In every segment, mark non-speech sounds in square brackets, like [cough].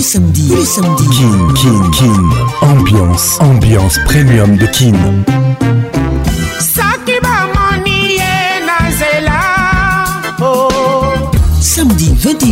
samedis, tous les King, King, les Ambiance, ambiance premium de King.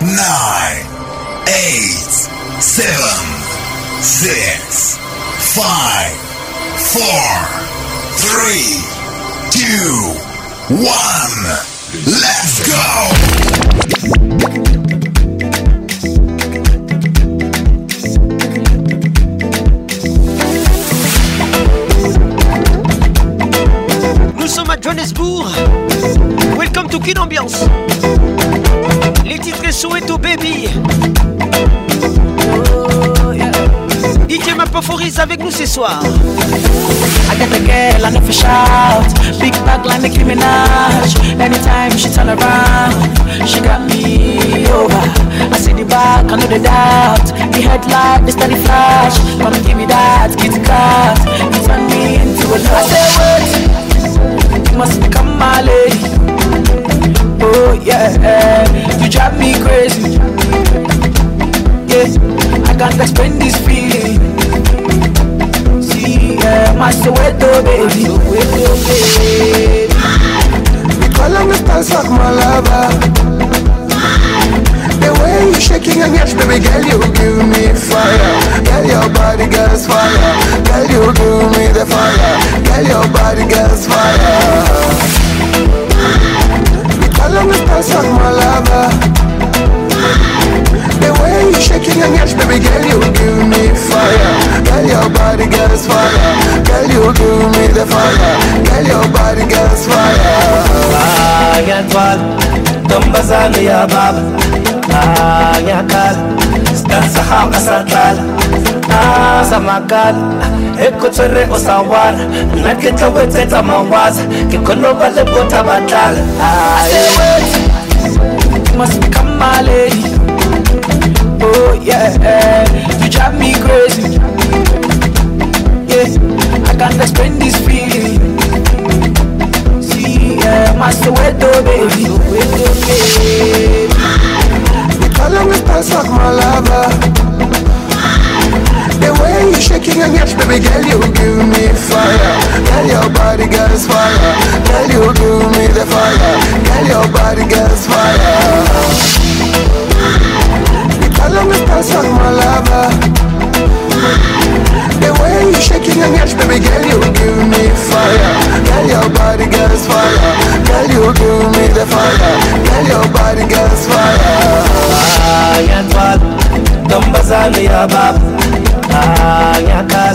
nine, eight, seven, six, five, four, three, two, one. Let's go! sommes à Johannesburg. Welcome to Kid Ambiance. Les titres au Baby. DJ Mapophoris avec nous ce soir. I got the girl, I know shout. Big bag like Nicki Minaj. Anytime she turn around, she got me over. I see the back, I know the doubt. The headlight, the steady flash. Come give me that, the Kat. You turn me into a love. I say, must become my lady. Oh yeah, eh, you drive me crazy. Yeah, I can't explain this feeling. See, yeah, my Soweto baby. Soweto baby. Call on the dance like my lover. way you shaking your hips, baby girl, you give me fire. Girl, your body got us fire. Girl, you give me the fire. Girl, your body got us fire. You calling me person, my lover. The way you shaking your hips, baby girl, you give me fire. Girl, your body got us fire. Girl, you give me the fire. Girl, your body got us fire. Fire, fire. Tambazani ya baba nyakala dansahaw asakala asamakala ke ke kono ba le Must become my lady. Oh yeah, you drive me crazy. Yeah, I can't explain this feeling. See, yeah, uh, master, wait, baby, baby. Calling it pants like my lover The way you shaking and yes, baby girl, you give me fire Girl, your body got us fire Girl, you give me the fire Girl, your body got us fire Calling it pants like my lover The way you shaking your ass, baby girl, you give me fire. Girl, your body gets fire. Girl, you give me the fire. Girl, your body gets fire. don't got us fire. Nyatwal, dombaza mi abab. Nyakal,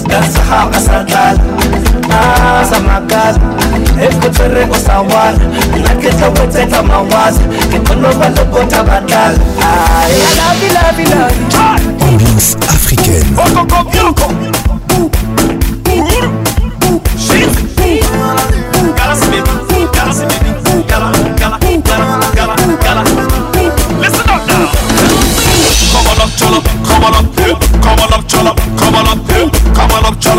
stan sahab asatal. samakazi ekutere usawana naketa weteta mawazi kikonobalobota badala ambiance africaine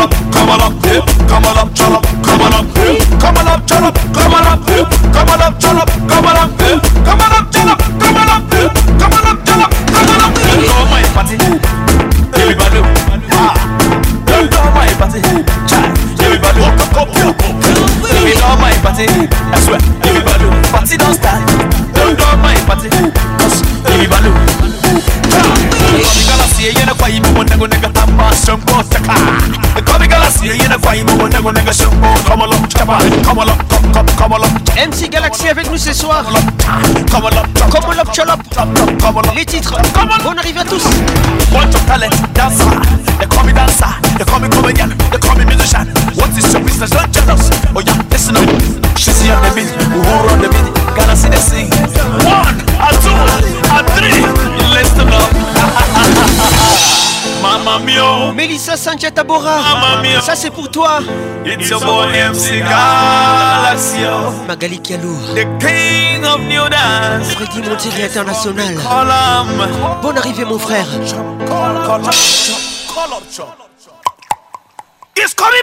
on up, come on up, hip, come on up, chop, m come on up, hip, come on up, chop, m come on up, m hip, come on up, chop, come on up, m hip, come on up, chop, come on up, m hip, come on up, chop, come on up, m hip. Go my party, come everybody, up, ah, go my party, chop, everybody, up, come come come come. Give it all my party, I swear, everybody, up, party don't start. Don't go my party, cause m up, everybody, up, ah. Come, you gonna see, m up, you k n o m why you won't go nigga, I'm a strong boss, ah. Galaxy, you are the vibe, on est on est sur mon Come along, come along, come along, come come come along. MC Galaxy avec nous ce soir. Come along, come along, come along, come along. Les titres, on, arrivée à tous. Bunch of talent, dancer, they call me dancer, they call me comedian, they call me musician. What is your business? Don't tell us. Oh yeah, listen up. She's on the beat, who on the beat? Galaxy, they sing. One, a two. Mio. Melissa Sanchez Tabora. Ah, Ça c'est pour toi. It's your boy MC Magali Kialou. The king of New Dance. Freddy Montier International. Bonne arrivée mon frère. It's coming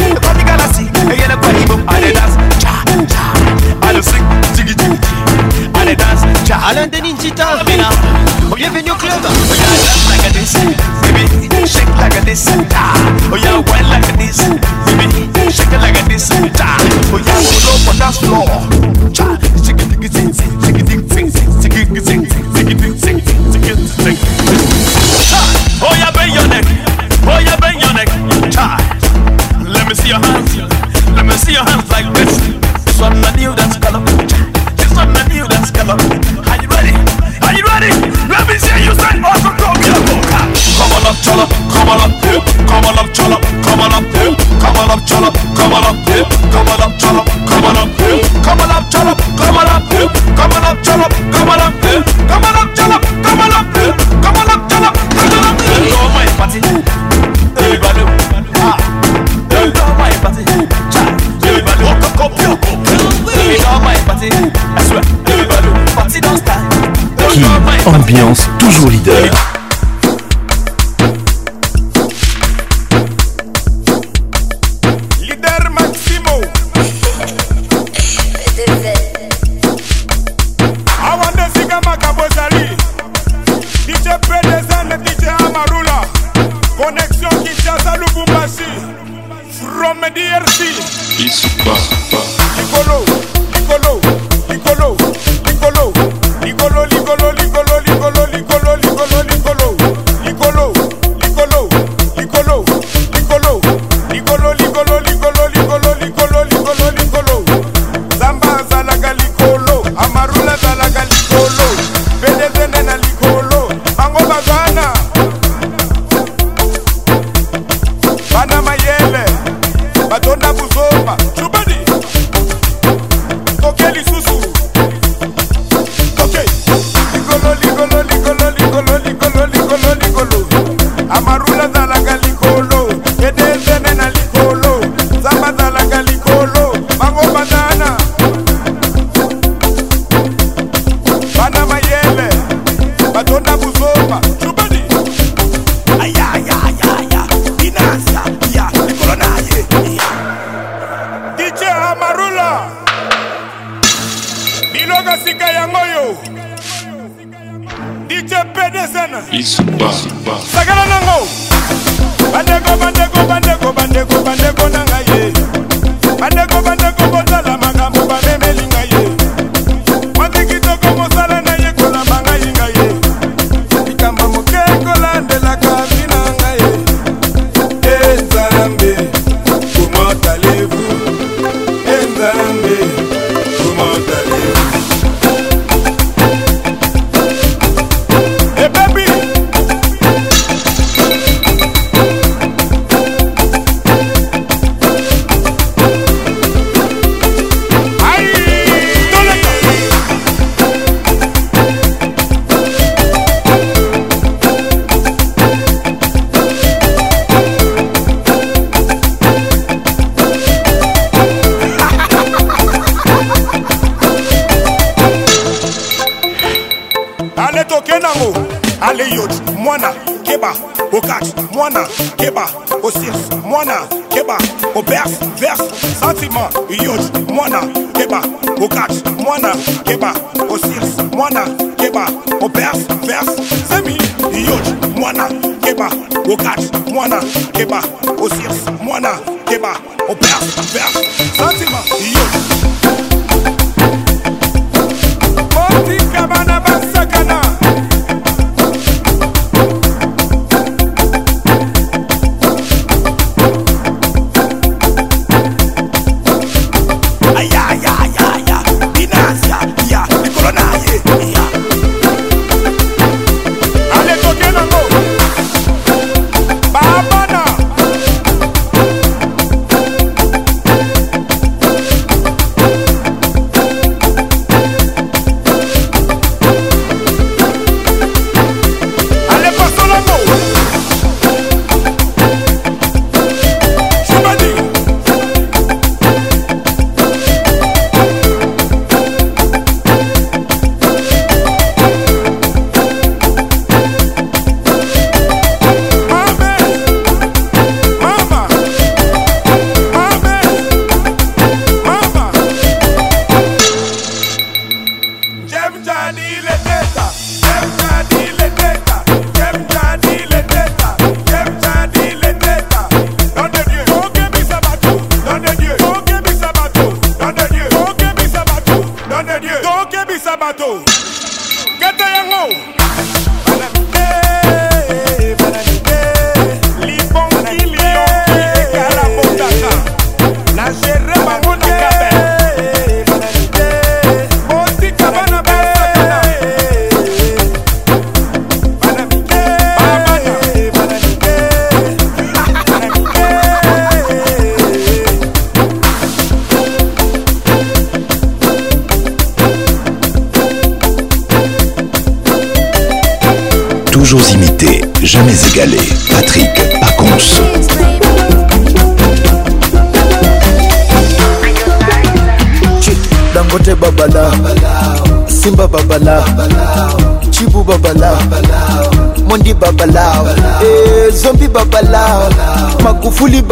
ninja, Alain des ninjitas Oh yeah, venue au club Oh yeah, love like a this Baby, shake like a this Oh yeah, wet like a this Baby, shake it like a this Oh yeah, roll up on that floor chala, Come ambiance toujours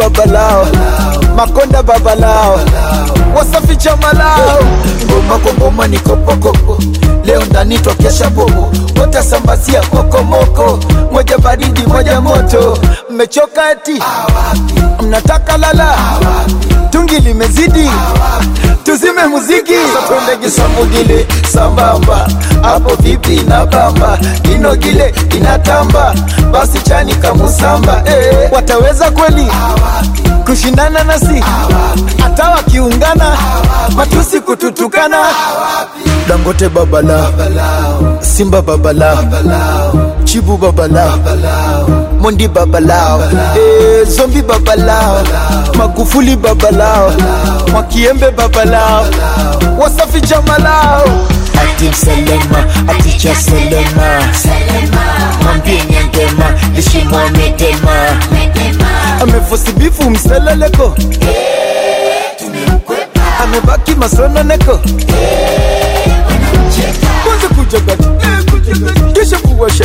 babalao Makonda babalao Wasafi chamalao lao. Ngoma kwa ni kopokoko, leo ndani twakesha bobo, watasambazia kokomoko, moja baridi moja moto. Mmechoka eti mnataka lala, tungi limezidi tuzime muziki twende gile sambamba hapo vipi na bamba inogile inatamba basi chani kamusamba eh. eh. wataweza kweli kushindana nasi hata wakiungana matusi kututukana dangote babala, babala. simba babala, babala. chibu babala, babala. Mondi babalao, eh, Zombi babalao, Magufuli babalao, Mwakiembe babalao, Wasafi jamalao, Atim Selema, Aticha Selema, Mwambie Nyangema, Lishimwa Medema, Amefosibifu mseleleko, eh, Amebaki masononeko, eh, kwanza kujaga, eh, kisha kuwasha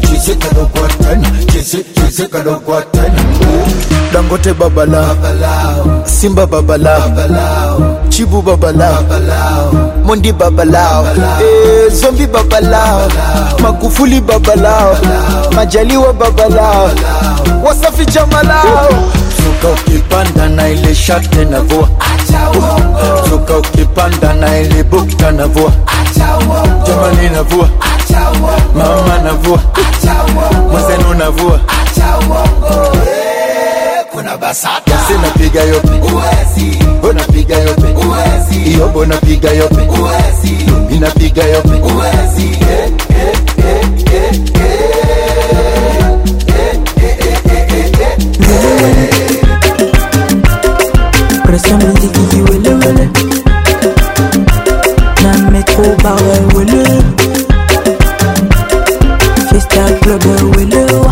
kizikalo kwa tena kizikalo kwa tena dangote babala, babala simba babala, babala chibu babala, babala eh, mondi babalao e, zombi babalao magufuli babalao majaliwa babalao wasafi jamalao zuka ukipanda na ile shakte navua zuka ukipanda na ile bukta navua jamani navua mama navua mwenzenu navua kuna basata basi napiga yope uwezi unapiga yope uwezi iyobo napiga yope uwezi mi napiga yope uwezi yeah, yeah, yeah, yeah, yeah. Pression musique, wele wele. Na metro barre, wele. club willow,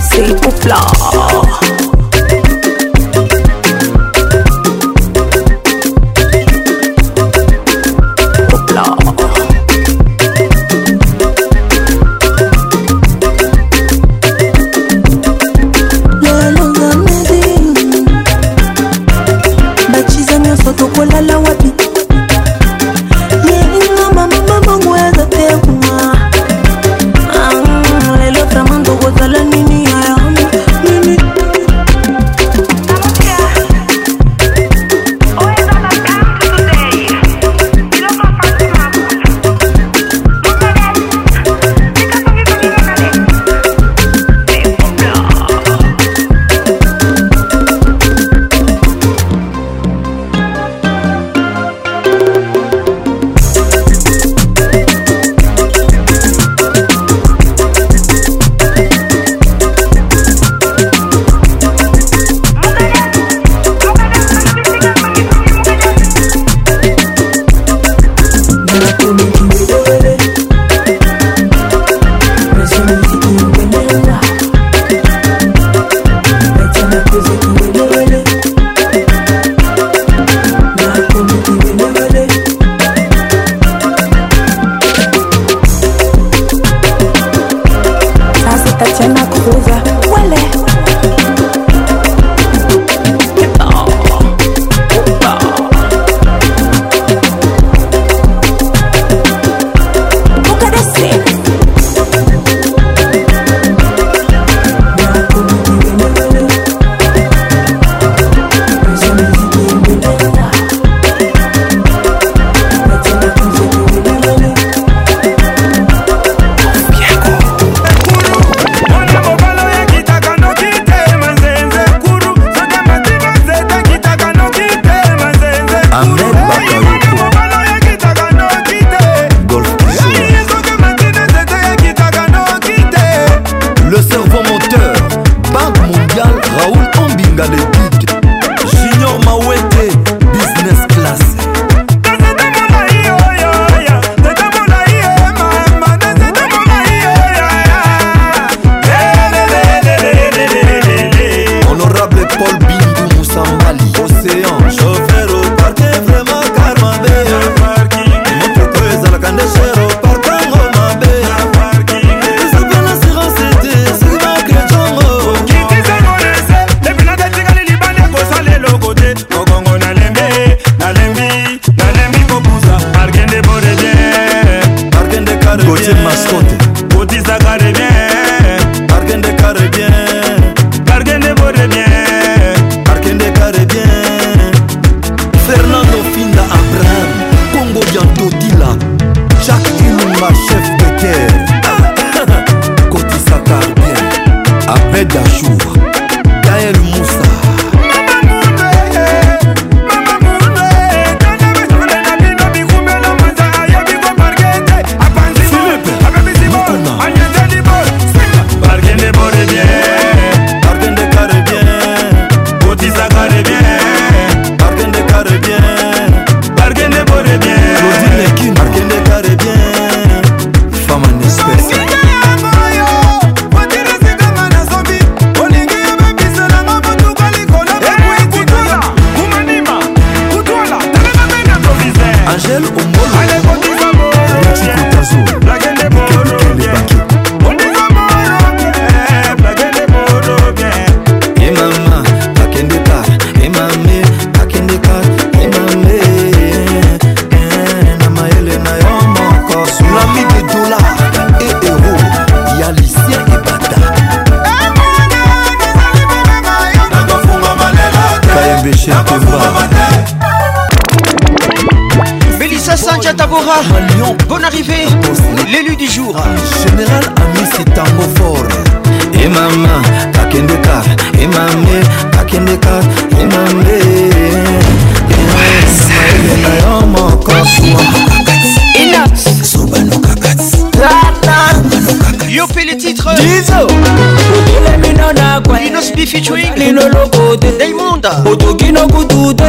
C'est pour flore. featuring lino lokote daimonda otoki nokutu te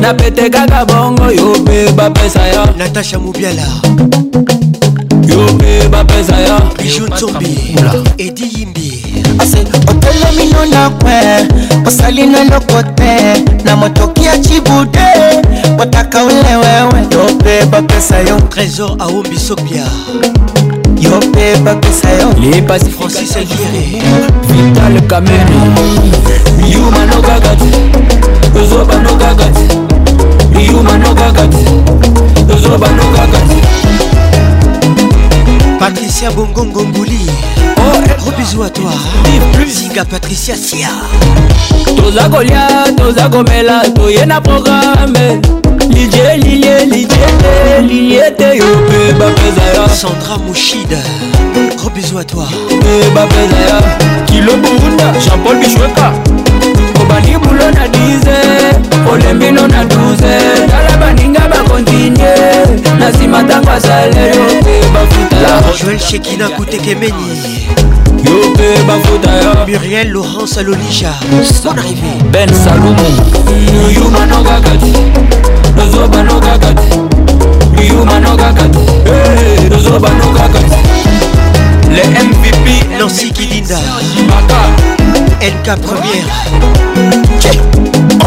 napete kaka bongo yo mpe bapesa ya natasha mobiala yo mpe bapesa ya rijon zombi edi yimbi ase otelomino na kwe osali na loko te na motoki ya cibude otaka ole wewe yo mpe bapesa yo trésor aombisopia yo mpe bapesa yo lepasi francis agiri vital kamene yuma nokaka te ozoba nokaka te yuma nokaka te ozoba nokaka te patricia bongongo nguli oh, gros bisous à toi singa patricia sia toza kolia toza komela toye na programe lilie lilie lilie lilie te yo mpe bapeza ya centra moshida gros bisou à toi mpe bapeza ya kilo burunda jean paul bishweka obani bulo na 10 olembino na 12 tala baninga bakontinye na nsima ntango asaleyo mpe bafuta joel shekina kutekemeni yo mpe bafuta yo muriel laurence alolija son arrivé ben salumu yumanokakati tozoba no kaka te biyuma no kaka te tozoba no kaka te le mvp nancy kidinda maka lk première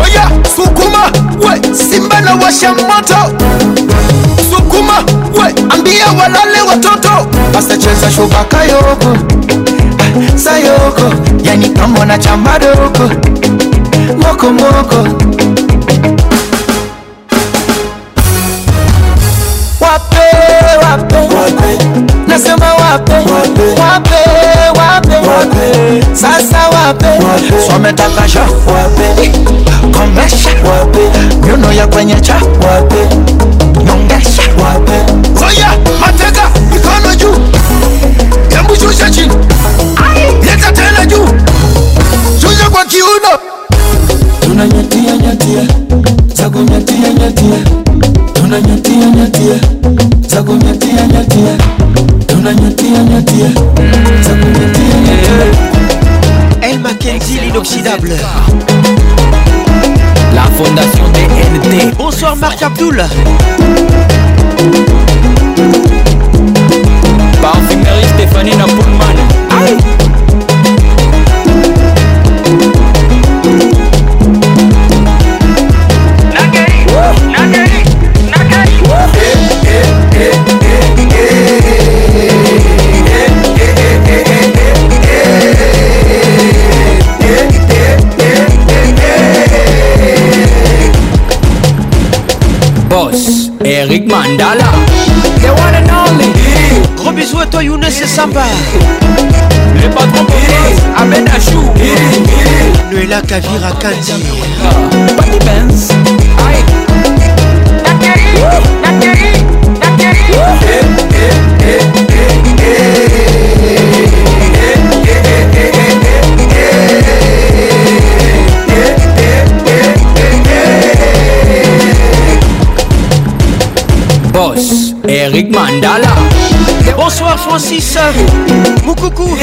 oya sukuma we simba na washa moto sukuma we ambia walale watoto asacheza shubaka yoko ah, sayoko yani kamona chambadoko mokomoko moko. nasema wape wape wape wape sasa wape swametaka sho wape eh, komesha wape nyuno ya kwenye cha wape nyongesha wape oya mateka mikono juu yambushusha chini leta tena juu chuja kwa kiuno tunanyatia nyatia za kunyatia nyatia tunanyatia nyatia za kunyatia nyatia nanyotianyotie El Mackenzie l'inoxydable La fondation DNT Bonsoir Marc Abdoul c'est sympa. Les patrons Ahmed Achou. Noëlla Kavira Kandi. Body Benz. Boss Eric Mandala Bonsoir Francis Moukoukou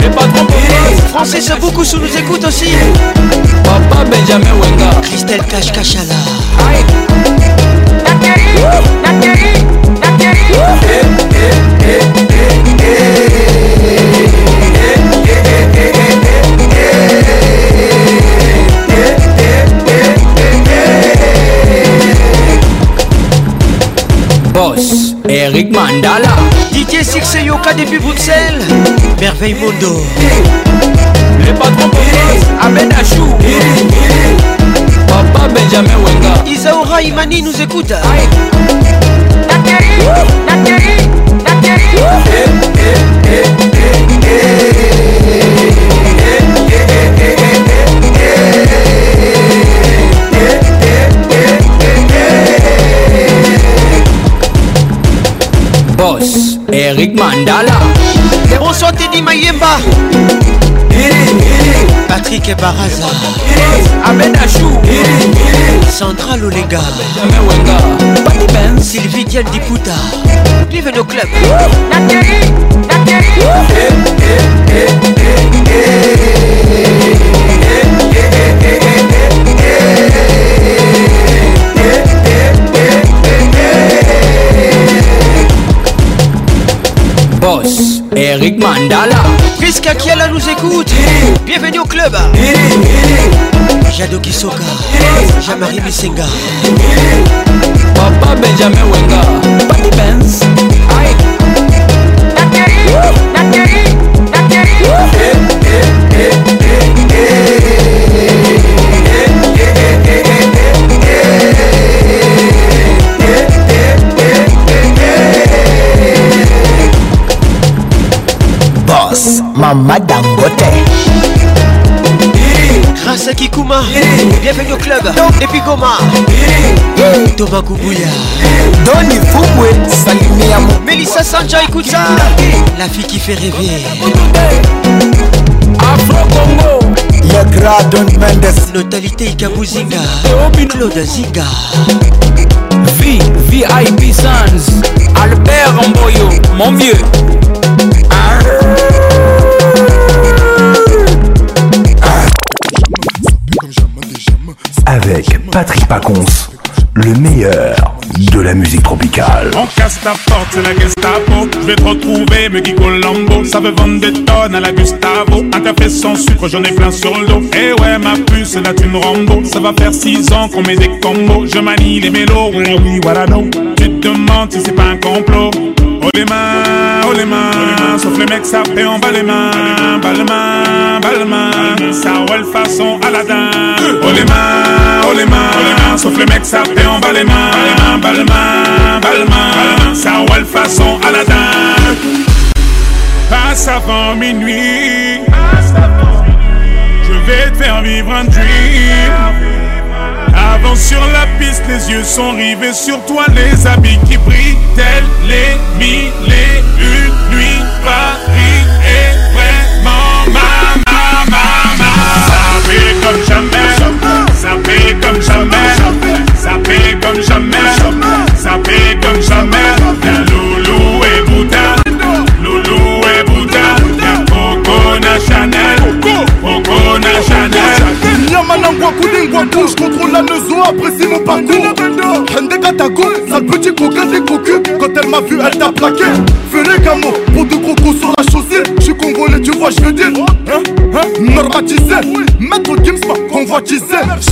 Les patrons Francis Boukoussou nous écoute aussi Papa Benjamin Wenga Christelle cache Cachala Boss Eric Mandala Didier six Yoka depuis Bruxelles Merveille Mondo Le patron Ahmed Achou Papa Benjamin Wenga Isaura Imani nous écoute boss eric mandala erosante di mayemba patrik baraza abedashu central olenga sylvie dial diputa bienvenue au club boss, Eric Mandala. Prisca Kiala nous écoute. Bienvenue au club. Jado Kisoka, Jamari Bisenga. Papa Benjamin Wenga. Big Benz. Hey, hey, hey, hey, hey. mama dangote grâce à Kikuma bienvenue au club depuis Goma Thomas Kubuya Donny Fumbwe Salimia Melissa Sanja écoute ça la fille qui fait rêver Afro Congo Le gras Don Mendes Notalité Ikabuzinga Claude Zinga V VIP Sans Albert Mboyo mon vieux Patrick Pacons, le meilleur de la musique tropicale. On casse ta porte, c'est la Gestapo. Je vais te retrouver, me Colombo. Ça veut vendre des tonnes à la Gustavo. Un café sans sucre, j'en ai plein sur le dos. Et eh ouais, ma puce, là tu me Rambo. Ça va faire 6 ans qu'on met des combos. Je manie les mélos, eh oui, voilà, non. Tu te demandes si c'est pas un complot. Oh les mains haut les mains, sauf les mecs fait en bas les mains, bas les mains, bas les ça façon Aladdin. Haut les mains, les mains, sauf les mecs fait en bas les mains, bas les mains, bas les mains, ça façon Aladdin. Passe avant minuit, je vais te faire vivre un dream. Avant sur la piste, les yeux sont rivés sur toi, les habits qui brillent, les mille Paris est vraiment ma, Ça fait comme jamais, ça fait comme jamais, ça fait comme jamais, ça fait comme jamais. La loulou et Bouddha, loulou et Bouddha, la Coco na Chanel, Coco na Chanel manangwa kulingwa tout je contrôle la maison apprécie mon parcours Hendekatago sale petit coquin des cocu Quand elle m'a vu elle t'a plaqué Fais camo pour de crocos sur la chaussée Je suis congolais tu vois je veux dire hein, hein, Normatisé Maître Gims convoitisé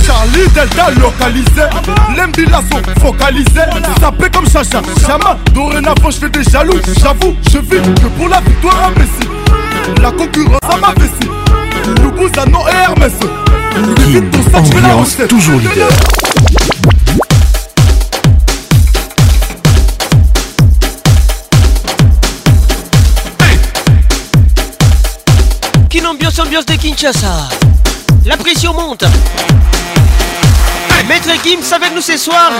Charlie Delta localisé L'embilasso focalisé Sapé comme Chacha Chama Dorénavant je fais des jaloux J'avoue je vis que pour la victoire imbécile La concurrence à ma vessie Bouzano nos ambiance toujours leader. ambiance, de Kinshasa. La pression monte. Maître Gims avec nous ce soir.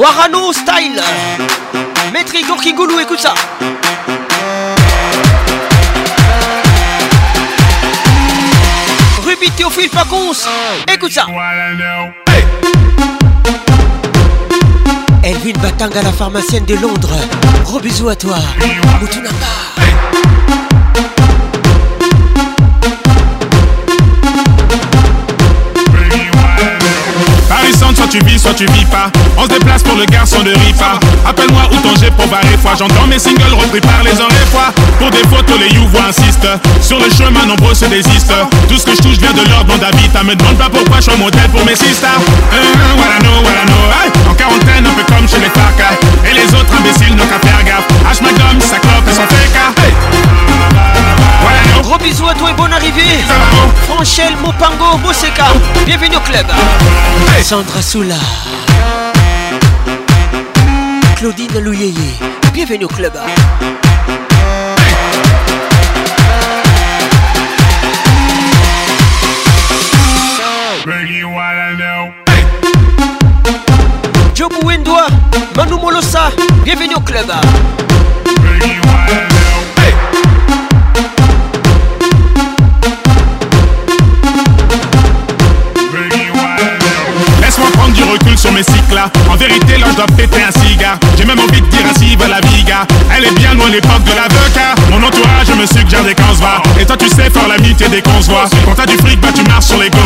Warano style. Maître Igor Kigoulou, écoute ça. Ruby Théophile Pacons. Écoute ça. Elvin Batanga, la pharmacienne de Londres. Gros bisous à toi. Moutounaka. soit tu vis, soit tu vis pas. On se déplace pour le garçon de Rifa. Appelle-moi où ton j'ai pour barrer fois. J'entends mes singles repris par les oreilles fois. Pour des photos, les you insistent. Sur le chemin, nombreux se désistent. Tout ce que je touche vient de l'ordre d'habitat. Ah, me demande pas pourquoi je suis modèle pour mes sisters. Euh, euh I no, voilà, no. en quarantaine, un peu comme chez les Farkas. Et les autres imbéciles n'ont qu'à faire gaffe. H. Magom, sa clope et son fake. Gros bisous à toi et bonne arrivée. Franchel Mopango Boseka. Bienvenue au club. Sandra Soula. Claudine Louyeye. Bienvenue au club. Jobu Wendoa, Manu Molossa, bienvenue au club. mes En vérité là je dois péter un cigare J'ai même envie de dire ainsi va la viga Elle est bien loin l'époque de la Mon entourage me suggère des qu'on Et toi tu sais faire la dès qu'on se Quand t'as du fric bah tu marches sur l'ego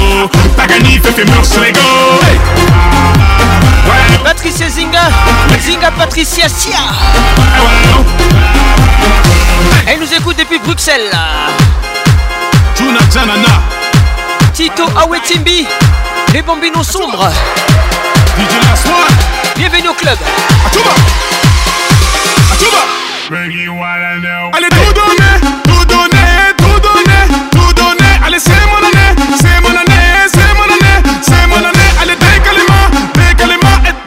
Pagani fait fais mœurs sur l'ego Patricia Zinga Zinga Patricia Sia ah Elle nous écoute depuis Bruxelles Juna Tito Awetimbi les bambinos sombres Bienvenue au club. Achouba. Allez, tout donner, tout donner, tout donner, tout donner. Allez, c'est mon année, c'est mon année, c'est mon année, c'est mon année. Allez, décalez-moi,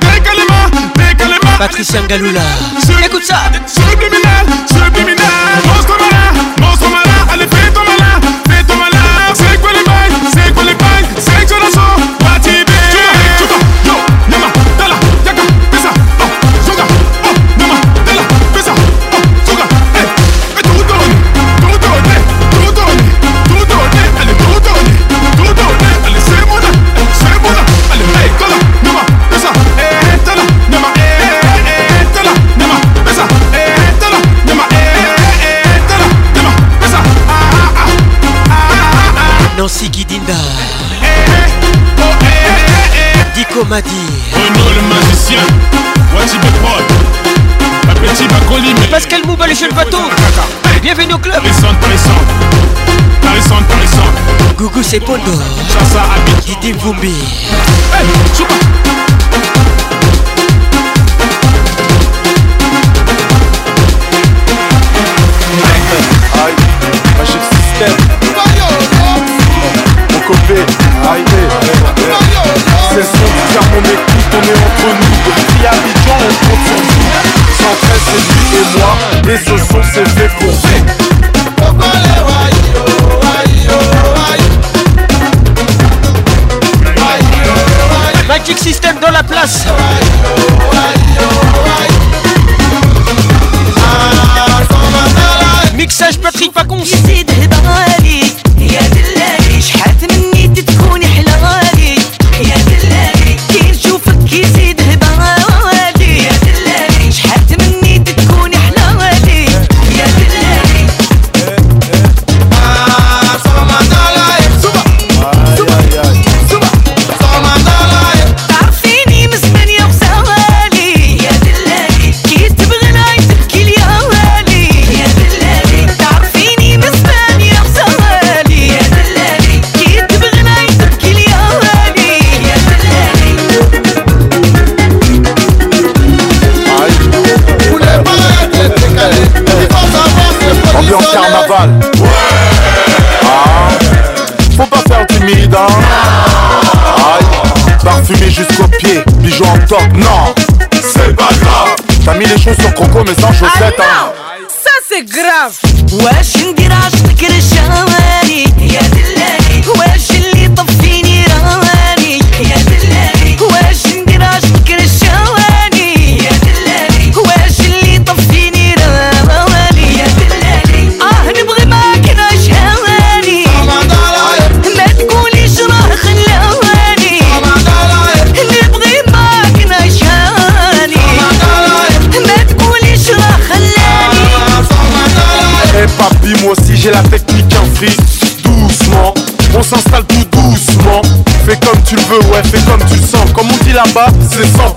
moi moi moi Patricia Ngaloula. Écoute ça. Madi Bono le magicien Wachibe Prod Apetit Bakolime Pascal Mouba le jeune bateau Bienvenue au club Parisson Parisson Parisson Parisson Gougou c'est Pondo Chassa Abid Didi Vumbi Hey Chouba Aïe, magic system. Mon copé, aïe, aïe, aïe. C'est cessons Car mon écoute, on est entre nous à Abidjan, on compte sur vous 113, c'est lui et moi Et ce son, c'est fait pour Magic System dans la place Mixage Patrick Pacons fumée jusqu'aux pieds, bijoux en top, non, c'est pas grave. T'as mis les chaussures croco mais sans chaussettes, ah hein. c'est ça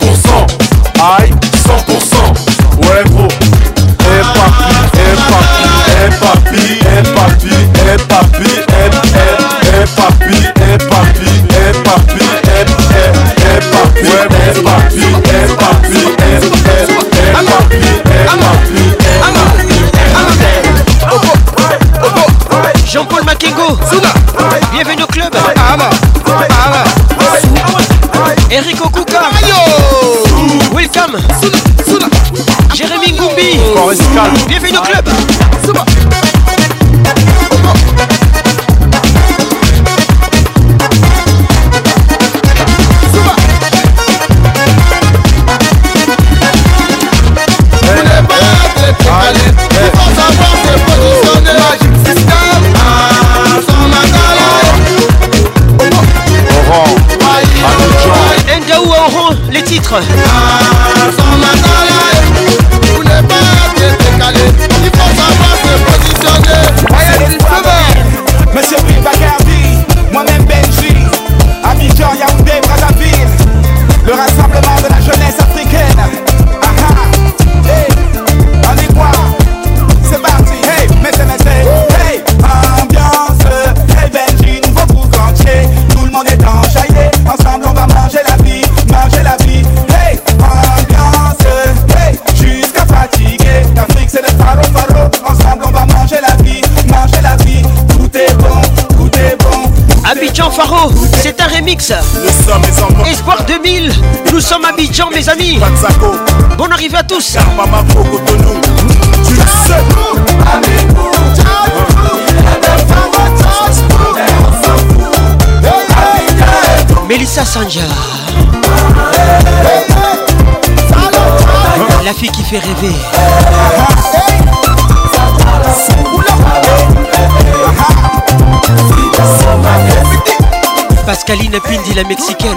On Bonne arrivée à tous. Melissa Sanja. La fille qui fait rêver. Pascaline dit la mexicaine.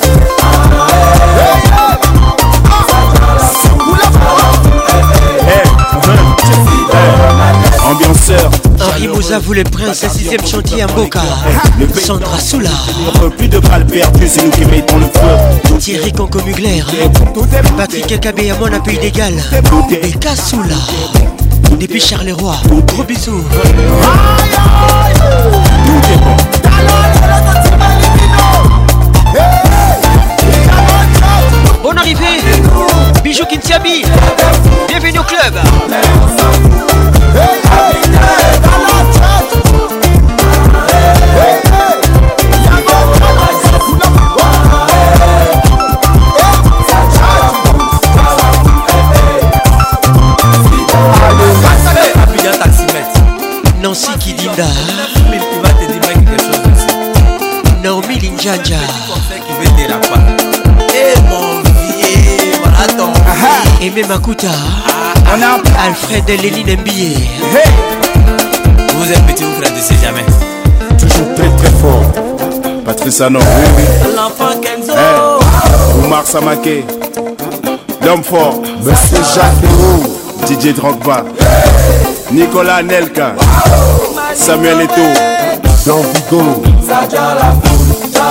Henri Un vous les princes, sixième chantier à Boca. Sandra Soula. Plus de balles perdues, c'est nous qui mettons le feu. Thierry Concomugler. Patrick à mon appui d'égal. Et Kassoula. Depuis Charleroi. Gros bisous. Tout est bon. arrivé, arrivée. Bijou Kintiabi. Bienvenue au club. Eh, Makuta. On a Alfred et Lélie Dembié. Hey. Vous êtes petit, vous laissez jamais. Toujours très très fort. Patrice Anon, oui, oui. L'enfant Kenzo. Omar Samake. L'homme fort. Monsieur Jacques Leroux. DJ Drogba. Nicolas Nelka. Samuel Eto. Jean Vigo.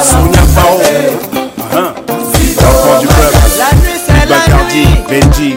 Sonia Pao uh-huh. L'enfant du peuple. Bacardi, Benji,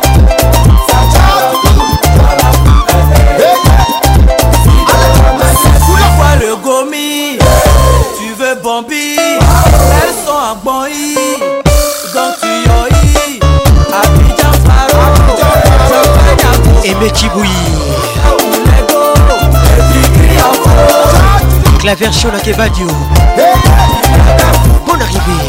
claver chaud la kebadio Bonne arrivée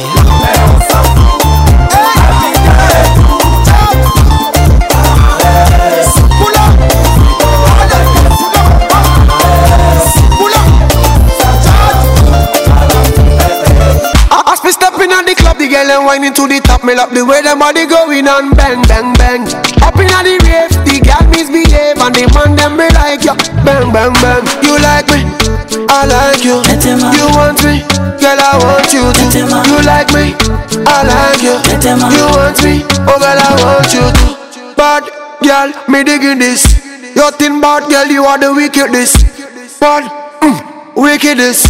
You like me, I like you. You want me, oh girl, I want you too. Bad girl, me digging this. Your thin bad girl, you are the wickedest. Bad, mm, wickedest.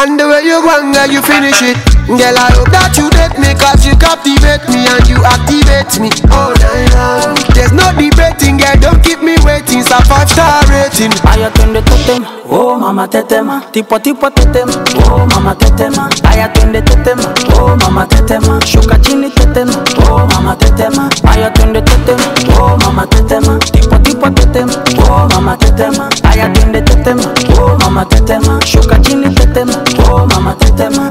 And the way you want, girl, you finish it. Girl, I hope that you date me Cause you captivate me and you activate me All night long There's no debating, girl, don't keep me waiting It's a five-star rating top totem, oh mama tetema Tipo tipo tetema, oh mama tetema the tetema, oh mama tetema Shuka chini tetema tetema oh mama tetema aya twende tetema oh mama tetema tipo tipo tetema oh mama tetema aya twende tetema oh mama tetema shuka chini tetema oh mama tetema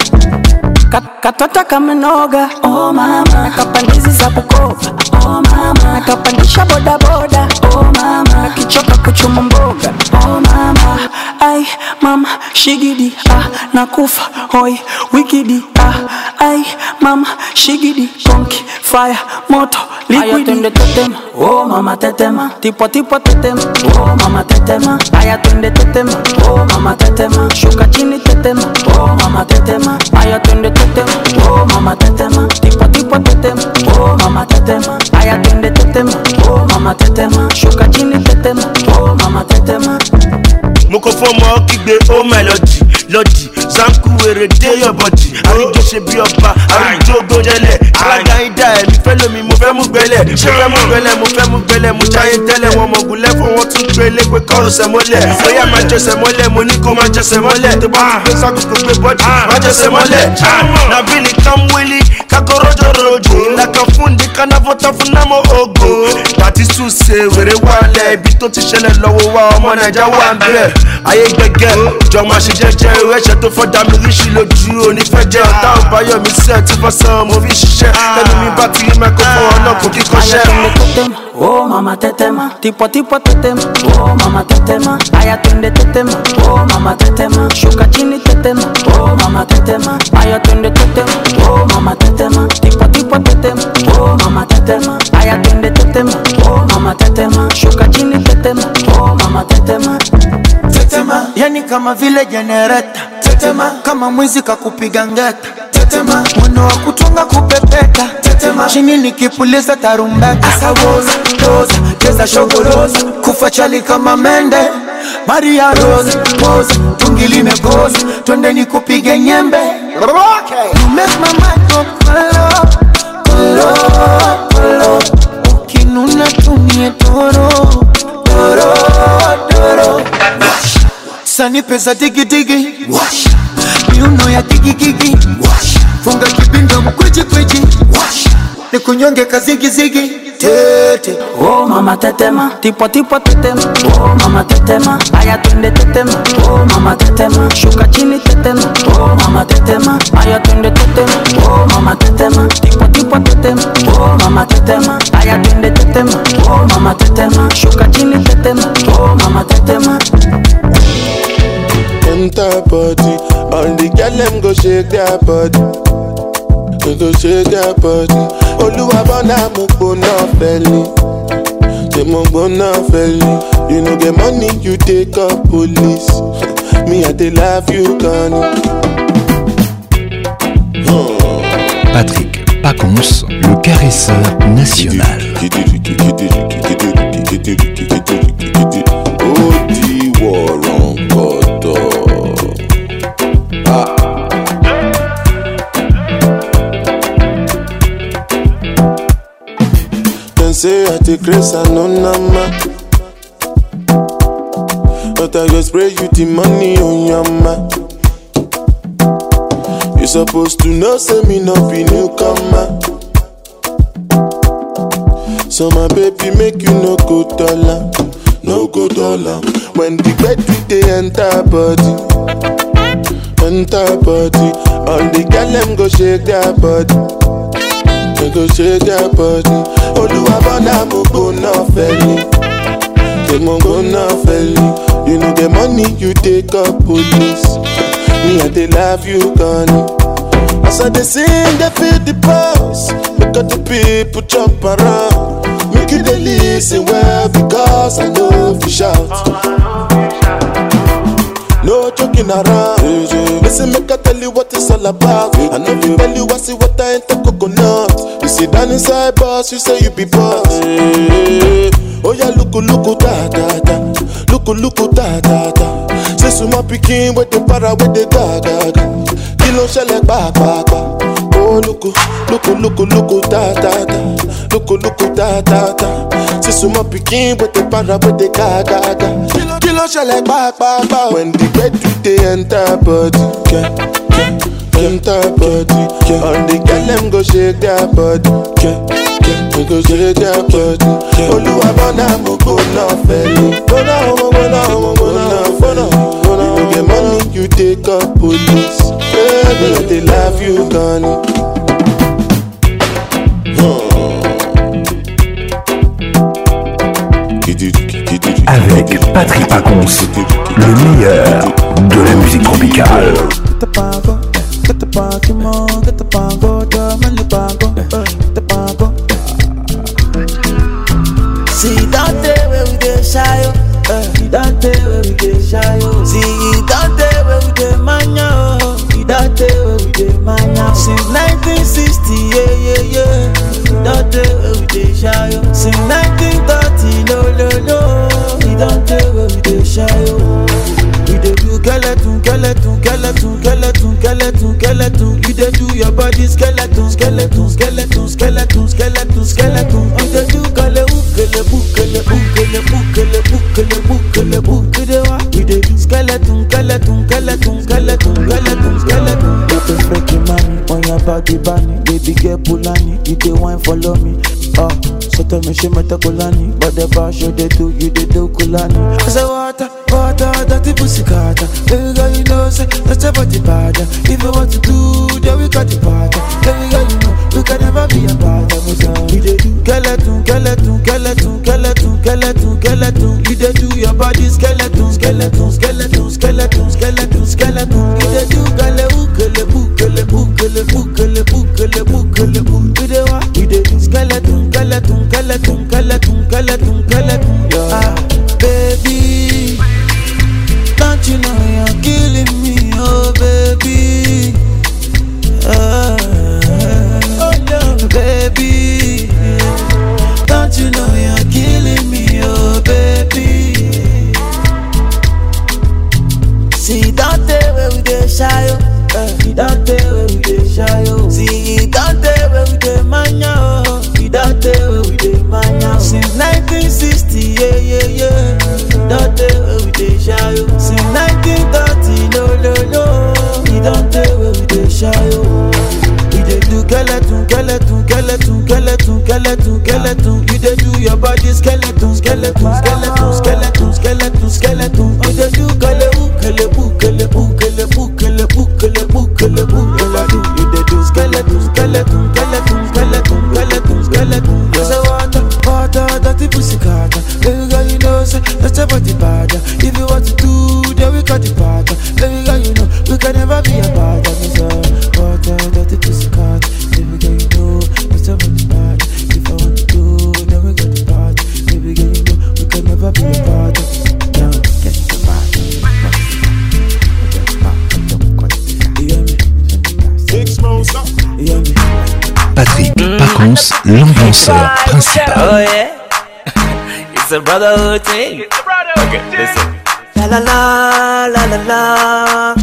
katota kamenoga oh mama kapandizi za Bukoba oh mama kapandisha bodaboda oh mama kichoka kuchuma mboga oh mama ai mama shigidi ah nakufa hoi wikidi ah ai mama shigidi konki fire moto liquidi tetema oh mama tetema tipo tipo tetema oh mama tetema aya twende tetema oh mama tetema shuka chini tetema oh mama tetema aya twende tetema oh mama tetema tipo tipo tetema oh mama tetema aya twende tetema oh mama tetema shuka chini tetema oh mama tetema moko fọmọ kígbe ó mẹlọdì lọdì zanku wèrè dé yọbọdì àríjọṣe bí ọba àríjọ gbọdẹlẹ alága ida ẹmí fẹlẹmi mo fẹ mú gbẹlẹ mo fẹ mú gbẹlẹ mo fẹ mú gbẹlẹ mo jáyé tẹlẹ wọn mọgùn lẹfọ wọn tún gbé lẹgbẹ kọrọ sẹmọlẹ bóyá máa jẹsẹ mọlẹ mo ní kó máa jẹsẹ mọlẹ tó bá ti gbé sákòókò gbé bọdì máa jẹsẹ mọlẹ nàbí ni kàmwélì kakọ rọjò rojò lakan ogo pàtí tún wèrè wà lẹ ibi tó ti ṣẹlẹ lọ́wọ́ wa ọmọ nàìjà wà ń bẹ ayé gbẹgẹ jọ máa ẹṣẹ tó fọdà mi ríṣì lójú onífẹjẹ ọtá ọbáyọ mi sẹ tí wọn mo fi ṣiṣẹ lẹnu mi bá ti rí mẹkọfọ náà kò kíkọ ṣẹ. ayé tó ń ó mama tètè ma tipọtipọ tètè ma ó mama tètè ma aya tó ń ó mama tètè ma ṣùkàchí ni tètè ó mama tètè ma ayọ tó ń ó mama tètè ma tipọtipọ. kwa tetema oh mama tetema aya twende tetema oh mama tetema shuka chini tetema oh mama tetema tetema yani kama vile jenereta tetema kama mwizi kakupiga ngeta tetema mwendo wa kutunga kupepeta tetema chini nikipuliza tarumbeta asawoza doza geza shogoloza kufa chali kama mende Maria Rose pose, tungi limekosa, ni kupige nyembe. You make my mind go kolo kolo kolo, ukinuna tunie toro toro toro, sanipe za digidigi wash miuno ya gigigigi funga kipinga mkweji kweji ni kunyongeka zigizigi tete oh mama tetema tipwa tipwa tetema oh mama tetema aya twende tetema oh mama tetema shuka chini tetema oh mama tetema aya twende tetema oh mama tetema tipwa tipwa tetema oh mama tetema aya twende tetema oh mama tetema shuka chini tetema oh mama tetema enter body. All the girl them go shake their body. They go shake their body. Oluwa bona mo gbona fẹli. Ṣé mo gbona fẹli? You no get money, you take up police. [laughs] Me, I dey love you can. Patrick Pacons, le caresseur national. Oh, Mwen se a te kres anon nama Ata yo spre yu ti mani on yama You suppose to nou se mi nou fi nou kama So my baby make you nou koutola Nou koutola Mwen di kret wite enta body Enta body An di galem go shake diya body mi kò ṣe jẹ́ bọ́dí olúwa bọ́dà mo gbóná fẹ́lẹ́ ṣe mo gbóná fẹ́lẹ́ you know the money you dey call police me i dey love you gani. as i dey sing dey feel the pulse make all the people jump around make you dey lis ten well because i no fit shout. No joking around. Listen, make I tell you what it's all about. I know you tell you I see what I ain't the coconut. You sit down inside boss, you say you be boss. Oh yeah, look, look, da da da. Look, look, da da da. Say some more picking with the para with the da da da. Kilo shell like ba ba ba. loco, loco, loco, loco, ta ta ta. Loco, ta ta ta. C'est pas gaga. When the bed enter body, the girl them go shake their body, go shake their body. bona bona. you take up police. they love you, Connie. le meilleur de la musique tropicale. body bani, baby girl pulani, you dey wine follow me. Ah, uh, so tell me she meta kulani, but the bar show they do, you dey do kulani. I say water, water, that the pussy kata, baby girl you know say that's your body bad. If you want to do, then we cut the party. Baby girl you know we can never be a bad. You dey do skeleton, skeleton, skeleton, skeleton, skeleton, skeleton. You dey do your body skeleton, skeleton, skeleton. danseur principal. Oh yeah, [laughs] it's a brotherhood thing. It's a brotherhood okay, thing. Listen. La la la la la la.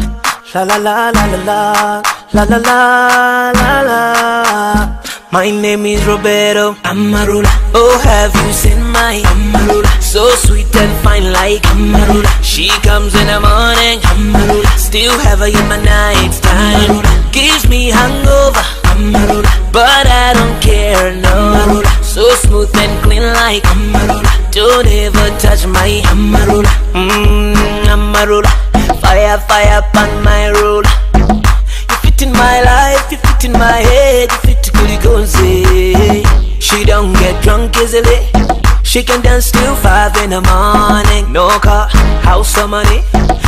La la la la la la la la la la la. My name is Roberto Amarula Oh have you seen my Amarula So sweet and fine like Amarula She comes in the morning Amarula Still have her in my night time Gives me hangover but I don't care, no So smooth and clean like Don't ever touch my Mmm, Fire, fire upon my road You fit in my life, you fit in my head You fit Kulikunzi eh. She don't get drunk easily She can dance till 5 in the morning No car, house or money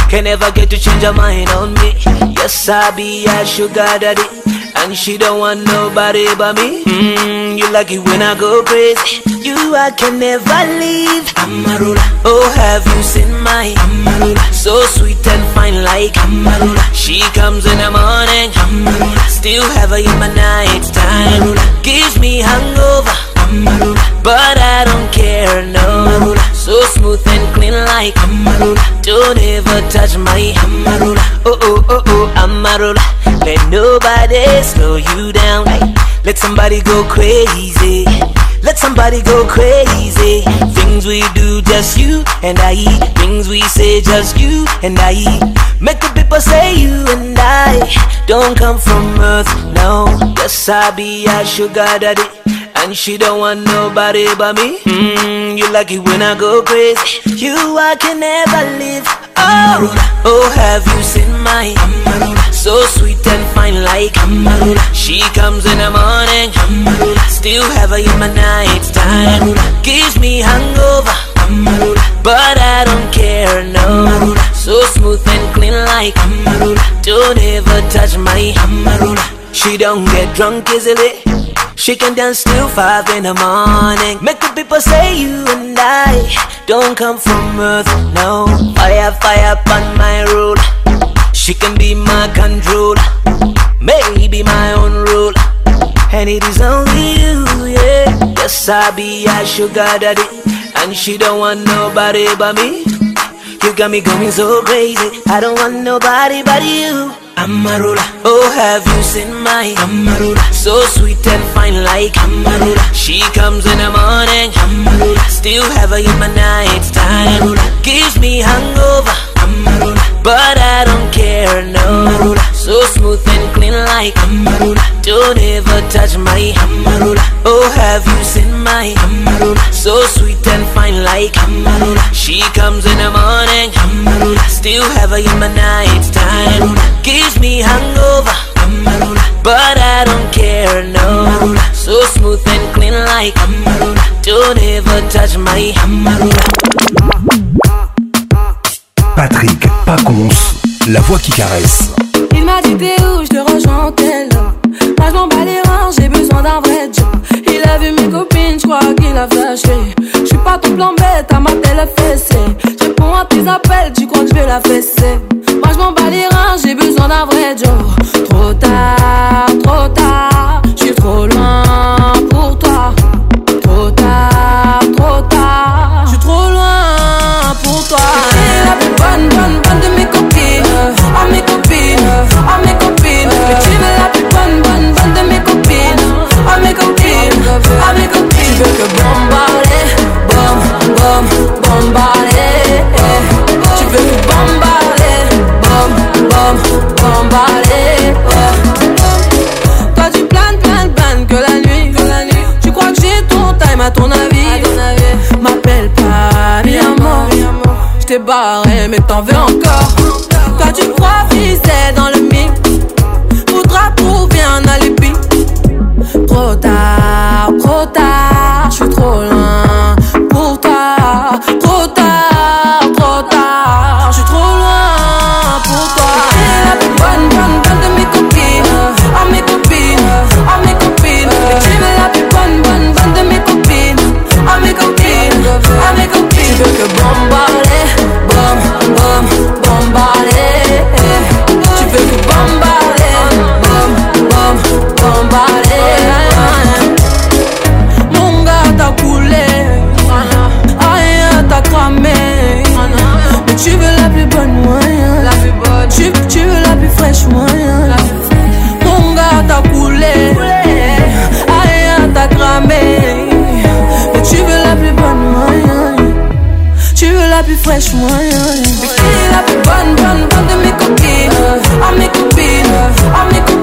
Can never get to change her mind on me Yes, I be a sugar daddy and she don't want nobody but me mm, You like it when I go crazy You I can never leave Amarula Oh have you seen my Amarula So sweet and fine like Amarula She comes in the morning Amarula Still have her in my night time Amarula Gives me hangover Amarula But I don't care no Amarula so smooth and clean like Amarula Don't ever touch my Amarula Oh oh oh oh Amarula Let nobody slow you down Let somebody go crazy let somebody go crazy. Things we do, just you and I. Things we say, just you and I. Make the people say you and I don't come from earth, no. Yes, I be a sugar daddy. And she don't want nobody but me. Mm, you like it when I go crazy. You I can never leave. Oh, oh, have you seen my Amarula? So sweet and fine like Amarula. She comes in the morning. Amarula. Still have her in my night time. Amarula. Gives me hangover. Amarula. But I don't care, no. Amarula. So smooth and clean like Amarula. Don't ever touch my Amarula. She don't get drunk easily. She can dance till five in the morning. Make the people say you and I don't come from earth, no. Fire, fire on my road. She can be my control, maybe my own rule. And it is only you, yeah. Yes, I be a sugar daddy, and she don't want nobody but me. You got me going so crazy. I don't want nobody but you. Amarula, oh have you seen my Amarula? So sweet and fine like Amarula. She comes in the morning, Amarula. Still have her in my night time. Amarula. Gives me hangover, Amarula. But I don't care, no Marula. So smooth and clean like Amarula. Don't ever touch my Amarula. Oh, have you seen my So sweet and fine like Amarula. She comes in the morning Amarula. Still have her in my night's time Gives me hangover But I don't care, no So smooth and clean like Amarula. Don't ever touch my Amarula. Oh, Patrick pas Pacons, la voix qui caresse. Il m'a dit t'es où, je te rejoins, tel. telle. Moi je m'en bats j'ai besoin d'un vrai Joe. Il a vu mes copines, je crois qu'il a flashé. Je suis pas tout blanc bête, à ma la fessée. Je réponds à tes appels, tu crois que je vais la fesser. Moi je m'en bats j'ai besoin d'un vrai Joe. Trop tard, trop tard. à ton avis. M'appelle pas, mi amor. J't'ai barré, mais t'en veux encore. Quand tu crois viser dans le mix. Voudra trouver un alibi. Trop tard, trop tard. J'suis trop loin pour toi. Trop tard. be fresh one. Yeah, yeah. Fill it up, bun, bun, de to make a game. I a bean,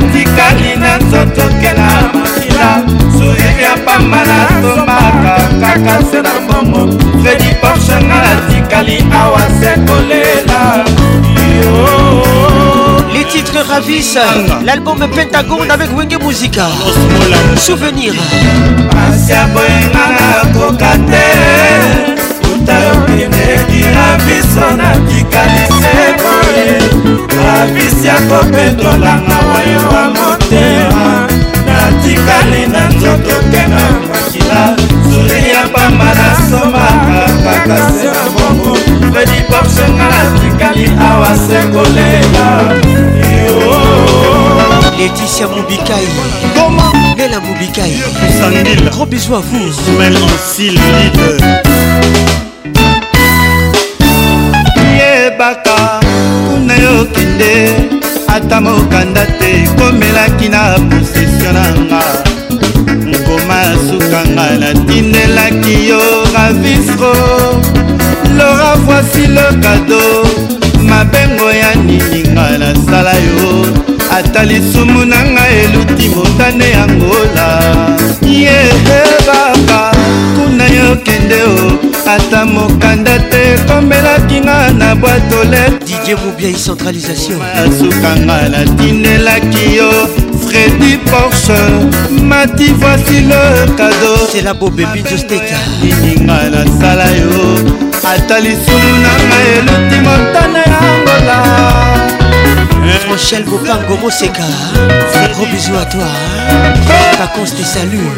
natikali na nzoto kela makila sourire ya pamba nasomaka kaka se na mbongo fredi porshanga natikali awa se kolela Les titres ravissent l'album Pentagone avec Wenge Musica. Souvenir. Asia boyenga na koka te. Uta yo pine kina biso na tikalise ko. abisi akopetolanga wayo wa motema natikali na nzoto mpe na makila suri ya pamba nasomaka kaka se na bongo fredi porsenga natikali awa se kolela leticia mobikai lela mobikai gros bisou à vous ismael ancil leader yebaka yeah, yokende ata mokanda te ekomelaki na posesio na nga ngoma sukanga natindelaki yo ravisro lora voisi le kado mabengo ya nininga nasala yo ata lisumu na nga eluti motane ya ngola yehe baba kuna yokende o ata mokanda te ekomelaki nga na bwatolete dieu mobia centralisation asukanga natindelaki yo fredi porsche mati voici le cadeau c'est la bobebidostekaninga nasala yo ata lisulu na ngai eluti motana ya ngola Rochelle Bopango Moseka Gros bisous à toi oh. Vacances des saluts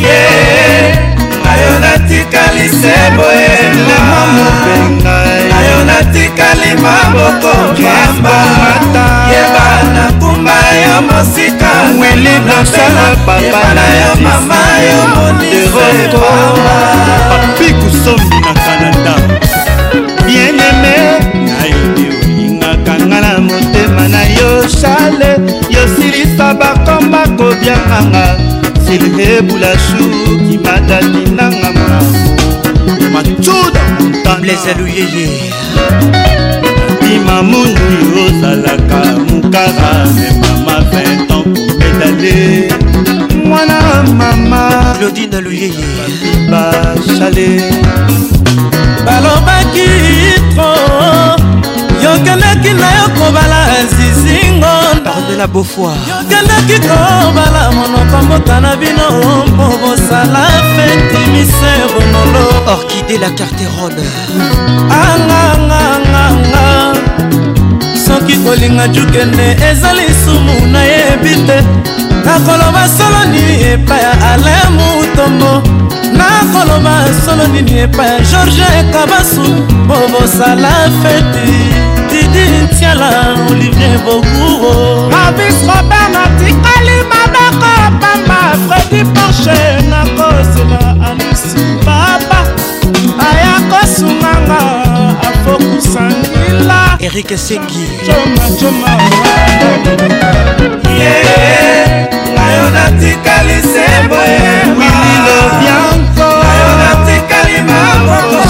yeah. na yo natikali seboyelama mobenga na yo natikali maboko pambaata yeba nakumba yo mosika weli nasala baba na yo mama yo moniseaa papikusombi na kanada bieneme nayede oyingaka nga na motema na yo shale yosilisa bakomba kobyanganga zelhebula suki matati nanga mamo matuda montanalezaluyeye bima mundu ozalaka mukara me mama 20 ans komedale mwana mama claudine luyeye bachale balobaki tro yokeleki na yo kobala parmela beaufoir yokelaki kobala monoko mboka na bino mpo bosala feti misero molo orkide la carterone anganganganga soki kolinga jukende eza lisumu nayebi te nakoloba solo nini epai ya alain mutombo nakoloba solo nini epai ya george kabasu mpo bosala feti Amandine Tiala, Olivier Bogouro Mavis Robert Nati, Ali Mabaka Pamba Freddy Porche, Nakosela Anisi Baba Aya Kosumanga, Afoku Sangila Eric Sengi Joma, Joma Yeah, Nayo Nati Kali Seboye Willy Lovianco Nayo Nati Kali Mabaka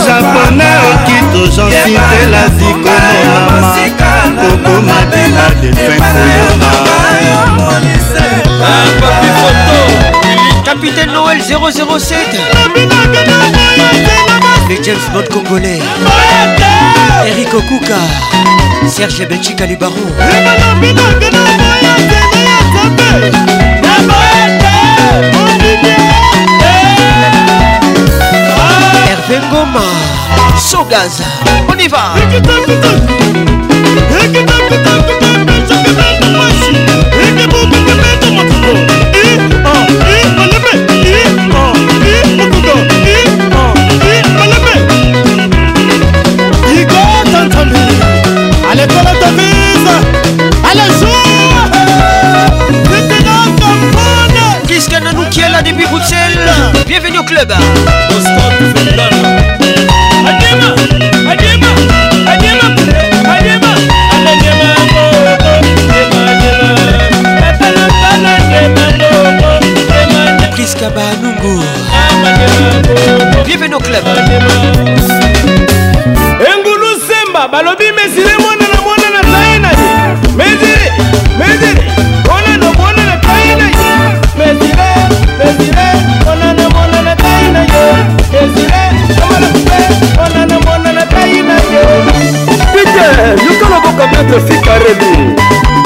japona okito jansite lazikomomama kokomabela defenkoyona capitaine noël 007 les james bond congolais eric okuka serge benchika libaro Tengoma, Sogaz, on y va. Bienvenue au club Priska Banungu Bienvenue au club engulu semba balobi mesire mwana na mwana na taye na ye mesire mesire quatro fica ready.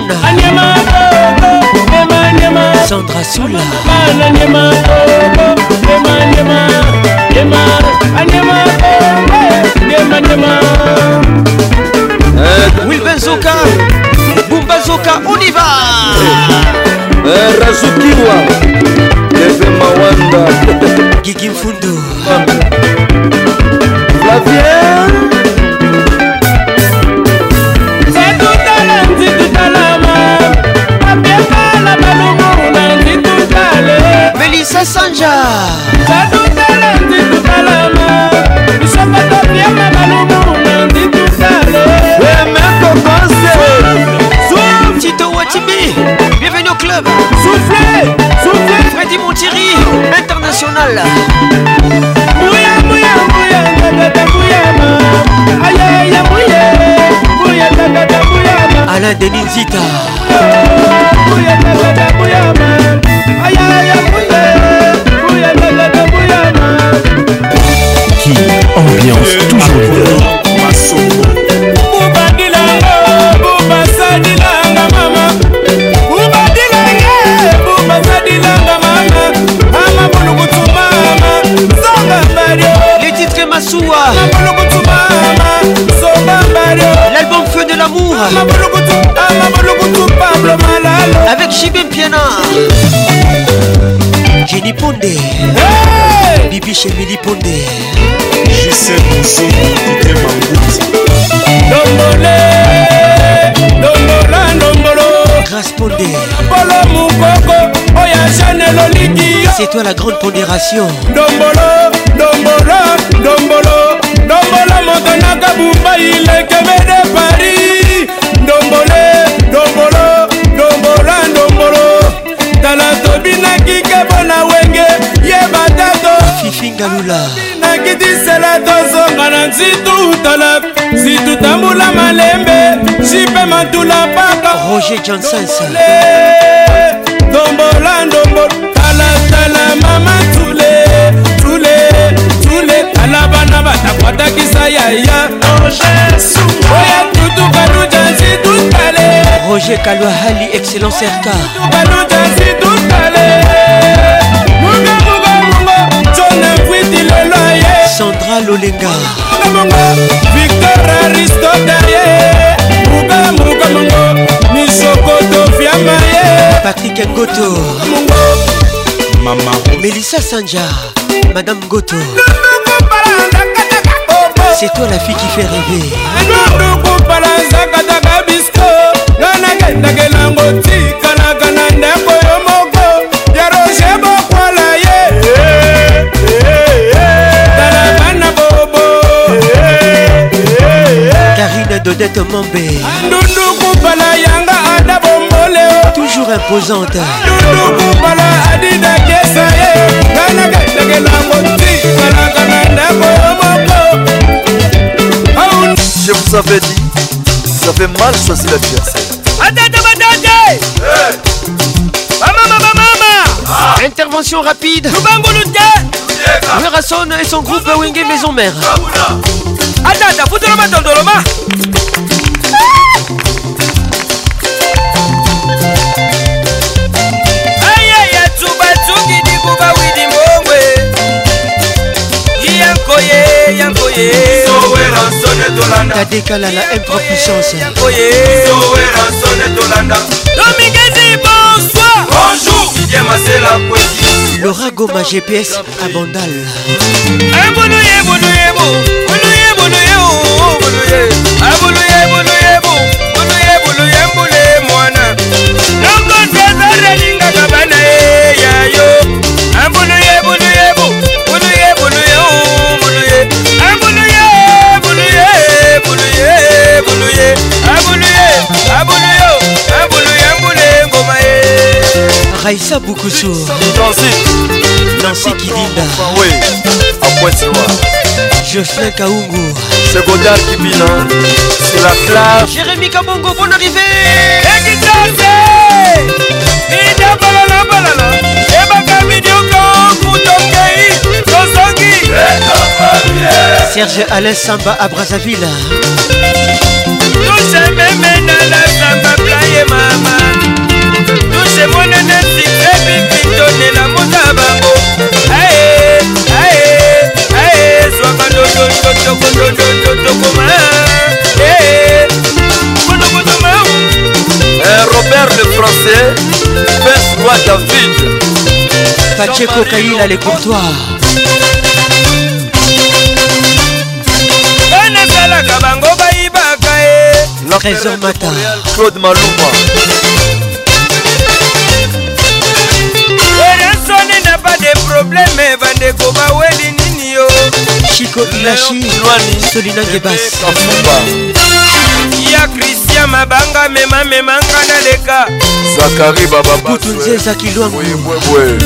monde Sandra Soula euh, Wilben on y va euh, Club Soufflez Soufflez Freddy Montieri International Mouya Mouya Mouya Tata Mouyama Aïe Aïe Mouya Mouya Tata Mouyama Alain Denizita Nathalie Pondé Gisèle Moussoum Tité Mangouti Dongolé Dongola Nongolo Grâce Pondé Polo Moukoko Oya Chanel Oligi C'est toi la grande pondération Dombolo Dombolo Dombolo Dombola Motonaka Bumba Il est que de Paris Dombolé Dombolo Dombola Dombolo Tala Tobina Kike Bonawa fingalula nakidisela tozonga na nzitu tala nzitu tambula malembe jipe matula mpaka roger johnsons tombola ndombola talatala mama tule tule tule tala bana batakwatakisa yaya oya tutukaluja nzitu tale roger kalwahali excellence rk tutukaluja nzitu tale sandra lolenga victor aristotaye muka muka mongo misokoto fiama ye patrik ngoto mama melissa sanja madame ngoto c'est toi la fille qui fait rêver nokopala nzakataka bisko nga nakendaka elango tikalaka na ndako de Toujours imposante Je vous avais dit Ça fait mal ça c'est la ah! Intervention rapide Le et son groupe Wingé Maison Mère adada futelo matondoloma tadekalala impropuissance domingezi bonsoir bonjour didie masela kweki loragoma gps abondal ebonu yebonu yebo Raissa Boukoussou Nancy Nancy Kilinda mwesiwa Jocelyn Kaungu C'est Godard qui vient C'est la classe Jérémy Kabongo, bonne arrivée Ekitase eh. Idabalala balala Ebakami dioko Kutokei Sosangi Serge Alain Samba à Brazzaville Tous ces mémènes à la Samba Playe Mama Robert le français, Baisse-toi David Pacheco Kaila les La Trésor matin Claude Maluma Personne n'a pas de problème, Vandeko Bawelini Chico Inashi Solina Gebas ya kristian mabanga memamemanga naleka zakari bababutunze ezakilwangubwebwe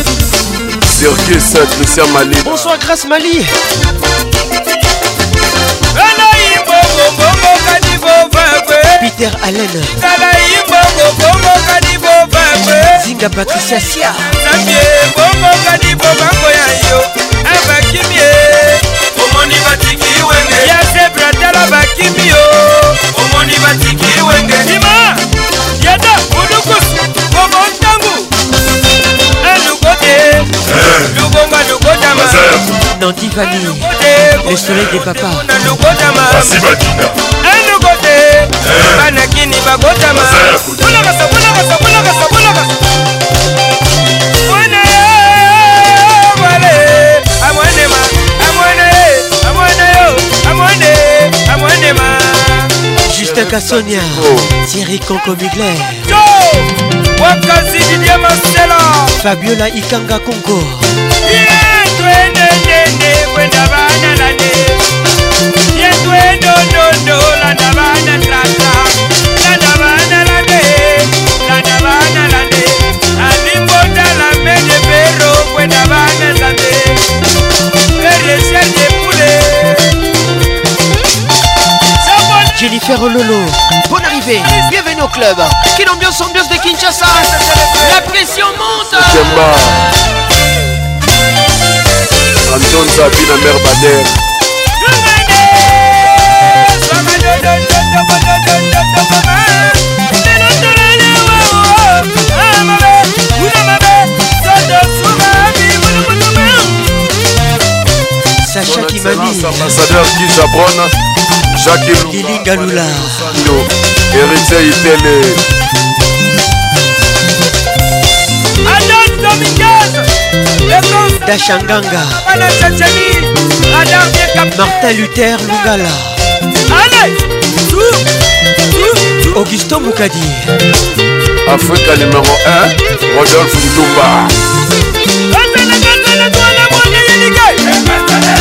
sergie saint christian mali bonsoir grace mali peter allen zinga patricia sia zambie bongo kadibo bango ya yo abakimie omoni batiki wenge yese bratela bakimi yo omoni batiki wenge ima yeda budukusu kobo ntangu elukote eh, eh. lukonga lukotama dans Tiffany, eh, le soleil des papas. Elukote, banakini bakotama. la Sonia, Thierry Conco Mugler, Wakazi Didier Marcela, Fabiola Ikanga Conco, yeah, cher Lolo. Bonne arrivée, bienvenue au club. Quelle ambiance, ambiance de Kinshasa. La pression monte. Anton Sabine, mère Bader. Sacha Kimani. Ambassadeur Kizabron jackilinga lula erite itele dashanganga martin luther lungala augustin mukadi Afrique numéro 1 rodolphe lutumba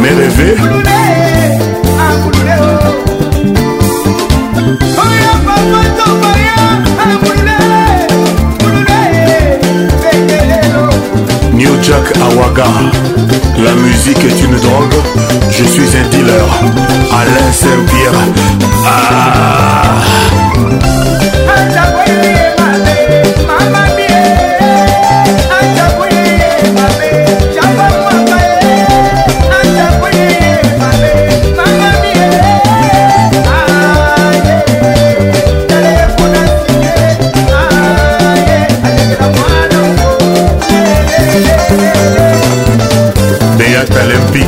Mes New Jack Awaga La musique est une drogue Je suis un dealer Alain saint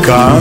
ficar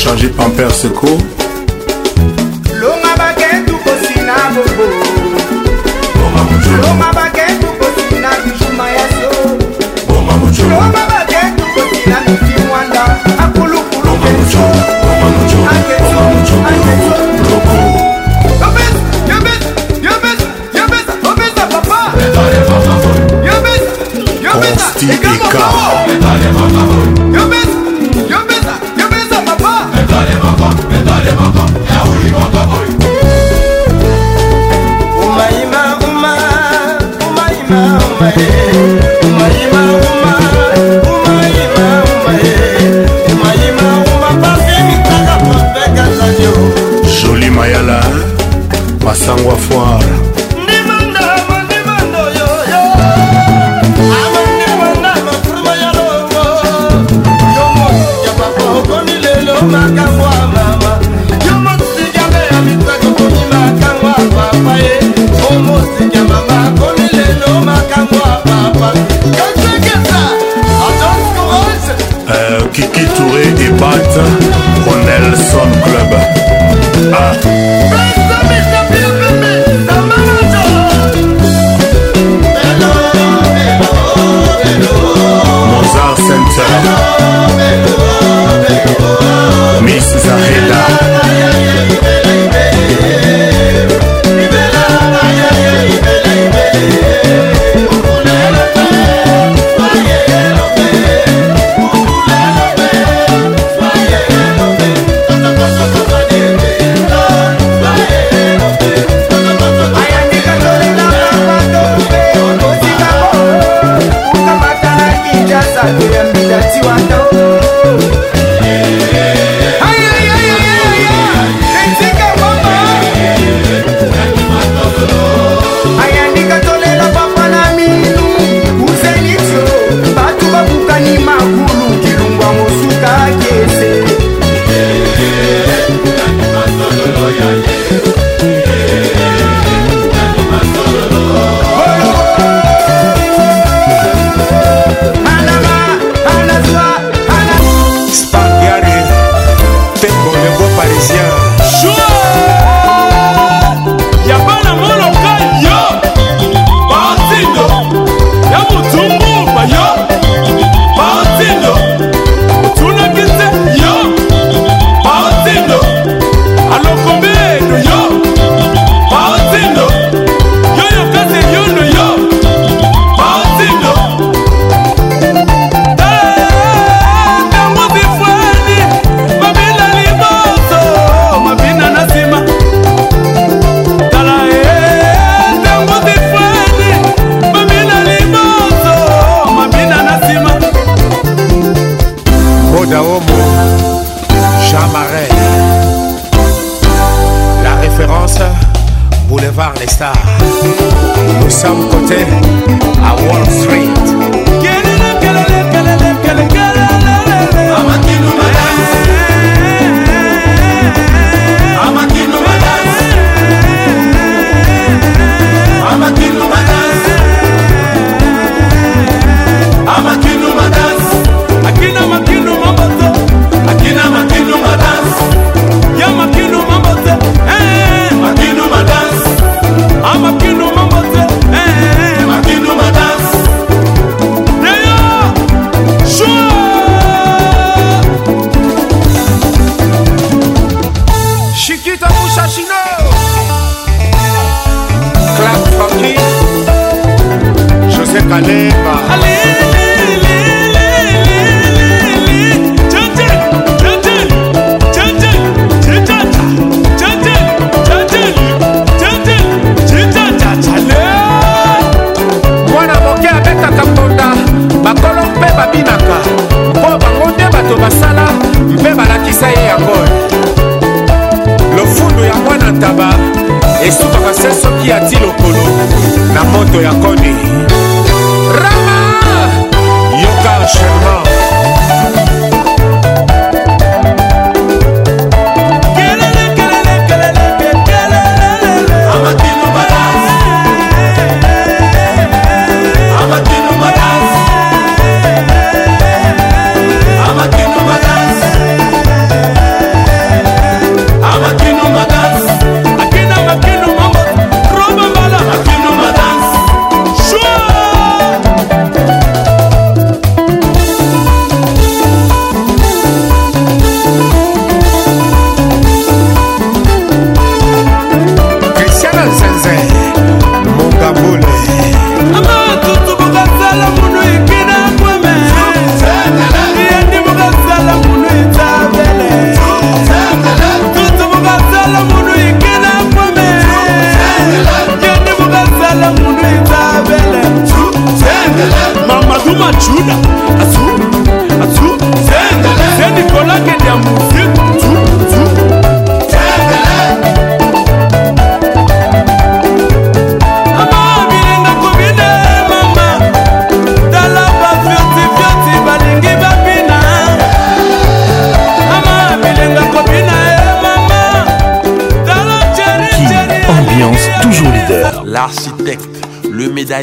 changer Pampers secours That you I know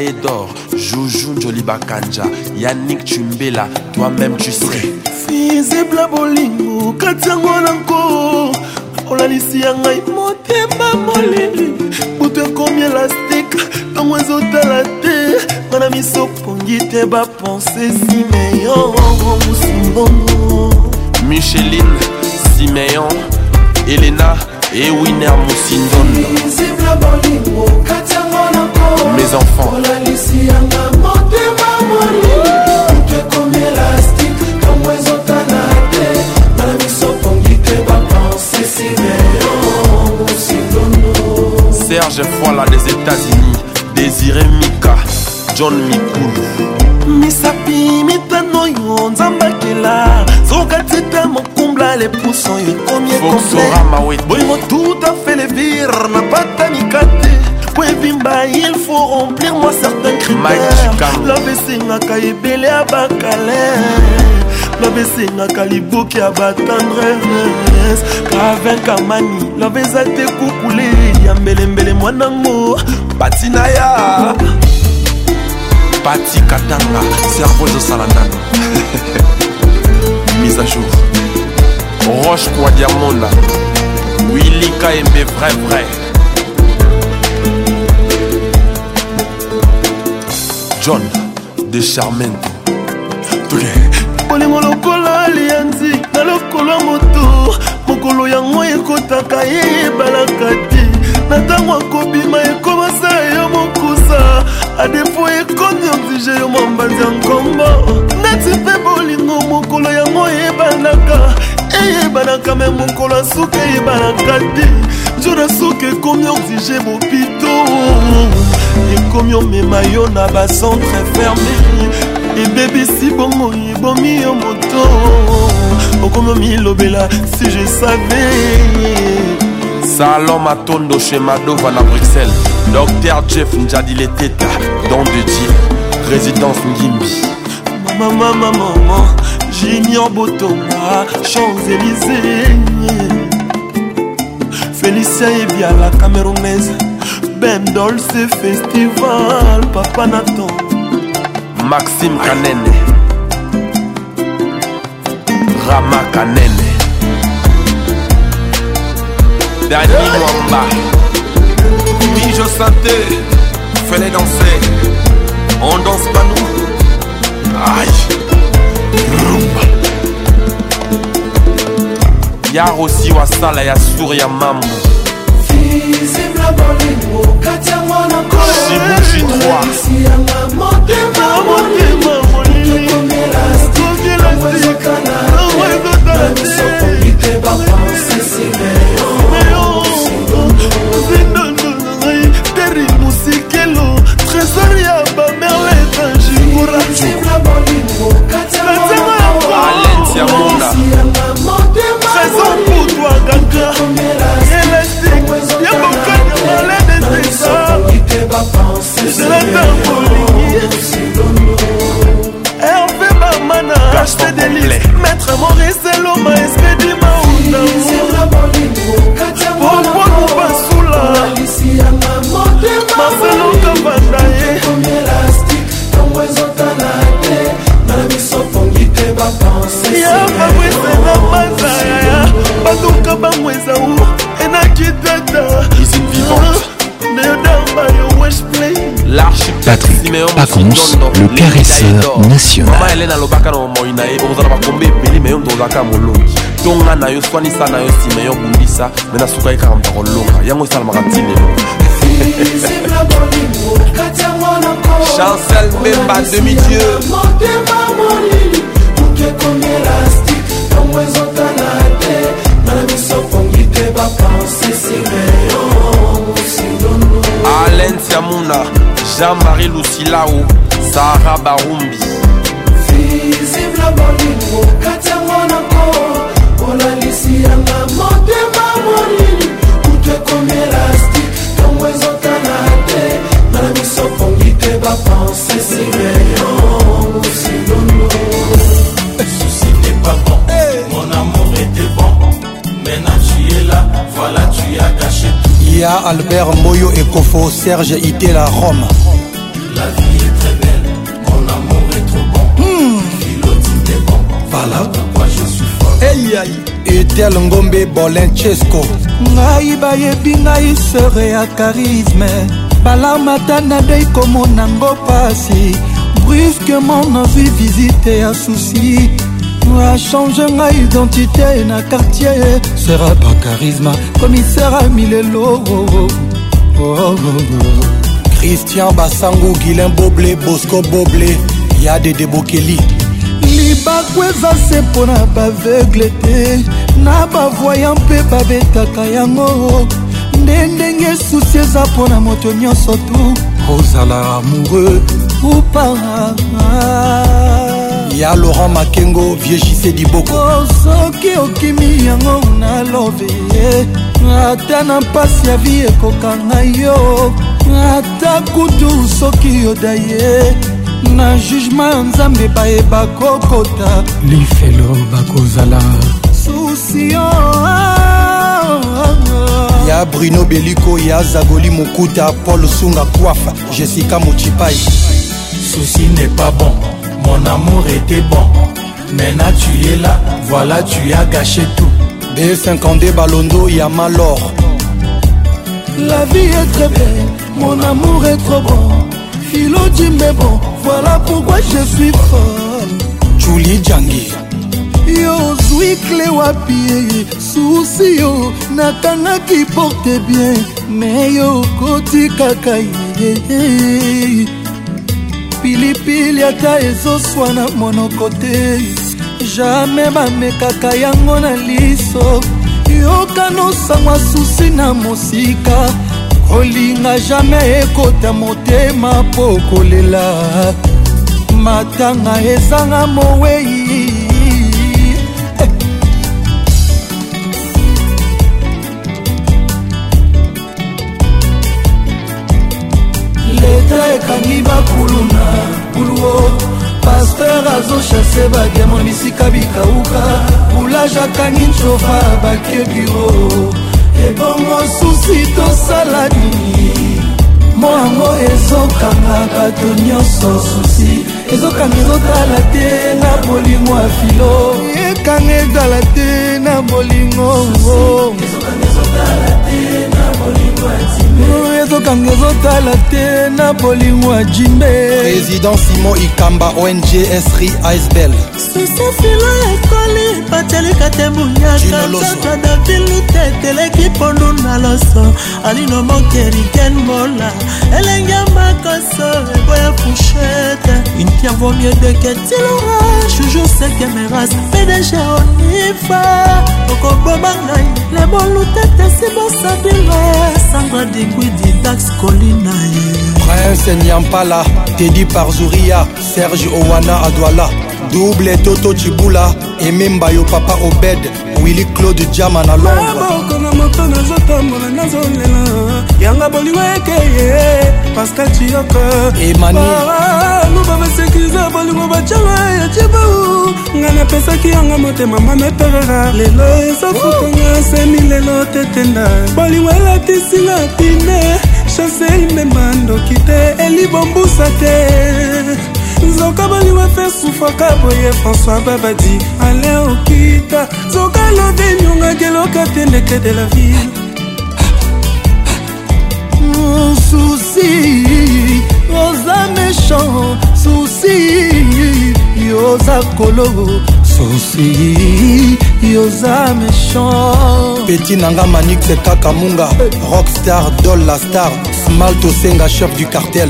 médaille d'or. Joujou Joli Bakanja, Yannick Tumbela, toi-même tu sais. Fizibla bolingo, katiango nanko. olalisi ya ngai motema molili butu ekomi elastike ntongo ezotala te ngai na miso pongi te bapense simeyon mosumbongo micheline simeyon elena ewiner mosindondo les enfants Serge Foila des États-Unis, Désiré Mika, John Mikulu. misapi mitano oyo nzambe akela soka tita mokumbla lepusu oyo ekomi ekomplet bolingo tout a fait le vire na pata mikate lobe esengaka ebele ya bakale lobe esengaka libuki ya batendrese kavin kamani lobe eza te kukule ya mbelembele mwanango patina ya pati katanga servo ezosala nano [laughs] mise à jour roche kwa diamonda wilika embe vrai vrai john de charmento bolingo lokola alianzi na lokolo ya moto mokolo yango ekotaka ye ebalaka te na ntango akobima ekomasa yo mokusa adepo ekondi oblige yo mambanzi ya nkombo neti mpe bolingo mokolo yango eyebanaka eyebanaka me mokolo ya suki eyebanaka te jour ya suki ekomi oblige bopito ekomi omema yo na bacentre ferme ebebisi bongo ebomi yo moto okomi omilobela si je savais salon matondo chez madova na bruxelles docteur jeff njadile teta don de dieu résidence ngimbi mamamamamama junior botonga champs élysée félicien ebiala camerounaise bendolce festival papa nato maxime kanene rama kanene dani mwamba mijo sante fele danser on danse pas nous aïe rumba yaro si wasala ya suri ya mambo simbla bolingo katiango na koloyanga motema molimiokongelastiaozokanaaokomite bapanse simeyo zelata bolingi herve bamana htdelis maître maurice eloma Patrick Pacons, le caresseur national. mama elene alobaka na momoi na ye okozala bakombe ebele me yo moto ozalaka molongi tonga na yo swanisa na yo nsima yo kundisa me nasuka ye kaka moto akolonga yango esalamaka ntinelo chancel memba demi-dieu alentiamuna Jean-Marie Lucilao, Sarah Barumbi. Visible bolingo katiango na nko olalisi yanga motema molili kutu ekomi elastike ntongo ezo Lia, Albert, Moyo et Kofo, Serge Itela, Rome. La vie est très belle, mon amour est trop bon. Mmh. Philotine est bon, voilà pourquoi je suis fort. Hey, aïe. Etel Ngombe Bolenchesco. Ngai bayebi ngai sere ya charisme balamata nadei komona ngo pasi brusquement nazwi visite ya susi achange ngai identité na quartier commissaire bacarisma commissaire milelo oh, oh, oh, oh, christian basango guilin boble bosco boble ya dede bokeli libaku eza se mpo na baveugle te na bavoya mpe babetaka yango nde ndenge susi eza mpo na moto nyonso tu ozala amoureux ou pas ya laurent makengo viejise diboko oh, soki okimi yango nalobe ata na mpasi ya vi ekokanga yo ata kutu soki yoda ye na jugema ya nzambe bayeba kokota lifelo bakozala susio ya bruno beliko ya zagoli mokuta paul sunga kwafa jessica mochipai susi n'est pas bon Mon amour était bon, maintenant tu es là, voilà tu as gâché tout. Et 52 Balondo, Yamalor. La vie est très belle, mon amour est trop bon. Philo dit mais bon, voilà pourquoi je suis folle. Julie Djangi. yo ozwi kle wapi susi yo nakangaki porte bien me yo okoti kaka ye pilipili ata ezoswana monoko te jamai bamekaka yango na liso yoka nosangwa susi na mosika kolinga jamai ekota motema mpo kolela matanga ezanga mowei bashase badiamon bisika bikauka boulage akangi ncova bake biro ebongo eh susi tosala nini moango ezokanga bato nyonso susi ezokanga ezotala te na bolingo ya filo ekanga ezala te na bolingo ngo ezokanga ezotala te na bolingo ya jimbe président simon ikamba ong sri icebel sefilo ekoli patelika te bunyaka nzoto davilute eteleki pondu na loso alino mokeriken mola elenge makoso eboya fushete intia vomie deketilora jujour sekemeras pdg onifa okoboma ngai lebolutete sibosabila sandra digwidi dax kolina ye prince nyampala tedi parzuria serge owana adwala double toto cibula ememba yo papa obed willi claude jama na londreboko na moto nazotambola nazolela yanga bolingo ekeye pascal ciyoko emaniluba basekirize bolingo bacala ya cibau ngai napesaki yanga motema mameperera lelo ezafutanga semi lelo tetenda bolingo elatisinga pine chansel membandoki te elibombusa te nzoka baliwa mpe sufaka boye françois babadi ale okita nzoka lode nyonga geloka mpe ndeke de la ville susi oza méchant susi yoza kolo susi yoza méchant peti nanga manixe kaka munga rockstar dol la star smalt osenga chef du cartel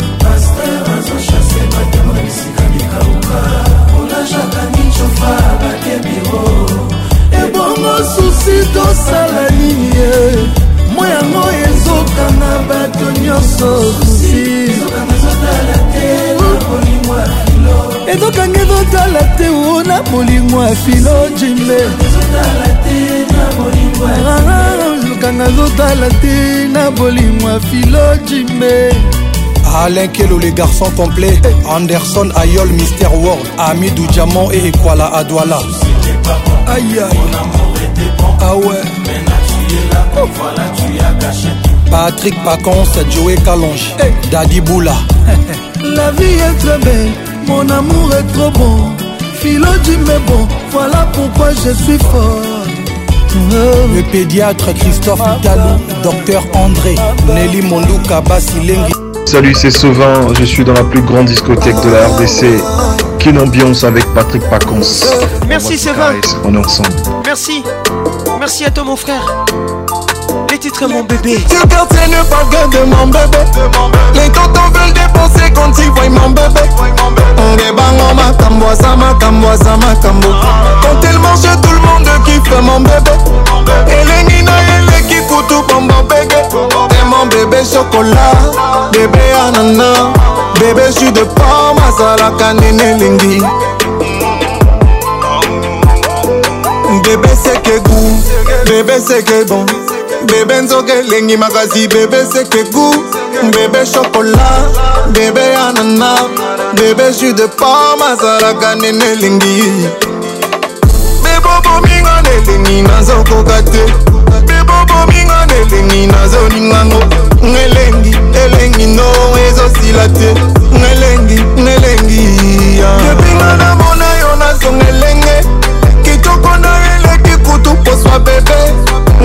bashufa bakebiro ebongo susi tosala nini ye mwa yango ezokanga bato nyonso susi ezokanga ezotala te o na molimo ya filo jimbe ezokanga ezotala te na bolimo ah, ah, ya filo jimbe Alain Kelo, les garçons complets. Anderson, Ayol, Mister World. Ami du Diamant et Ekwala Adouala. Aïe aïe. Ah ouais. Oh. Voilà, tu as gâché. Patrick Pacon, c'est Joey Calonge. Daddy Boula. [laughs] La vie est très belle, mon amour est trop bon. Philo dit mais bon, voilà pourquoi je suis fort. Le pédiatre Christophe Italo, docteur André, Nelly Mondouka Basilengi. Salut, c'est Sauvin, je suis dans la plus grande discothèque de la RDC. Quelle ambiance avec Patrick Pacons. Merci Sauvin. On est ensemble. Merci. Merci à toi mon frère. Les titres mon bébé. Tu personne ne parle de mon bébé. Les veut veulent dépenser quand tu vois mon bébé. On débarque mon bébé Quand elle mange, tout le monde kiffe mon bébé. Et les Toutou bonbon bébé Et mon bébé chocolat Bébé ananas Bébé jus de pomme Azala kanene lingi Bébé seke goût Bébé seke bon Bébé nzoke lengi makasi Bébé seke goût Bébé chocolat Bébé ananas Bébé jus de pomme Azala kanene lingi Bébé bominga nelingi Nazokoka te bobominga nelengi nazolingango ngelengi elengi no ezosila te ngelengi ngelengi yebinga namona yo nazonga elenge kitoko na eleki kutu poswa bebe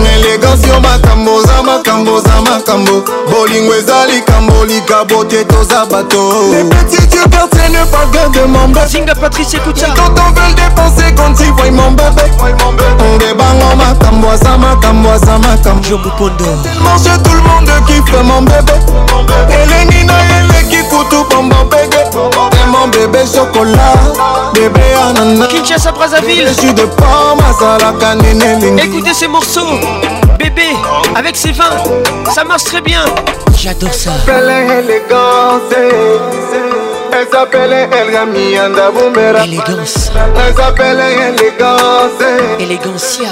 ngelegance yo makambo oza makambo oza makambo bolingo eza likambo likabo te toza bato zinga patricie kucaondebango makambo aza makambo aza makambomange tout le monde kife mon bébé elengi na eleki kutu bombo bege mon bébé chocolat bébé anana kinshasa brazaville je suis de pomme azalaka nene elingi écoutez ce morceau bébé avec ses vins, ça marche très bien. J'adore ça. Élégance. Elegancia.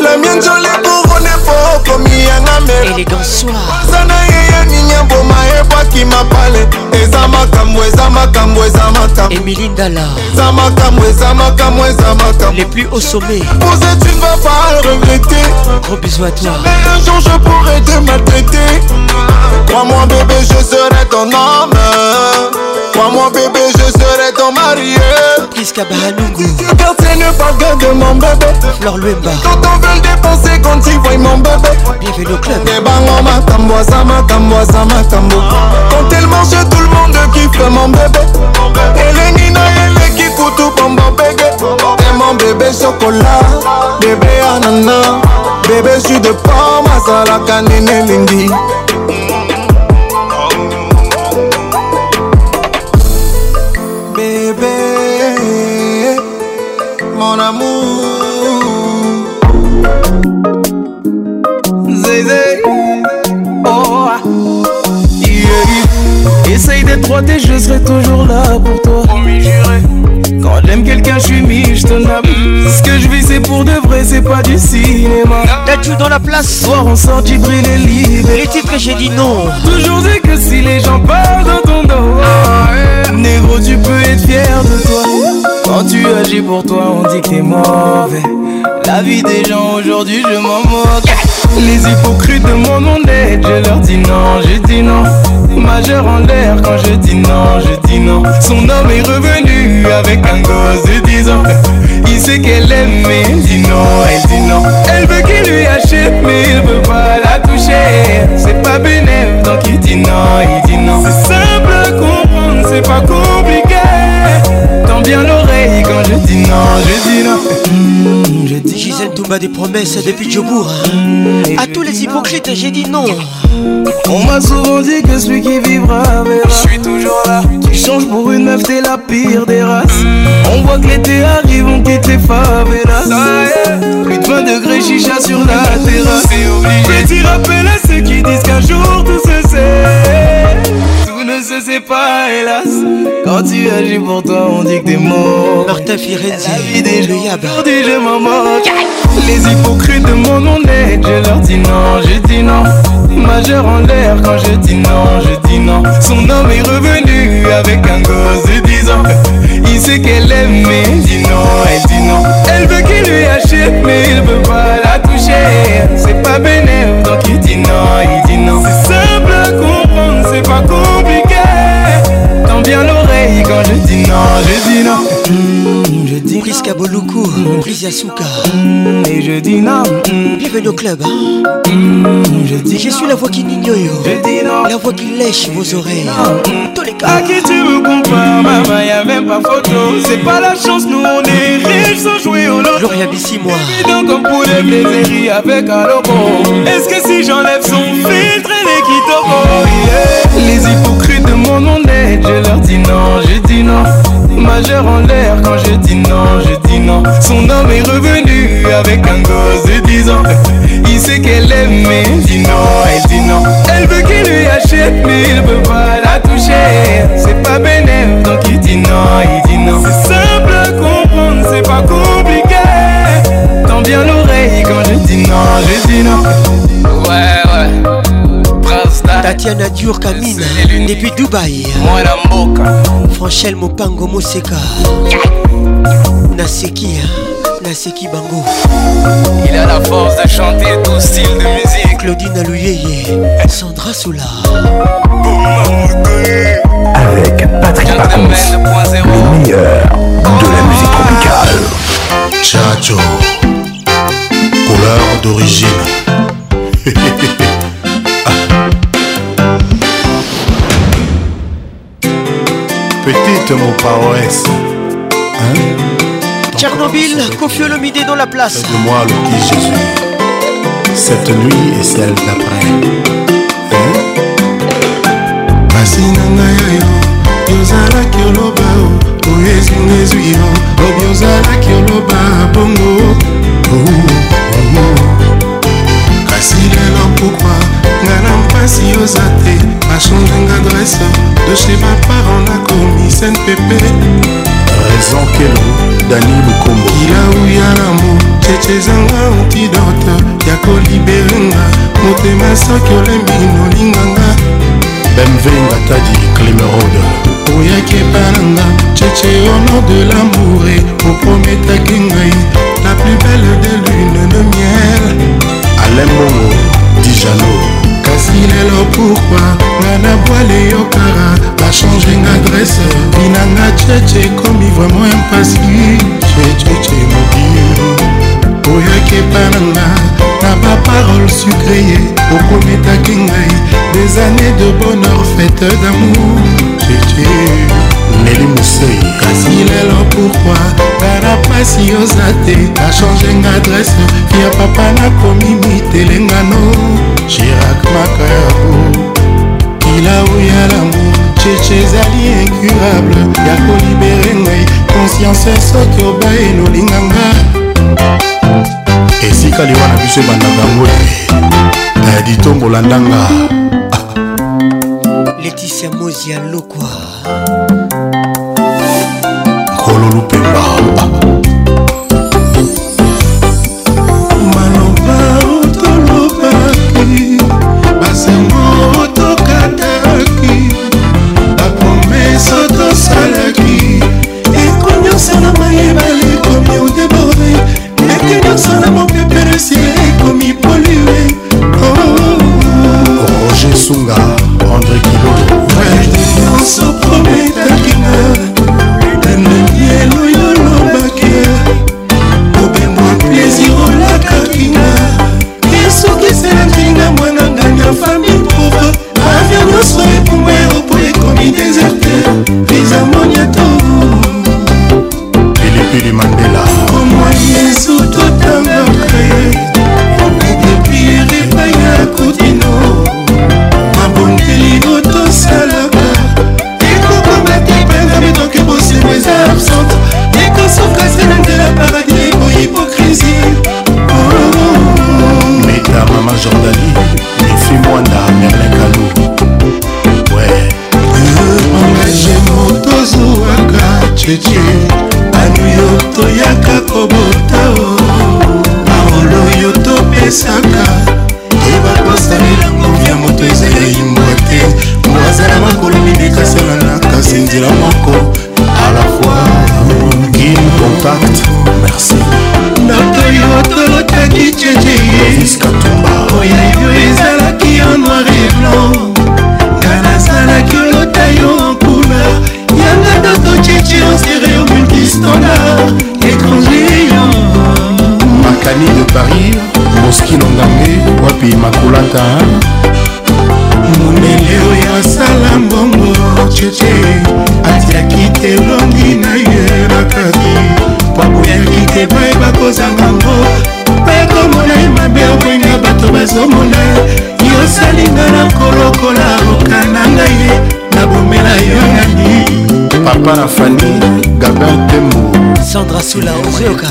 La mienne jolie couronne poko miyanga mera. Elegancia. Sana yeye ninya boma ebwaki mapale. Eza makambo eza makambo eza makambo Émilie Ndala Eza makambo eza makambo eza makambo Les plus au sommet Poser tu ne vas pas le regretter Gros bisous à toi Mais un jour je pourrais te maltraiter Crois-moi bébé je serai ton homme Moi, mon bébé, je serai ton mari. Prisca eh. Bahalungu. Si tu personne ne parle de mon bébé. Flore Luemba. Quand on veut dépenser, quand tu vois mon bébé. Bienvenue au club. Des eh bangs en oh, matambo, ça matambo, ça matambo. Quand elle mange, tout le monde kiffe mon bébé. Elle est nina, elle est kikutu, bombo bébé. Et mon bébé chocolat, bébé anana. Bébé, je suis de pomme, à la canine, lindy. amour. oh, ah. Essaye d'être droite et je serai toujours là pour toi. Quand j'aime quelqu'un, je suis mis, je te nappe. Ce que je vis, c'est pour de vrai, c'est pas du cinéma. T'as dans la place. Soir, on sort du brûle et libre. Les titres j'ai dit non. Toujours est que si les gens parlent dans ton dos, ah, négro, tu peux être fier de toi. Quand tu agis pour toi, on dit que t'es mauvais. La vie des gens aujourd'hui, je m'en moque. Les hypocrites de mon aide, je leur dis non, je dis non. Majeur en l'air quand je dis non, je dis non. Son homme est revenu avec un gosse de 10 ans. Il sait qu'elle aime, mais il dit non, elle dit non. Elle veut qu'il lui achète, mais il veut pas la toucher. C'est pas bénéfique, donc il dit non, il dit non. C'est simple à comprendre, c'est pas compliqué bien l'oreille quand je dis non, je dis non. Mmh, je dis Gisèle Toumba des promesses depuis Djobourg. Mmh, à tous les hypocrites, j'ai dit non. On m'a souvent dit que celui qui vivra verra. Je suis toujours là. Tu changes pour une meuf, t'es la pire des races. Mmh. On voit que l'été arrive, on quitte les favelas. Plus de 20 degrés, chicha sur la terrasse. C'est obligé. Petit rappel à ceux qui disent qu'un jour tout se sait je sais pas, hélas. Quand tu agis pour toi, on dit que t'es mort. Martin Firenze, la vie je m'en moque. Les hypocrites de mon aide je leur dis non, je dis non. Majeur en l'air quand je dis non, je dis non. Son homme est revenu avec un gosse de 10 ans. Il sait qu'elle aime, mais il dit non, elle dit non. Elle veut qu'il lui achète, mais il veut pas la toucher. C'est pas bénéfique donc il dit non, il dit quand je dis non, je dis non. je dis Prisca Boluku, mmh. et je dis non. Mm. Bienvenue au club. Hein. Mm, je dis Je suis la voix qui n'ignore. Je La voix qui lèche vos oreilles. Mm. Tous les cas. À qui tu me compares, maman, y'a même pas photo. C'est pas la chance, nous on est riches sans jouer au lot. Gloria Bissi, moi. Évident comme pour les plaisirs avec un logo. Est-ce que si j'enlève son filtre, elle est qui Les hypocrites de mon nom je leur dis non, je dis non. Majeur en l'air quand je dis non, je dis non. Son homme est revenu avec un gosse de 10 ans. Il sait qu'elle aime, mais dit non, elle dit non. Elle veut qu'il lui achète, mais il peut pas la toucher. C'est pas bénéf, donc il dit non, il dit non. C'est simple à comprendre, c'est pas compliqué. Tends bien l'oreille quand je dis non, je dis non. Ouais, ouais. Tatiana Durkamine, Kamina depuis Dubaï Franchel Mopango Moseka Naseki, hein. Naseki Bango Il a la force de chanter tout style de musique Claudine Alouyeye Sandra Soula Avec Patrick D'Amel, Le meilleur de la musique tropicale Chacho Couleur d'origine [laughs] Petite mon paresse. Hein? Tchernobyl, le midi dans la place. De moi le petit Jésus. Cette nuit et celle d'après. Hein? Pasi nanga yo, yozalaki oh. yo, obi oh, ozalaki oloba bongo. Oh. Kasi lelo pourquoi nga na mpasi oza te bachanganga adrese de chez baparent nakomi sen pepe raison kelo dani lukombo kilau ya lamo cece ezanga antidote ya koliberenga motema soki olembi nolinganga bemvenga tadi clémerode oyaki epananga cece honor de lamour e oprometaki ngai la plus belle de lune de miel alembongo dijano alors pourquoi nga na bwale yokara bachange nga adresse binanga cheche ekomi vraiment impasi checheche mobi oyaki epa na nga na baparole sucreye okometaki ngai des années de bonheur fête d'amour cheche neli mosei kasi lelo pourkui ngana mpasi oza te achange nga adresse ya papa nakomi mitelenga no incurable ya kolibere ngai konsiance soki obaye nolinga nga esika liwa na biso ebandaka yango te ditombola ndanga leticia [laughs] mozi ya lokwa kololupemba kota mondele oyo asala mbongo cheche atiaki te longi na ye bakaki baboyaki te baye bakozanga ngo bayekomona ye mabe okoinga bato bazomona yosalinga na kolokola okana ngai ye nabomela yo nani papa na fani gabin tembo sandra sula ozoyoka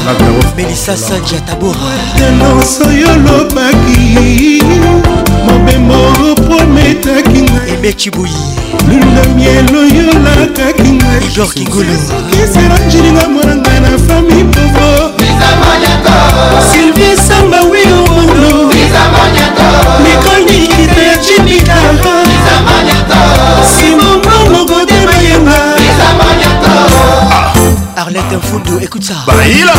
melisa sanji atabora tenoso yo lobaki bolingo prometaki ngaiebekibuyi lunda mielo yolakaki ngaiokiselanjilinga mwananga na fami povo sylvie samba wio mondo nikolnikita ya jibikara simongongo kotemayemba arlete mfundu ekuta baila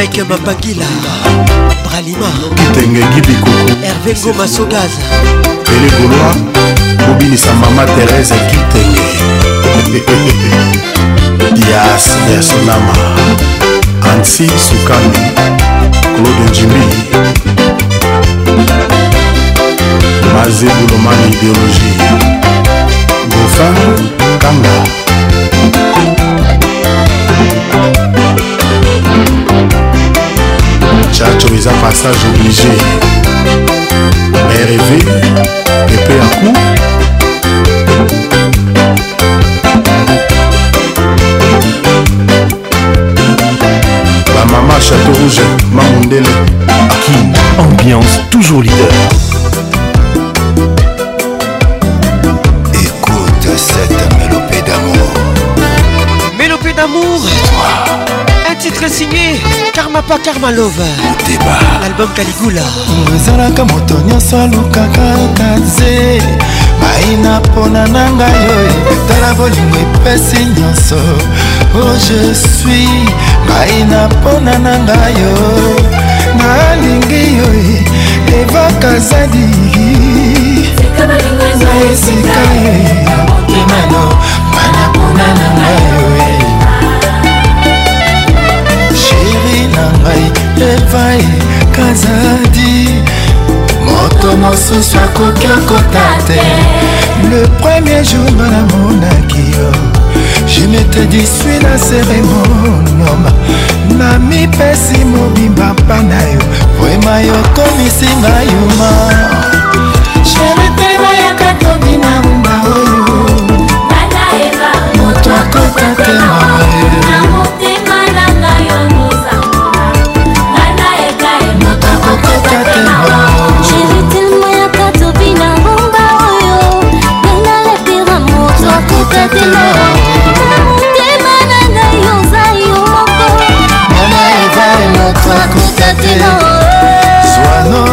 mike mapangila bralima kitengeki bikoko herve ngoma sogaza pele golwa kobinisa mama terese kitenge yas yasonama ansi sukami claude njimbi mazebulomani ideologie gofin kanga chacho eza passage obligé rv epe ya ku bamama chateau rouge mamundele ambiance toujours leader papa karmalova l'album kaligula ezalaka moto nyonso alukaka kaze maina mpona na ngai oyo tala bolingo epesi nyonso o oh, je suis maina mpona na ngai oyo nalingi oyo evaka zadiri na esika ye ya motemano mana mpona na ngai evai kazadi moto mosusu akoki akota te le premier jour nga namonaki yo je mete disui na seremonoma na mipesi mobimba mpa na yo vrema yokomisi nga yuma sheretema yaka tobina mba oyo oh. moto akota te mama zwanonga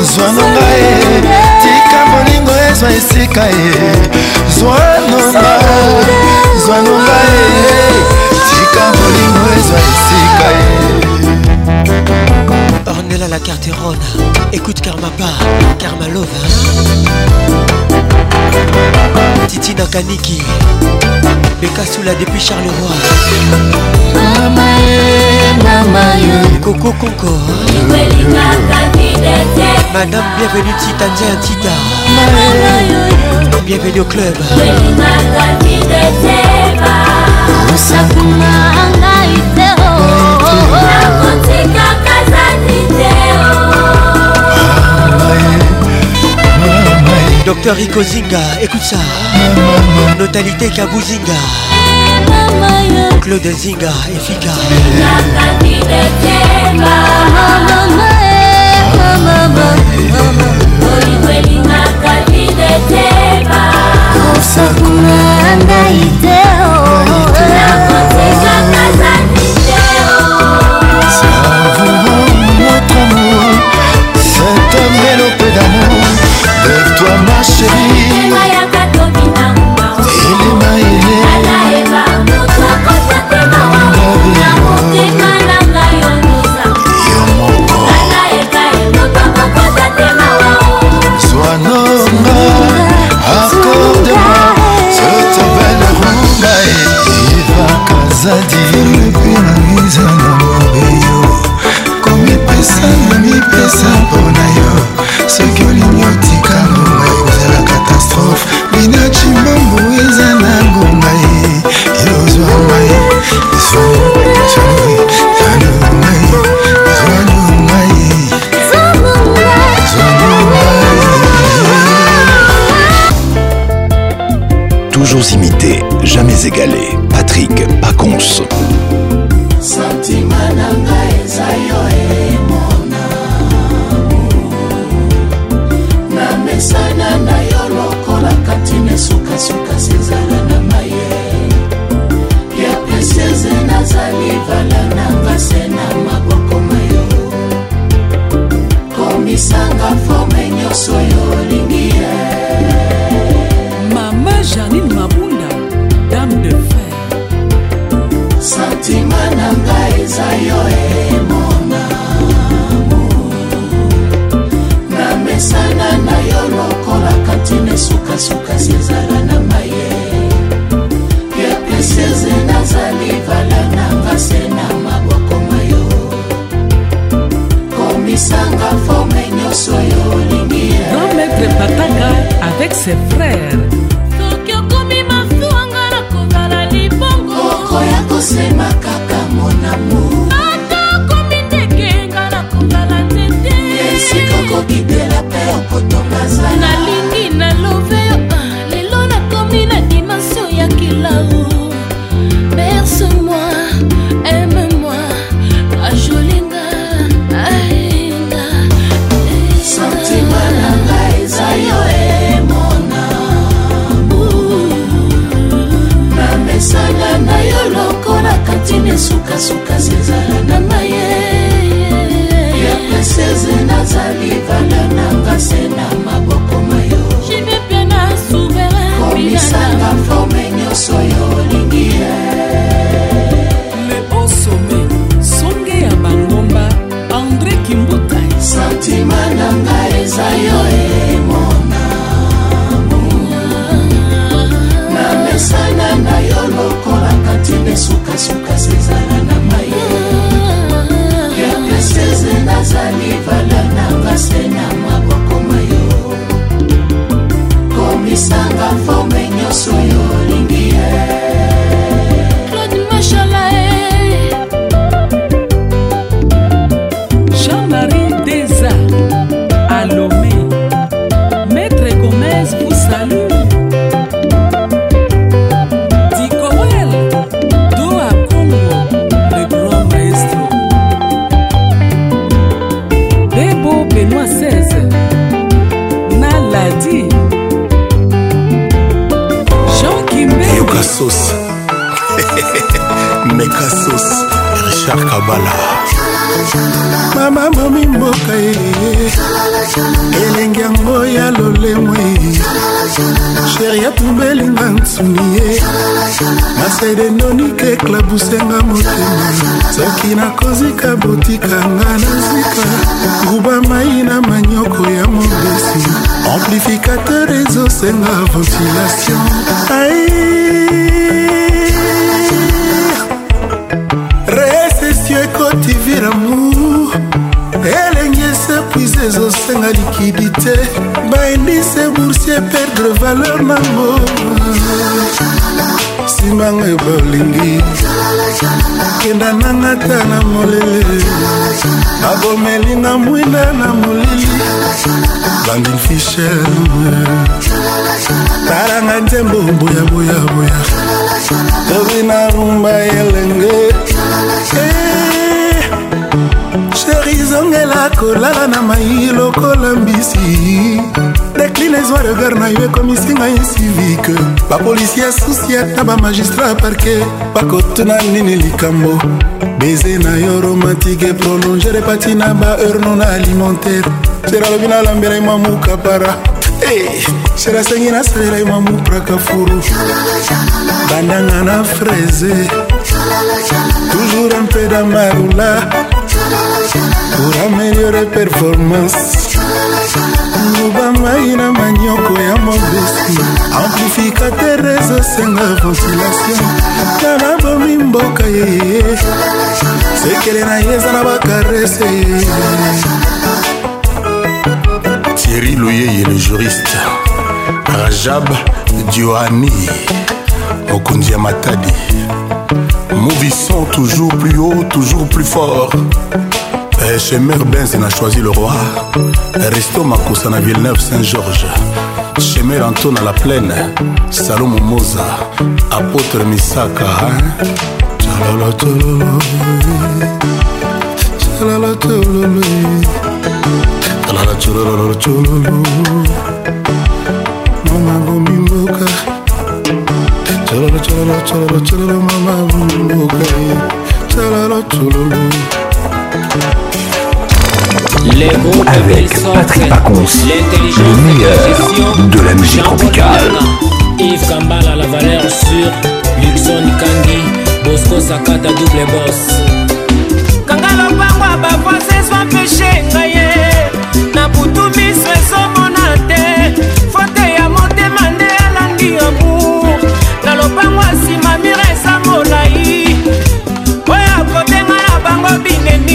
zwanonga e tika molingo ezwa esika e zwanonga zwanonga e tika molingo ezwa esika e ornela la carterona écoute karma pa karma lova titina kaniki bekasula depuis charleroi mama e kokokoko madame bienvenue titanze ya tita bienvenue au club osakuma ngai te oh. nakotika kazani te oh. docteur rikozinga écoute ça notalité kabuzinga Claude Zinga efficace osakuna ngai te Toi ma chérie azadi lepi na miza na mobeyo komipesa na mipesa mpona yo soki olingi otika ngonga ekozala katastrophe binaci mbambu eza na ngonga ye yozwa ngai Toujours imité, jamais égalé. Patrick Paconce. mesana na yo lokola kantine sukasuka sezala na maye ye peseze nazali vala nanga se na maboko mayo komisanga forme nyonso yo olingi grand maître patanga avec ses frères soki okomi mafuanga nakozala libongo okoya kosema kaka monamour nalingi nalove yo ah, lelo nakomi na dimension ya kilau berce moi aime moi ajolinga ainga santima na ngai eza yo emona na mesanga na yo lokola katine sukasuka sezala na mai aseze nazali vala nanga se na maboko mayo komisanga forme nyonso yo olingi ye le osome songe ya bangomba andre kimbuta santima na ngai eza yo emo libala nanga se na maboko na yo komisanga forme nyonso mekasos richard kabala mama momi mboka ye eh, eh, eh. elenge yango ya lolemo ye sheri atumbelinga nsuni ye masedenonike klabusenga motema soki nakozika botikanga nazika gruba mai na manyoko ya mobesi amplificateur ezosenga ventilation ai divine amour elenge esepuise ezosenga likidite baindise boursier perdre valeur nango simanga yo bolingi kenda nanga ta na molele abomelinga mwinda na molili landin fisher talanga nzembo boyaboyaboya tobi na rumba elenge kolela kolala na mai lokola mbisi dekline ezwa regard na yo ekomisi ngai civike bapolisie asusi ata bamagistrat parke bakotuna nini likambo beze na yo romantike prolonge repati na baheure non alimentaire sera lobi nalambela ye mwa mukapara eh, sera asengi nasalela ye mwa mupraka furu bandanga na fraise toujours un peu damarula pour améliorer performance lobamai na manioko ya mobesi amplificateur ezosenga ventilation tala bomi mboka ye sekele na ye eza na bakarese thierry loyeye le juriste rajab dioani mokonzi ya matadi mouvissons toujours plus haut toujours plus fort Eh, chez Mère a choisi le roi. Resto Makoussa à Villeneuve-Saint-Georges. Chez Mère Anton à la plaine. Salomon Moza. Apôtre Misaka. Hein? Tchalala avec Patrick Pacons, le meilleur de la musique tropicale. Yves Kambala, la valeur sûre, Luxon Kangi, Bosco Sakata, double boss. Kangalo Pangwa, Bavoise, soit péché, Ngaye, Nabutu, Miss, Resomonate, Fote, Yamote, Mande, Alangi, Amou, Nalo Pangwa, Sima, Mire, Samolai, Oya, Kotenga, Bango, Bineni.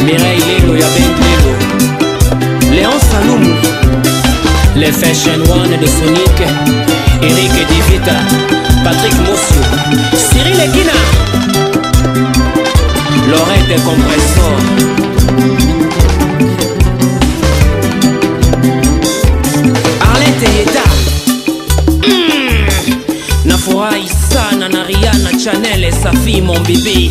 Mireille Lelo ya Ben Léon Salumu Les Fashion One de Sonic Eric Divita Patrick Moussou Cyril Eguina Lorette Compressor Arlette et hmm. Nafoua Issa, Issa, na et Chanel Safi mon bébé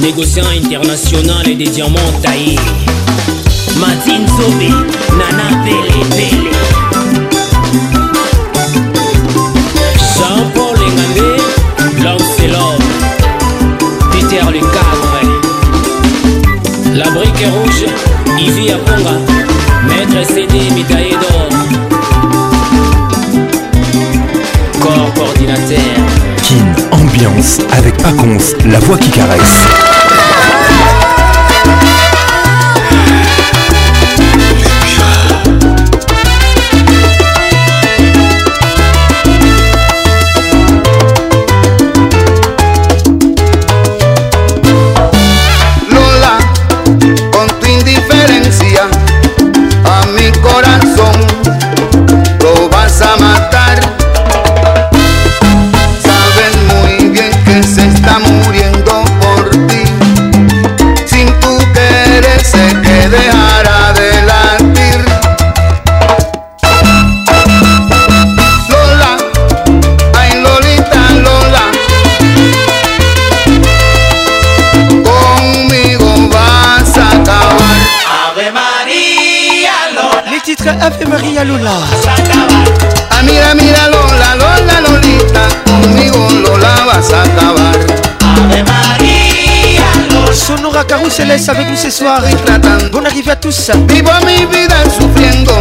négociant international et des diamants taillés. Matin Sobi, Nana Pele Pele. Jean-Paul Engangé, Lancelot, et Peter le cadre. La brique est rouge, Ivy Aponga, maître CD médaillé d'or. Corps coordinateur. Kin, ambiance avec Paconce, la voix qui caresse. Carousel est avec nous ce soir. Bonne arrivée à tous. Vivo mi vida sufriendo.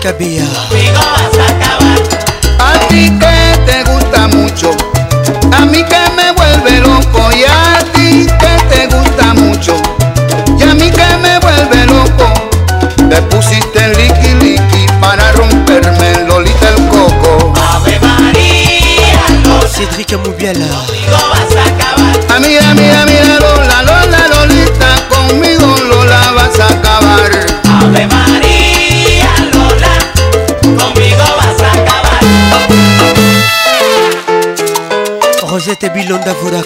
que había. a ti que te gusta mucho, a mí que me vuelve loco y a ti que te gusta mucho, y a mí que me vuelve loco. Te pusiste el liqui para romperme el lolita el coco. Ave María, no. Cédric T'es billon d'Avora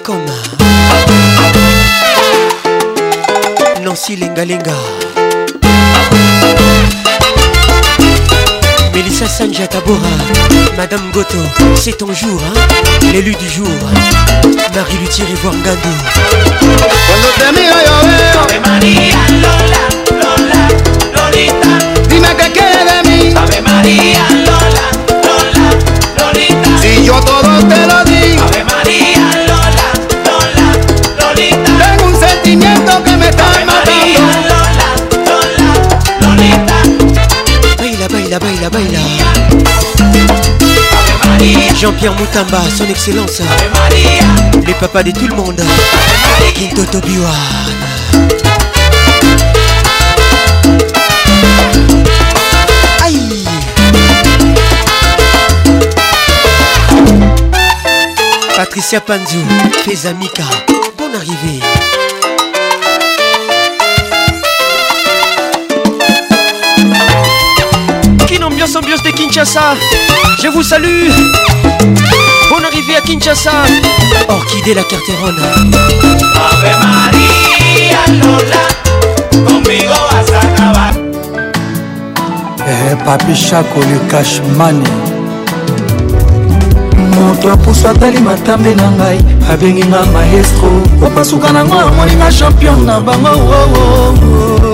Nancy Linga Linga Melissa Sanjata Bora Madame Goto C'est ton jour L'élu du jour Marie-Lou Thierry Vorgado Quand t'es mignon Maria Lola Lola Lolita Dime que qu'est de mi Maria Lola Lola Lolita Si yo todo te lo di Ave Maria Lola, Lolita. Baila, baila, baila, baila. Jean-Pierre Moutamba, son excellence. Les papas de tout le monde. Kintoto Biwan. Patricia Panzou, Fezamika, bonne arrivée. Kin ambiance ambiance de Kinshasa Je vous salue Bonne arrivée à Kinshasa Orchidée la carterone Ave Maria Lola Conmigo vas a acabar eh, Papi Chaco le cash money moto apusu atali matambe na ngai abengi nga maestro opasuka nango amoninga champion na bango oh, oh, oh.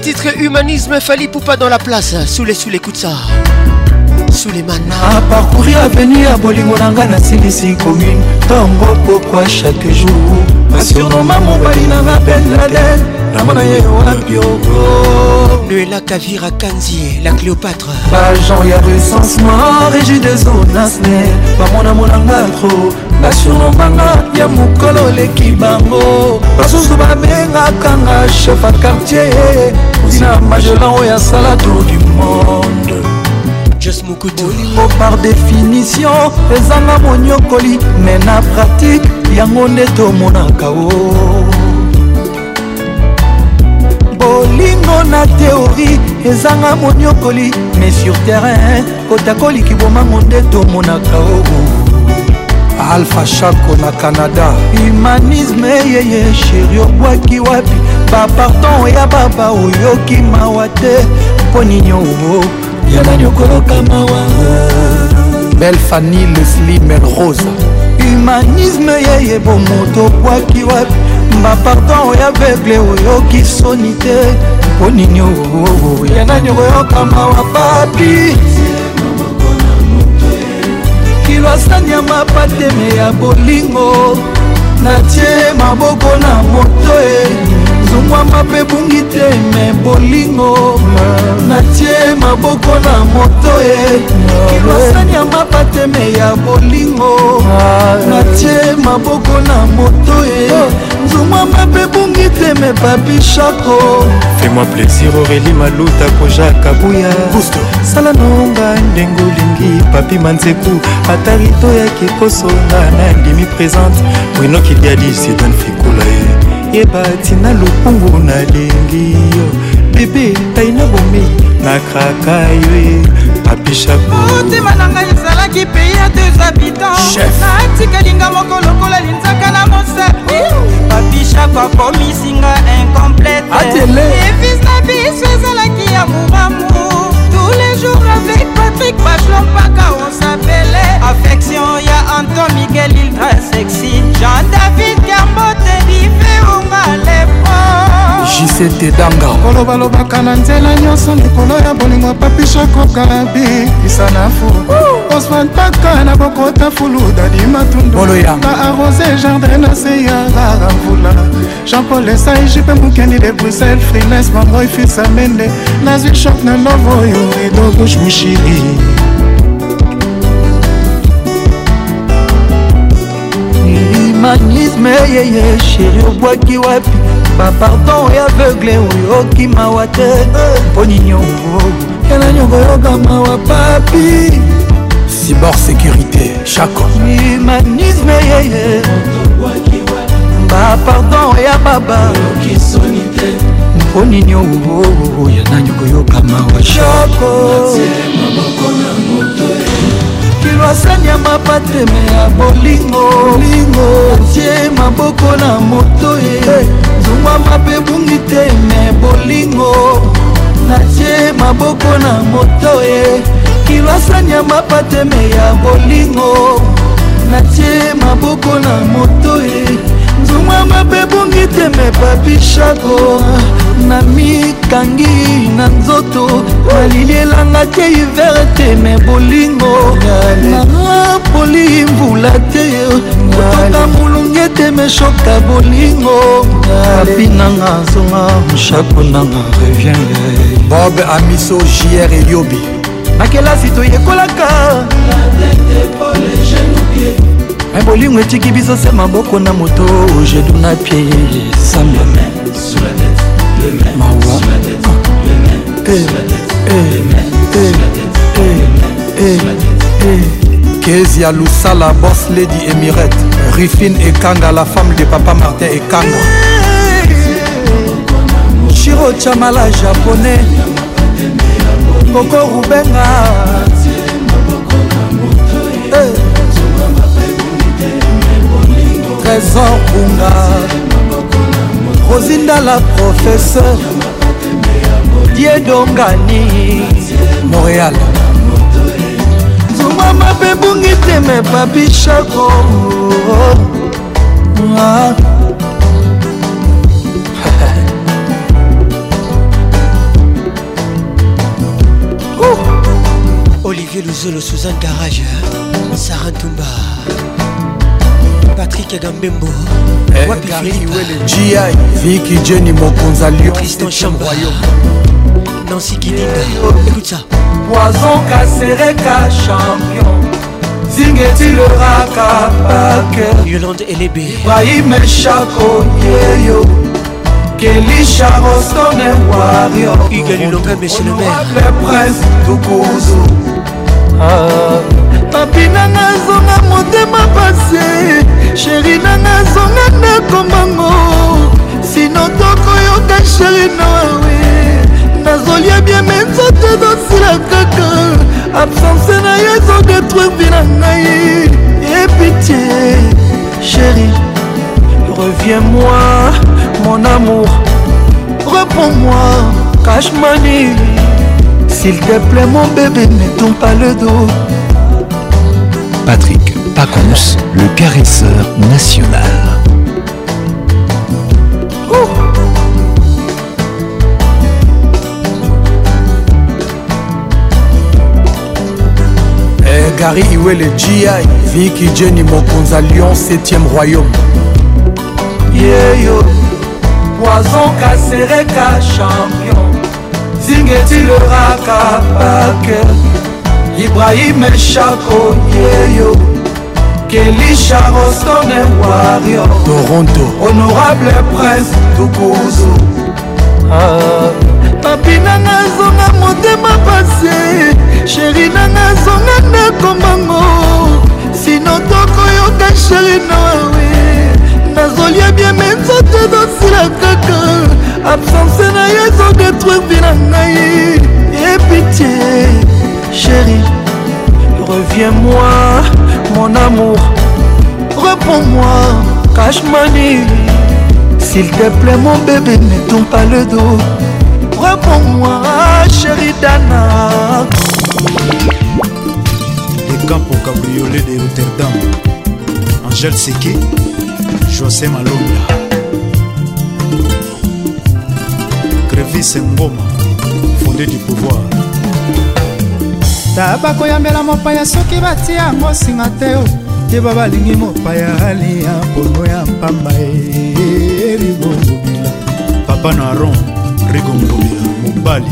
Les titres Humanisme, Fali Poupa dans la place. Sous les sous les coups de ça. Sous les manas. À parcourir avenir à Bolingonanga, na Silisi commune. Tango, pourquoi chaque jour Passionnement, mon balina, ma belle Laden. namona ye wapioko luela kavira kanzie la cléopatre bajan ya recensement régi des zones nasne bamona monanga trop basurno mbanga ya mokolo leki bango basusu babengaka nga chef a quartier tina magelan oyo asala tour du monde bolingo par définition ezanga monyokoli me na pratike yango nde tomonaka o bolingo na teori ezanga monyokoli mais sur terrain kotakoliki bomango nde tomonaka o na alpha shako na canada humanisme yeye sheri obwaki wapi bapardon ya baba oyoki mawa te mpo ninio ya nani okoloka mawa belle fani lesli melrosa humanisme yeye bomoto obwaki wapi bapardon ya vegle oyoki soni te mpo ninio ya nani okoyoka mawa papi basani ya mapateme ya bolingo natie maboko na moto e zungwamba mpe bungi te me bolingo natie maboko na moto ye kilwasani ya mapateme ya bolingo natie maboko na moto ye zungwamba mpe bungi te me papi shako fais-moi plaisir aurélie maluta koja kabuya sala nonga ndenge olingi papi manzeku ata rito yaki kosonga na ndimi présente winokidiadi sidan fikula ye yeba ntina lokungu nalingi yo bebe tai na bomei nakraka yo e papishakomotema na ngai ezalaki pei ya deux habitants natikalinga moko lokola linzaka na mosapi papishako akomisinga incomplete evis na biso ezalaki ya mobamu tous les jours avec Patrick Bachelompaka on s'appelait Affection ya Anton Miguel Iltra sexy Jean-David Gambote Dife Onga oh, l'époque jisete danga kolobalobaka na nzela nyonso likolo ya bolingo papishokokala bikisa na fuku osman paka na kokota fulu dadimatundula baarose jardin na se ya rara mvula jean-paul esai jipe mokendi de bruxelles frines mangoy fisa mende nazwi shok na love oyo redo bush mushili magnisme yeye sheri obwaki wapi bapardon ya aveugle oyo okimawa te mponi nyongo yana nyongo yokamawa papi cibor sécurité chaco humanisme yeye bapardon ya baba mponi nyongo yana oh, nyongo yokamawa chako kilwasani ya mapateme oh, ya bolingo tie maboko na moto ye hey. tungwama mpe bungi te me bolingo natie maboko na moto ye kilwasani ya mapateme ya bolingo natie maboko na moto ye nzungwama mpe bungi te me babishako na mikangi na nzoto malilielanga te hiver te me bolingo napoli mbula te kotonga molungi ete meshoka bolingo api nanga zonga moshaku nanga revienge bob amiso jr eliobi na kelasi toyekolaka me bolingo etiki biso se maboko na moto jedu na pie samba mawa eh, eh, eh, kezi ya lusala bos lady emirete Griffin Ekanga, la femme de papa Martin Ekanga. Shiro Chamala, japonais. Coco Rubenga. Hey. Eh. Trésor Bunga. Rosinda, la professeure. Diedongani, Montréal. mama mpe bungi teme papi shako ah. olivier luzolo suzan garage sara tumba patrik gambembo eh, gi viki jeni mokonza lyon christian chamboyon nancy kidinga eh, oh. écoute ça poison kasereka champion zingetileraka pake yolande elebe ibrahim eshako yeyo kelisha rostone wario igalilonga monsieur le maire prince tukuzu ah. papi nanga zonga motema pase sheri nanga zonga ndakombango sino tokoyoka sheri nawe nazolia bieme nzoto ezosila kaka absence na yo ezodetruire la na Et pitié chérie reviens-moi mon amour reprends-moi cash money S'il te plaît mon bébé ne tombe pas le dos Patrick Pacons, le caresseur national gary iwele jia viki jeni mokonza lyon 7e royaume yeyo poison kasereka champion zingetileraka pake ibrahim eshako yeyo kelisha rostone wario toronto honorable prince tukuzu ah. papinanga zonga motema pase sheri nanga zonga absence na ye ezodetruire vi na ngai epitie chéri reviens moi mon amour reprends-moi cash money s'il te plaît mon bébé ne tourne pas le dos reprends-moi chéri dana les campo cabriolet de rotterdam angèle seke josé malonga patrice ngoma fondé du pouvoir ta bakoyambela mopaya soki batia yango singa te o yeba balingi mopaya aliya mpono ya mpamba erigongobila papa na ron rigongobila mobali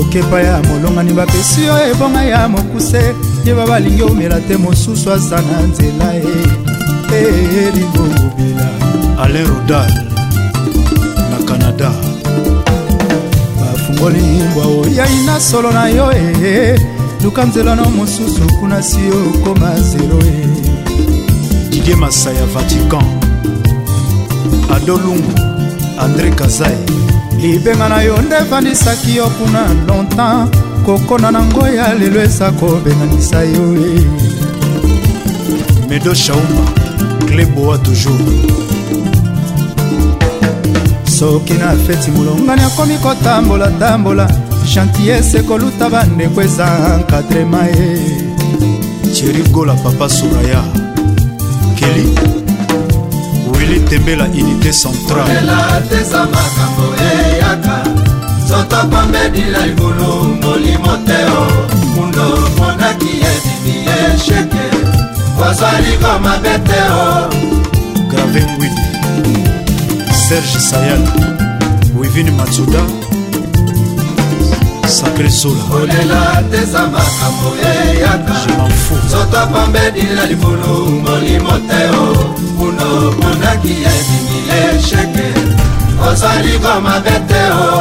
okepa ya molongani bapesi yo ebonga ya mokuse yeba balingi omela te mosusu aza na nzela e erigongobila ale rodal canada bafungoli mbwa oyai na solo na yo e luka nzelano mosusu kuna si okoma zero e didie masaya vatican adolungu andré kazai libenga na yo nde efandisaki yo kuna longtemps kokona nango ya lelo eza kobenganisa yo e medo shauma kleboa toujours soki na feti molongani akomi kotambola-tambola chantier sekoluta bandeko eza encadrema ye cherigola papa suraya keli wili tembela unité centralezamakamboeyakaotopambedila likulu molimo teo mundo monaki ebimi ye sheke wazwaliko mabe teo grave ngwidi serge sayal wivini matsuda sacré solaolela teza makambo eyakazoto pambedila libulu molimo te o kuno monaki ebimi esheke ozali komabe te o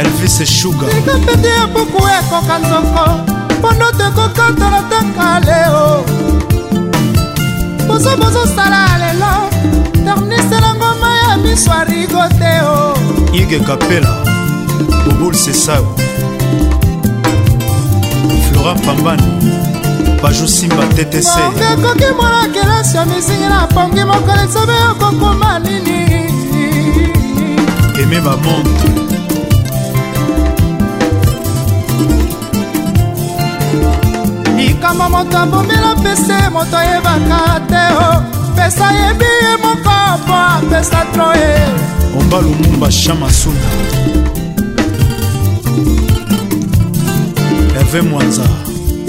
elvis sugapete ya buku ekoka nzoko mpono tekokatala te kale o bozo bozosala lelo garnisela ngoma ya miso arigo te o ige kapela bobul sesao flora pambani bajosimba ttcmonge koki mwana kelasi ya misingila pongi mokolo esobe okokoma nini eme bamontre likambo moto abombela pese moto ayebaka te o oh. apesa yebi ye moko po apesa tro ye omba lumumba chamasuna herve mwanza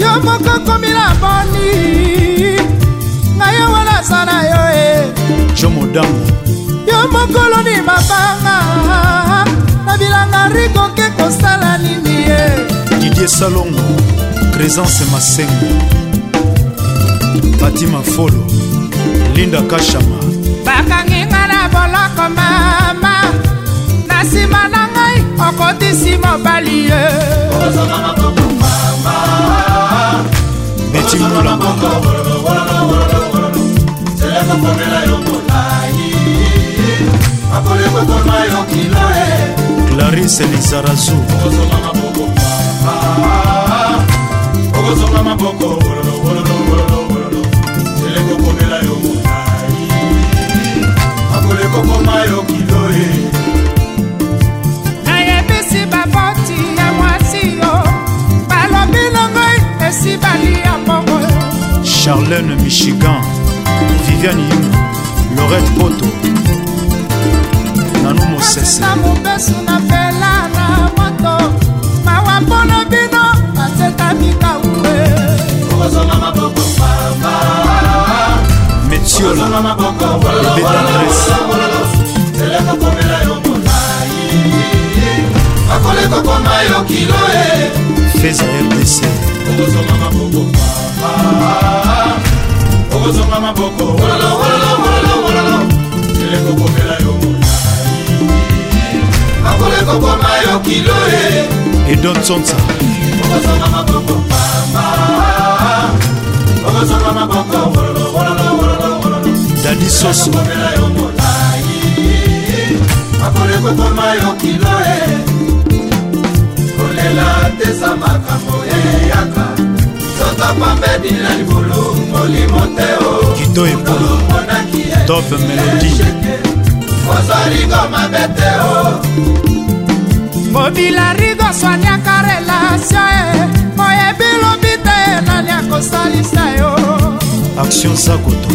yo moko komila boni ngai yo wana aza na yo e jo modamo yo mokoloni mabanga na bilanga rikoke kosala nini ye didie salongo présence masengo batima folo linda kashama bakangi nga na boloko mama na nsima na ngai okotisi mobali ye beti mulaklarise lizarazu okozonga maboko wololo wololo wololo telekokomela yo mula okokoma yo kilo e nayebisi bavoti ya mwasi yo balobi longo esi balia mbongo charlene michigan viviane yum loret poto nanu mosesena mobesu na pela na moto mawa mpona bino basetamikaue okozonga maboko siola ebe tendrese akoleka koma yo kilo e feza rdc okozonga maboko papa okozonga maboko wololo wololo wololo wololo eleko komela yo molai akoleka koma yo kilo e edon sonsa okozonga maboko papa okozonga maboko wololo wololo lisusu akoli kokoma yo kilo e kolela teza makambo eyaka sota pambedi na libulu molimo te o kito epolo e. top melodi ozolingo mabe te o mobila rigo swaniaka relasio e oyebi lobi te nani akosalisa yo action sakoto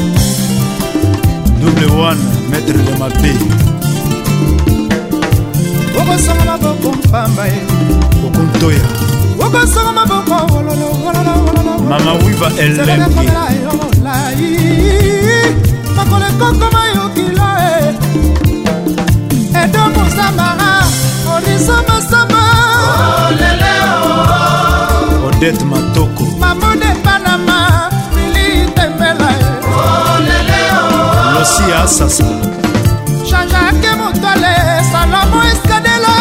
double one maître de mabe okosonga maboko mpamba ye okontoya okosonga maboko mama wiva eleki makolo ekokoma yokila e edo mosambara oriso masamba odete matoko mamode panama mili tembela yo pasi ya sasa jean-jacque motole salamo eskadela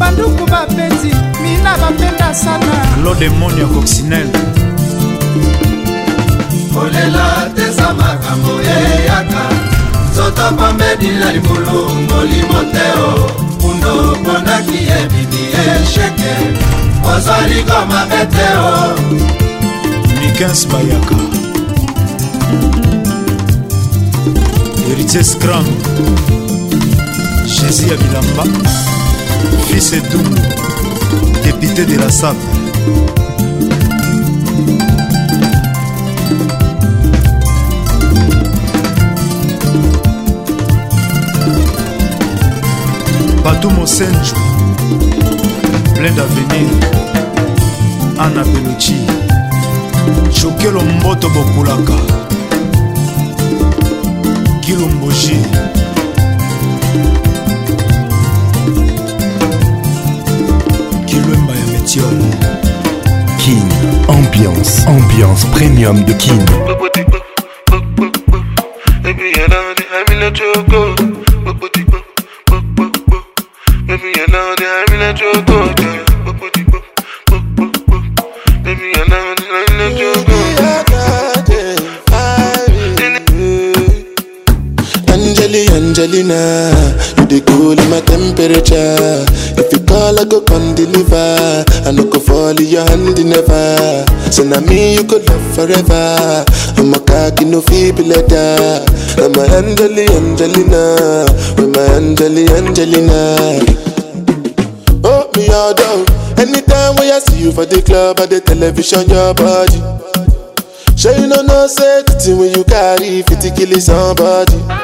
banduku bapeti mina bapenda sana lodemoni ya coccinelle kolela teza makambo eyaka nzoto pambeni na libulungoli moteo kundo ponaki ebimi esheke ozali komabeteo Rikens Bayaka Héritier Scram Jésus Abilamba Fils Edoum Député de la SAP Batou Mosenjo Plein d'avenir Anna Bellucci jokelo mboto bokulaka kilumbushi kilwemba ya metiole kin ambiance ambiance premium de kin richer. If you call, I go come deliver. I no go fall in your hand never. So now me you go love forever. I'm a cocky no feeble letter. I'm a Angeli Angelina. With my Angeli Angelina. Oh me all down. Anytime when I see you for the club or the television, your body. Sure you know no say thing when you carry 50 killing somebody.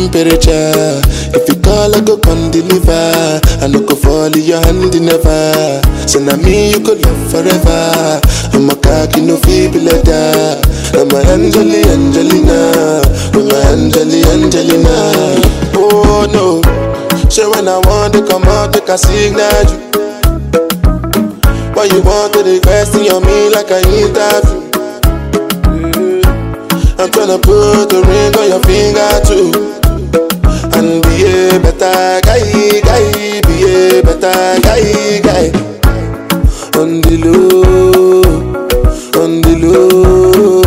temperature. If you call, I go come deliver. I no go fall in your hand never. So now me you could love forever. I'm a cocky no feeble leather. I'm a Angeli Angelina. I'm a Angeli Angelina. Oh no. Say when I want to come out, they can signal you. Why you want to invest in your me like I need interview? I'm tryna put a ring on your finger too man be a better guy, guy, be a better guy, guy. On the low, on the low,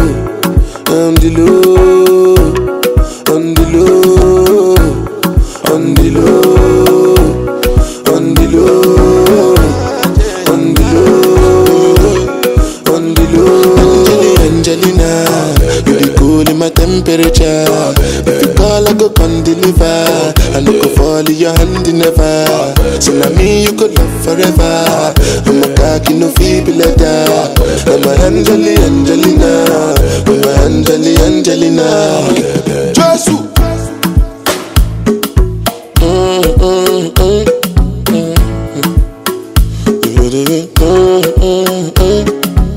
on the low. temperature. If you call, I go come deliver. I no go fall in your hand never. So now me you could love forever. I'm a cocky no feeble letter. I'm a Angeli Angelina. I'm a Angeli Angelina. Jesus.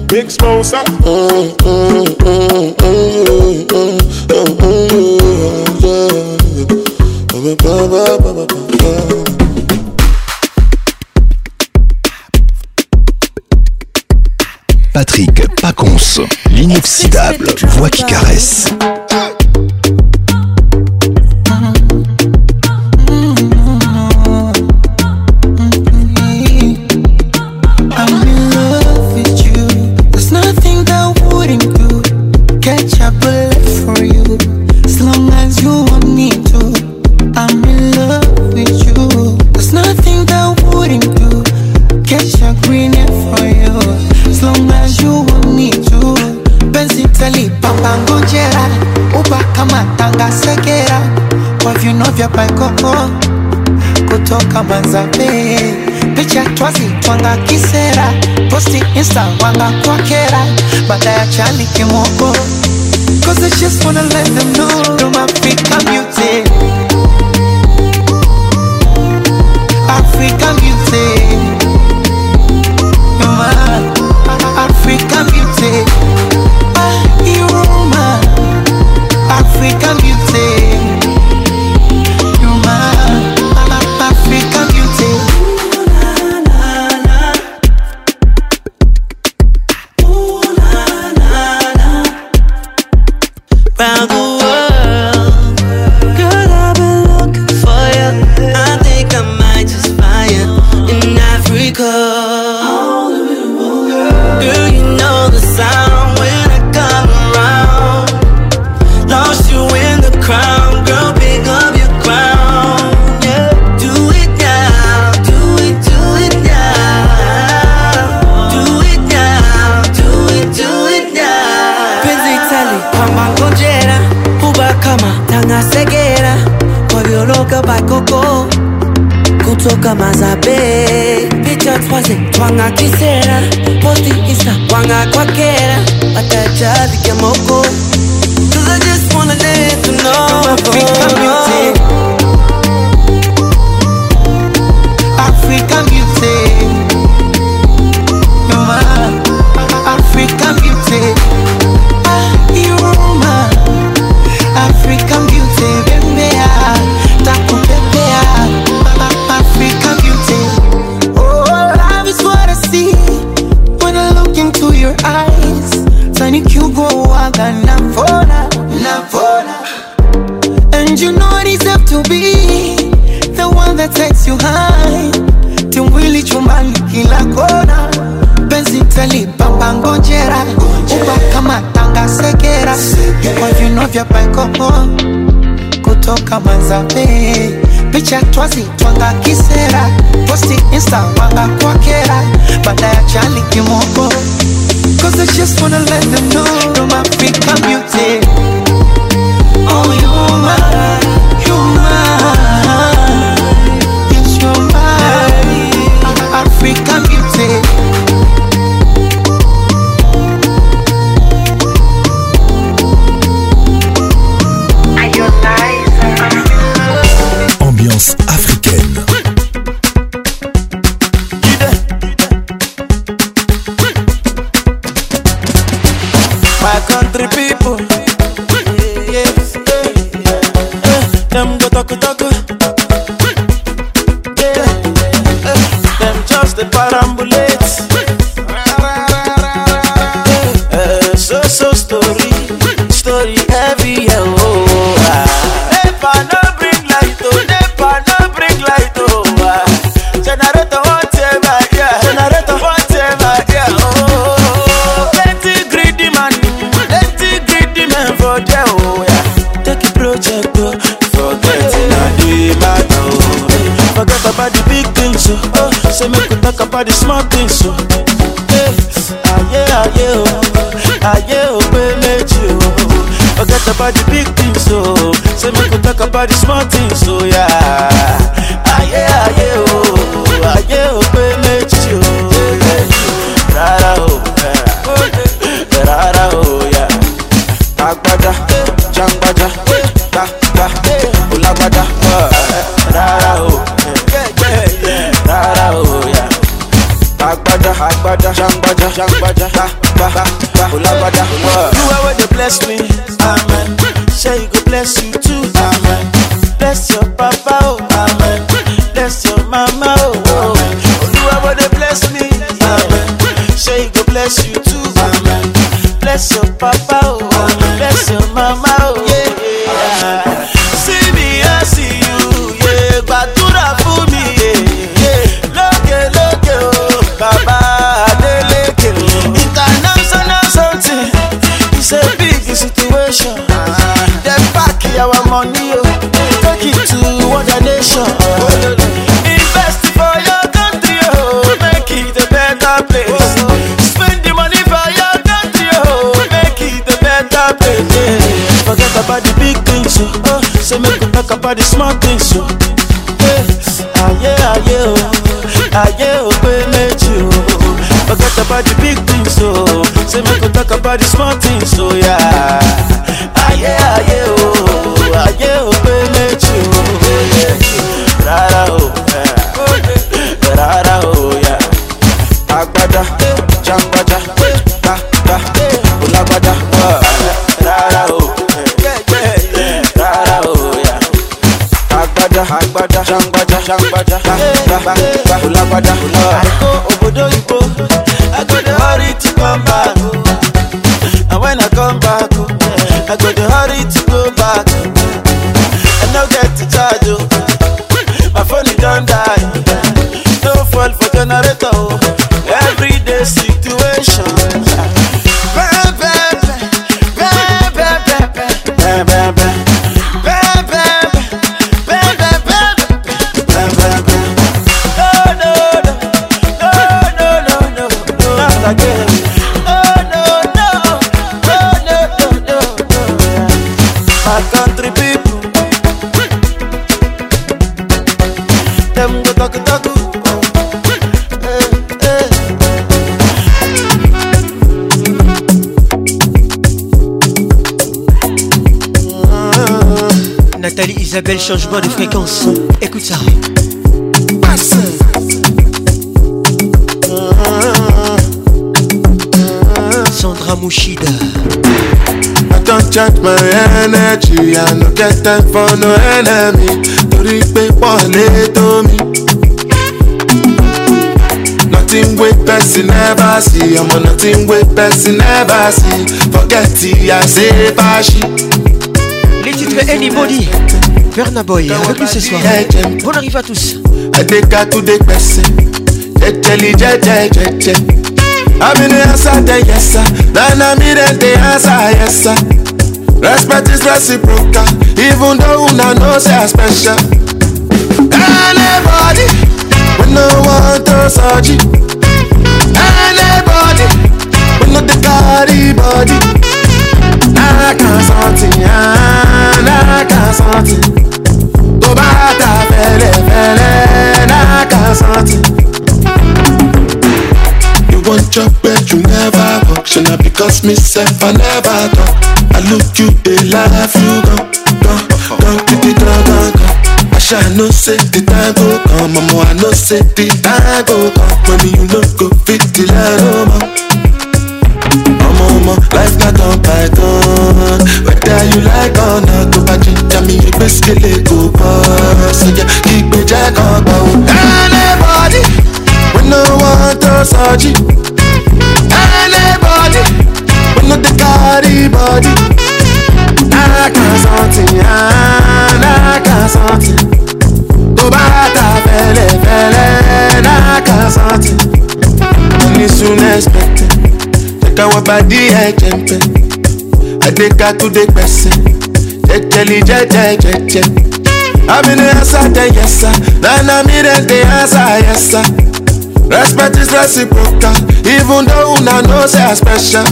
Big Smosa. Mm, mm, mm, Patrick Paconce, l'inoxydable voix qui caresse. njera uba kama tangasegera kwa vino vya baikoko kutoka manzabe picha twazi twanga kisera posti insta wanga kwakera baada ya chani kimoko Cause I just wanna let them know you're my big community about the big things, so oh. say make we talk about the small Très bel changement de ah. fréquence. Écoute ça. Passe. Sandra Mouchida. I don't my energy. I get for no enemy. Nothing with person ever see. nothing see. Forget it, I say Les titres Anybody. Vernaboy avec nous ce soir. Bon arrive à tous. t'es I'm in the answer, the yes sir. Then I'm in the answer, yes sir. Respect is reciprocal, even though una know say I special. Anybody, we no want to search Anybody, we no the carry body. I can't something, I can't something. tó bá ta fẹ́lẹ́fẹ́lẹ́ náà santi. You want chop but you never work Shana because me I never talk I look you dey laugh you gone, gone gon titi gon gone. gon. Asha I know say the time go come Mama I know say the time go come Money you know, go fit the line no more. Omo life na don python. Yeah, you like on a to a ginger me request the Lego boss. Yeah, keep me jack on oh. go. Anybody, we no want to search Anybody, we no the carry body. I can't something, I can't something. Go back to fele fele, I can't something. Money soon expected. Take our body, I can't. I take her to the person. Jejeli jeje jeje. I be the answer, then yes sir. Now nah, me then the answer, yes sir. Respect is reciprocal, even though una know say I special.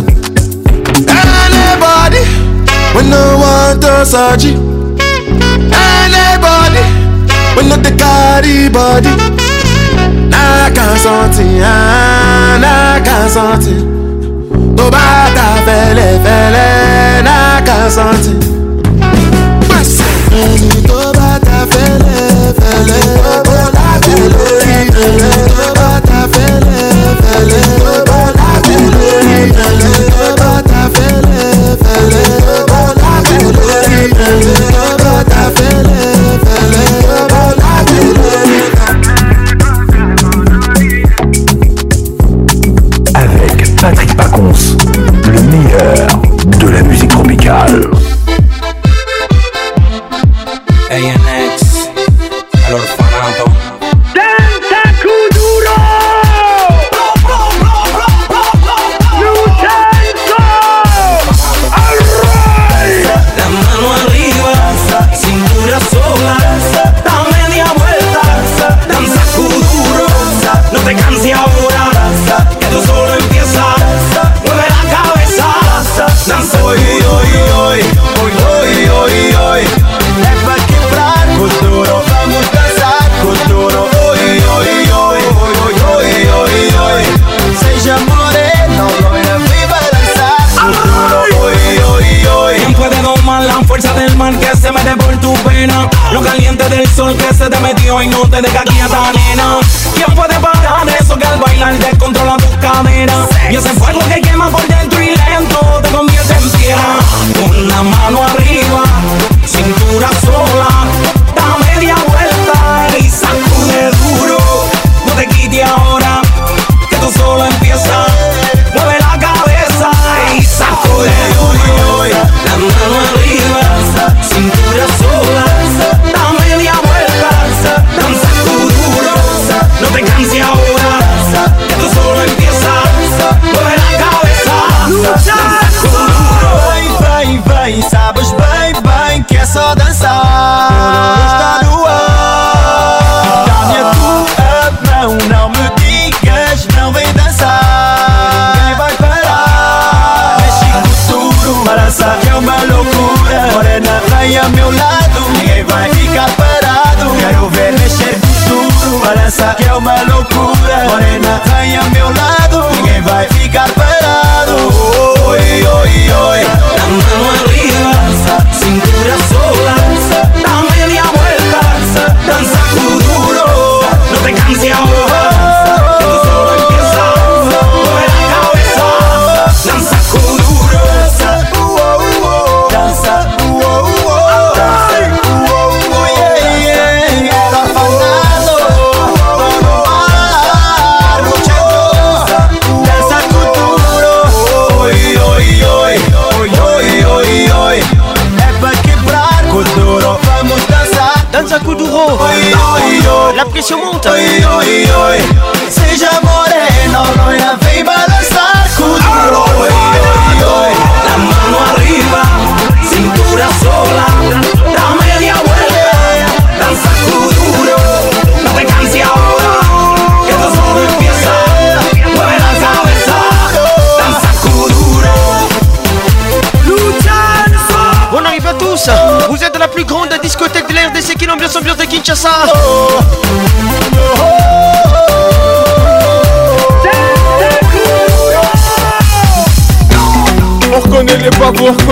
Anybody, we no want to search you. Anybody, we no the carry body. Nah, I can't something, ah, nah, I can't something. tobata felefele nakasanti tobata felefele tobata felefele tobata felefele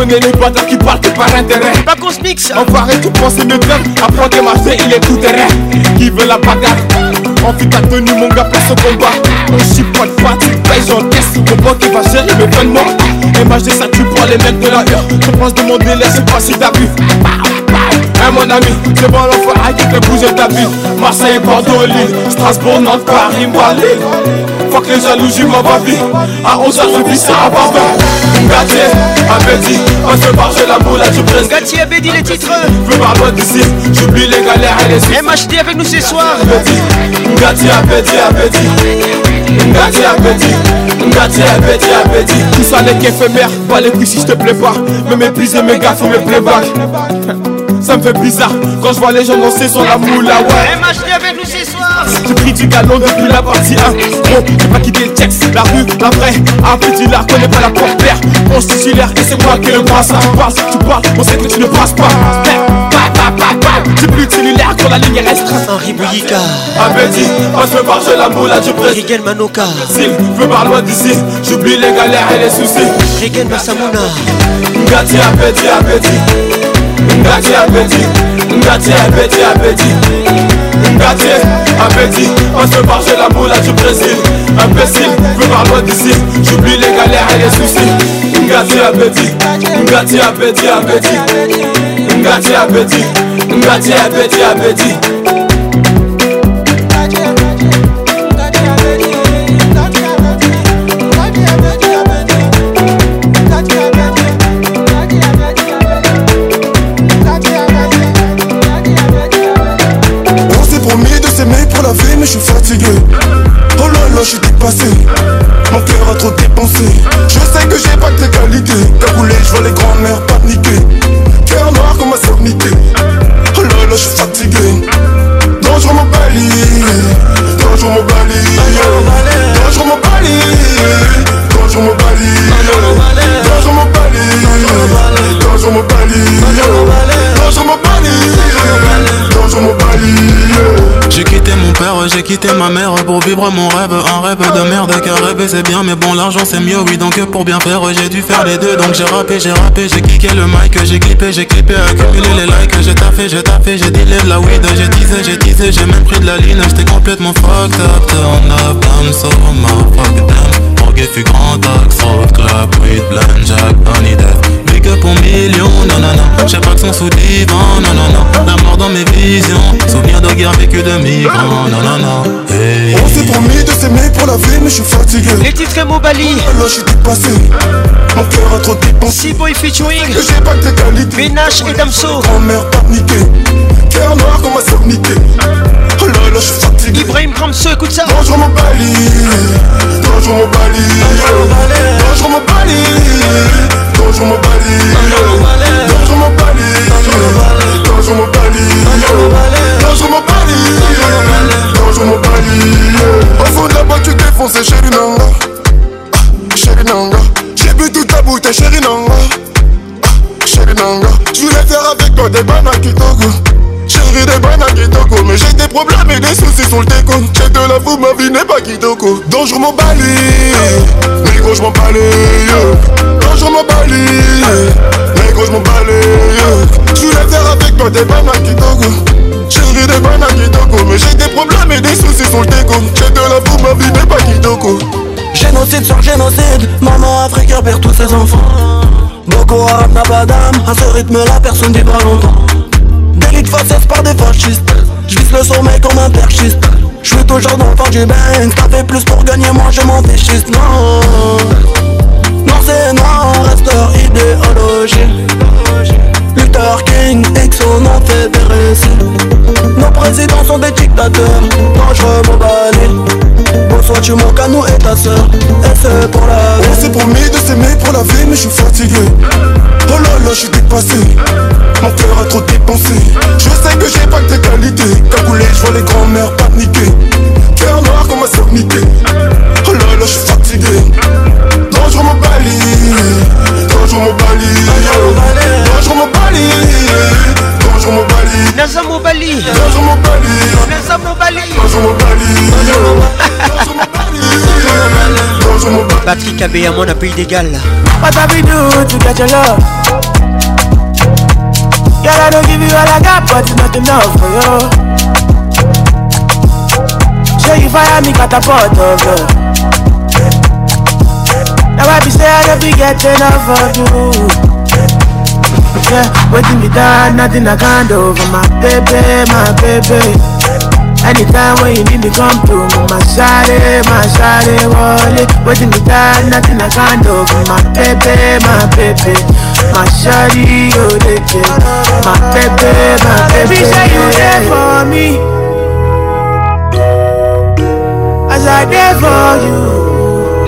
connais les bâtards qui partent par intérêt. Pas qu'on se mixe. On paraît pensais me craindre. Apprends que ma il est tout terrain. Qui veut la bagarre? Envie ta tenue, mon gars, pour ce combat. Je suis pas de patte, tu payes, j'encaisse. Mon qui va gérer mes peines mort Et ça, tu prends les mecs de la hure. Je pense délai, laisse pas si t'as bu eh mon ami, c'est bon l'enfant, arrête de bouger ta vie Marseille, Bordeaux, Lille, Strasbourg, Nantes, Paris, Faut que les jalousies, ma baby À 11h, je vis ça à Barbé Gatier, Abedi, on se marche j'ai la boule à tu presses Gatier, Abedi, les titres Veux ma bonne d'ici, j'oublie les galères et les suites MHD avec nous ce soir Bédi, Gatier, Abedi, Abedi Ngati appétit, Ngati appétit, Bédi. Tout ça n'est qu'éphémère, pas les prix si je te plais pas Me et mes gars, faut me playback ça me fait bizarre quand je vois les gens danser sur la moula. Ouais, eh, MHD avec nous ce soir. J'ai pris du galon depuis la partie 1. Oh, j'ai pas quitté le texte, la rue, la vraie. Après, ah, tu la connais pas la porte-père. On se titulaire et c'est moi qui le brasse. Passe, tu parles, on sait que tu ne passes pas. Tu plus cellulaire quand la ligne est restreinte Henri Bouyika Abedi, ah, moi je veux sur la moula du prêtre Rigel Manoka S'il veut par loin d'ici J'oublie les galères et les soucis Rigel Massamouna, Ngati Abedi Abedi Ngati appétit, ngati appétit, appétit Ngati appétit, on se barre, j'ai la moula du Brésil Imbécile, veux par loin d'ici, j'oublie les galères et les soucis Ngati appétit, ngati appétit, appétit Ngati appétit, ngati appétit, appétit quitté ma mère pour vivre mon rêve Un rêve de merde car rêver c'est bien Mais bon l'argent c'est mieux oui donc pour bien faire j'ai dû faire les deux Donc j'ai rappé, j'ai rappé, j'ai kické le mic J'ai clippé, j'ai clippé, accumulé les likes J'ai taffé, j'ai taffé, j'ai dealé de la weed J'ai teasé, j'ai teasé, j'ai même pris de la ligne J'étais complètement fucked up, turn up I'm so ma fuck damn Morgue fut grand axe, road club, weed, blind jack, honey death pour millions, non non pas Chaque action sous divan, non non non La mort dans mes visions, souvenir de guerre vécue de migrants, non non non On s'est promis de s'aimer pour la vie mais je suis fatigué Les titres et bali Là je suis dépassé Mon cœur a trop dépensé Si boy featuring Que j'ai pas de tes Ménage et Damso Grand-mère pas Cœur noir comme ma sœur Ibrahim, fatigué. Ibrahim Ramso, écoute ça. Dangereux mon Bali dangereux mon Bali dangereux mon Bali dangereux mon Bali dangereux mon Bali dangereux mon Bali dangereux mon Bali dangereux mon Bali. Au fond de la boîte, tu défonces, chérie Nanga. Chérie j'ai bu toute ta bouteille, chérie Nanga. Chérie je voulais faire avec toi des bananes qui t'engueulent. Mais j'ai des problèmes et des soucis sur le déco J'ai de la fou, ma vie n'est pas toco. Donc je m'en balaye Négro je m'en balaye Donc je bali, balaye Négro je m'en balaye Je voulais faire avec toi des bananes à toco des Mais j'ai des problèmes et des soucis sur le déco J'ai de la fou, ma vie n'est pas toco Génocide sur génocide Maman africaine perd tous ses enfants Boko Haram n'a pas d'âme À ce rythme là personne dit pas longtemps faciès par des fascistes Je le sommet comme un perchiste toujours dans le fond du bain T'as fait plus pour gagner moi je m'en déchiste. Non Non c'est non reste idéologique idéologie Luther King, Exxon ont fait des récits Nos présidents sont des dictateurs je m'en bannis. Bonsoir tu manques à nous et ta soeur Et c'est pour la vie On s'est promis de s'aimer pour la vie mais je suis fatigué Oh là là je dépassé Mon cœur a trop dépensé Patrick Abeyamon à Pays d'Égal. What have we do to get your love? Girl, I don't give you all I got, but it's not enough for you. Show you fire me, catapult of love. Now I be say I don't be get enough of you. Yeah, waiting me down, nothing I can do for my baby, my baby. Anytime when you need me come through My shawty, my shawty wallet Waiting to die, nothing I can do My baby, my baby My shawty, you legit My baby, my baby Baby, say you there for me As I there for you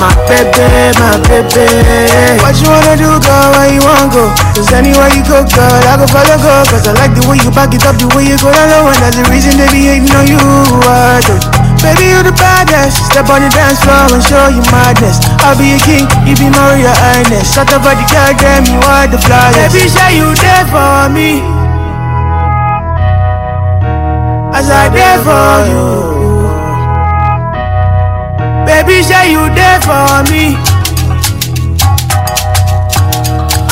My baby, my baby What you wanna do, girl, where you wanna go? Cause anywhere you go, girl, I go follow, go Cause I like the way you back it up, the way you go down low And that's the reason they be hating on you, are uh, do Baby, you the baddest Step on the dance floor and show you madness I'll be your king, you be Maria Ernest Shut up, the girl, damn, you are the flawless Baby, share you there for me As I there for you Baby, say you there for me.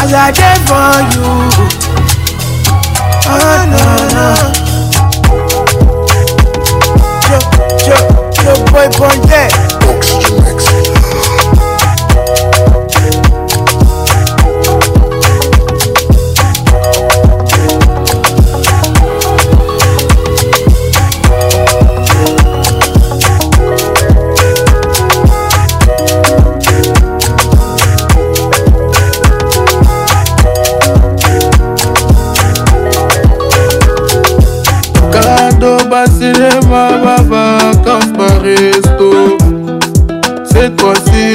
As I there for you. Oh no no. Yo, yo, yo, boy, boy, yeah. va va vacances par resto cette fois-ci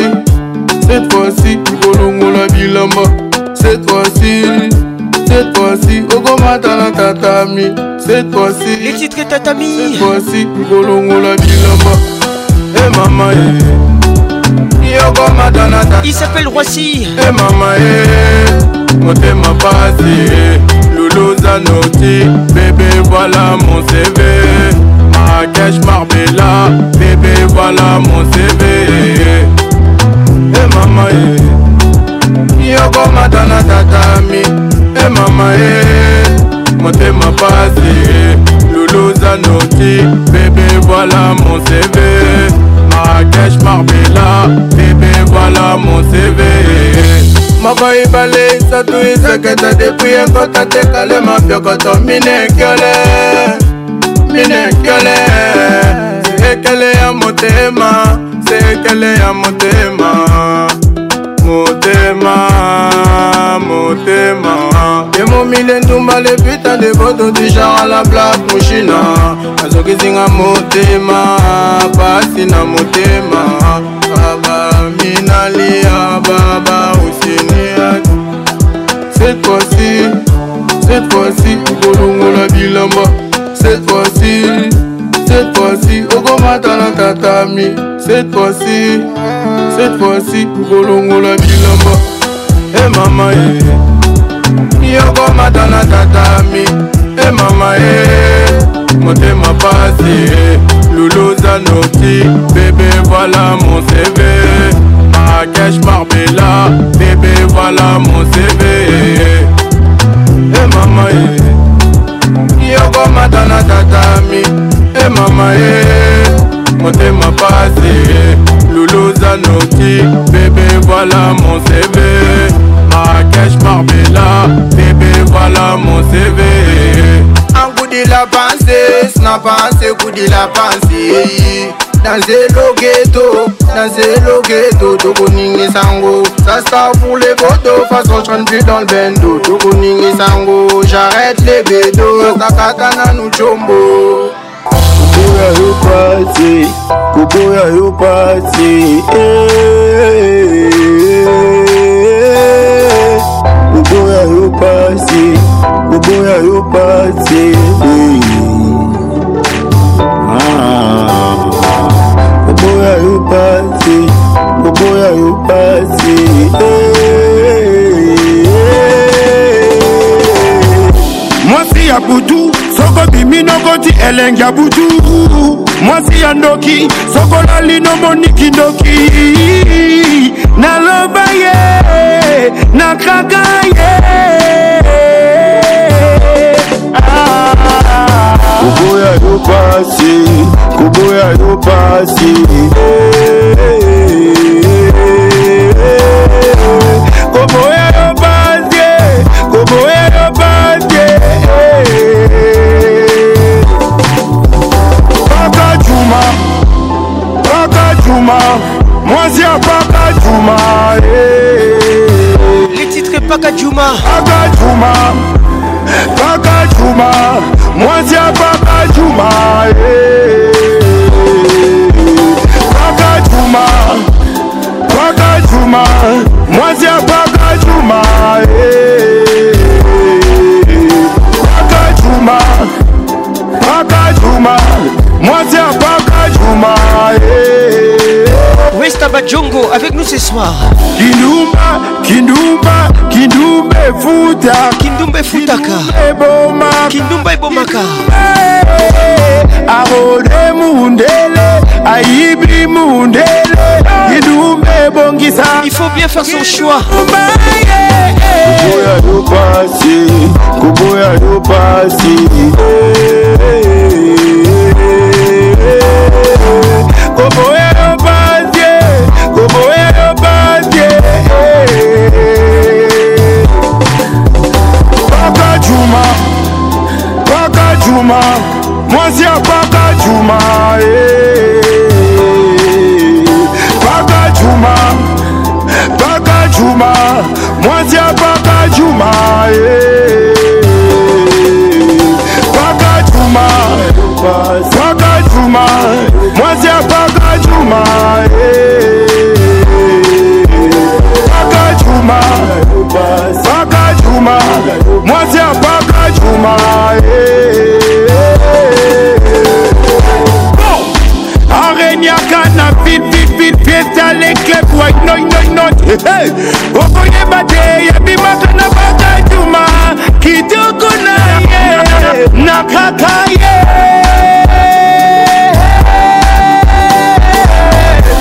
cette fois-ci ikolongola bilamba cette fois-ci cette fois-ci okomata na tatami cette fois-ci les titres tatami cette fois-ci ikolongola bilamba e mama ye eh. yokomata na tatami il s'appelle Roissy e eh, mama ye motema pasi luluzanoti bebe voilà mon CV Marrakech, Marbella Bébé, voilà mon CV Eh maman, eh Yoko matana tatami Eh maman, eh Motema passé Loulou Zanotti Bébé, voilà mon CV Marrakech, Marbella Bébé, voilà mon CV moko ibale satu iseketa depuye kotatekale mapyokoto minekele mina ekele sekele ya motema sekele ya motema motema motema emomile ndumba leputa de boto dijar a la black moshina azokizinga motema pasi na motema baba minalia baba osenia cette fois-ci cette fois-ci kolongola bilamba fois-ci, cette fois-ci, okomata na tatami cette fois-ci, cette fois-ci, okolongola bilamba e mama ye eh. yokomata na tatami e mama ye motema pasi luluza noti bebe voilà mon cv Akash Marbella Bébé voilà mon CV Eh hey, maman eh. Yogo matana tata mami e mama ye eh, motema pasi eh. lulu zanoki bébé voilà mon cv marrakech marbela bébé voilà mon cv un coup de la pensée snap pensée coup de la pensée nazelo geto nazelo geto tokoningisa ngo sasta pour les boto façon chante plus dans le bendo tokoningisa ngo j'arrête les bedo sasta na nuchombo kuboya yo pati kuboya yo pati eh. kuboya yo pati kuboya yo pati eh. ah. oboya yo pasi oboya yo pasi eh. mwasi ya butu soko bimi nokoti elenge ya butu mwasi ya ndoki sokolali nomoniki ndoki naloba ye nakaka ye koboya yo pasi koboya yo pasi koboya yo pasi koboya yo pasi paka juma paka juma mwasi ya paka juma eh. les titres paka juma paka juma paka Juma mwanzi ya Papa Juma Papa eh. Juma Papa Juma mwanzi ya Papa Juma Papa eh. Juma Papa Juma Mwasi apaka Juma eh. Westa Bajongo avec nous ce soir Kindumba, Kindumba, Kindumba Futa Kindumba Futaka Kindumba Ebomaka Arode Mundele Aibli Mundele Kindumba Ebongisa Il faut bien faire son choix eh, eh. Kuboya yo pasi Kuboya yo pasi Juma Mwasi apaka Juma Paka eh. Juma Paka Juma Mwasi apaka Juma Paka eh. Juma Paka Juma Mwasi apaka Juma Paka eh. Juma Paka Juma Mwasi apaka mara oh! areniaka na vitvitvit pieta leclep wai noinoinot okoyeba te yebimaka na bakajuma kitoko na ye na kaka ye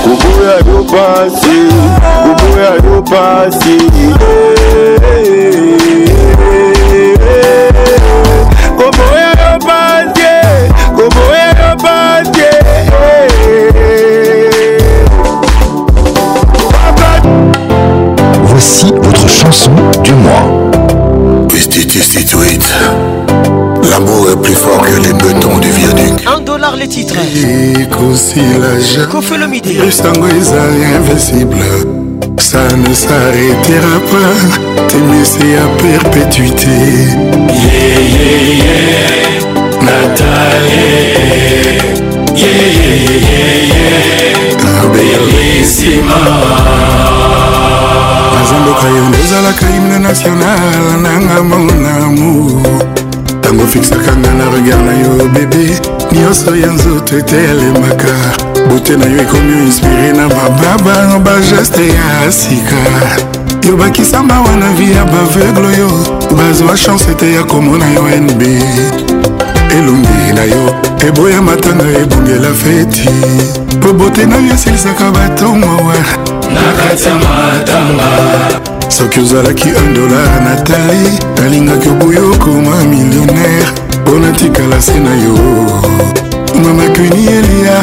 kubuya yo pasi kubuya yo pasi Voici votre chanson du mois. L'amour est plus fort que les bétons du viaduc. Un dollar les titres. midi. Rustango ezali invincible. Ça ne s'arrêtera pas. T'es laissé à perpétuité. Yeah, yeah, yeah. Nathalie. Yeah, yeah, yeah, yeah. yeah. nazoyoka yo nde ozalaka himne national nanga monamu ntango ofixaka nga na regard na yo bebe nyonso ya nzoto etelemaka bote na yo ekomi oinspire na bababa bageste ya sika yo bakisa mawa na vi ya baveugle oyo bazwa chance te ya komona yo nb elongi na yo eboya matanga ebongela feti po bote na yo esilisaka batongowa na kati ya matanga soki ozalaki 1 dolar na tai nalingaki oboyo okoma millionnaire mpo natikala se na yo mamakuni elia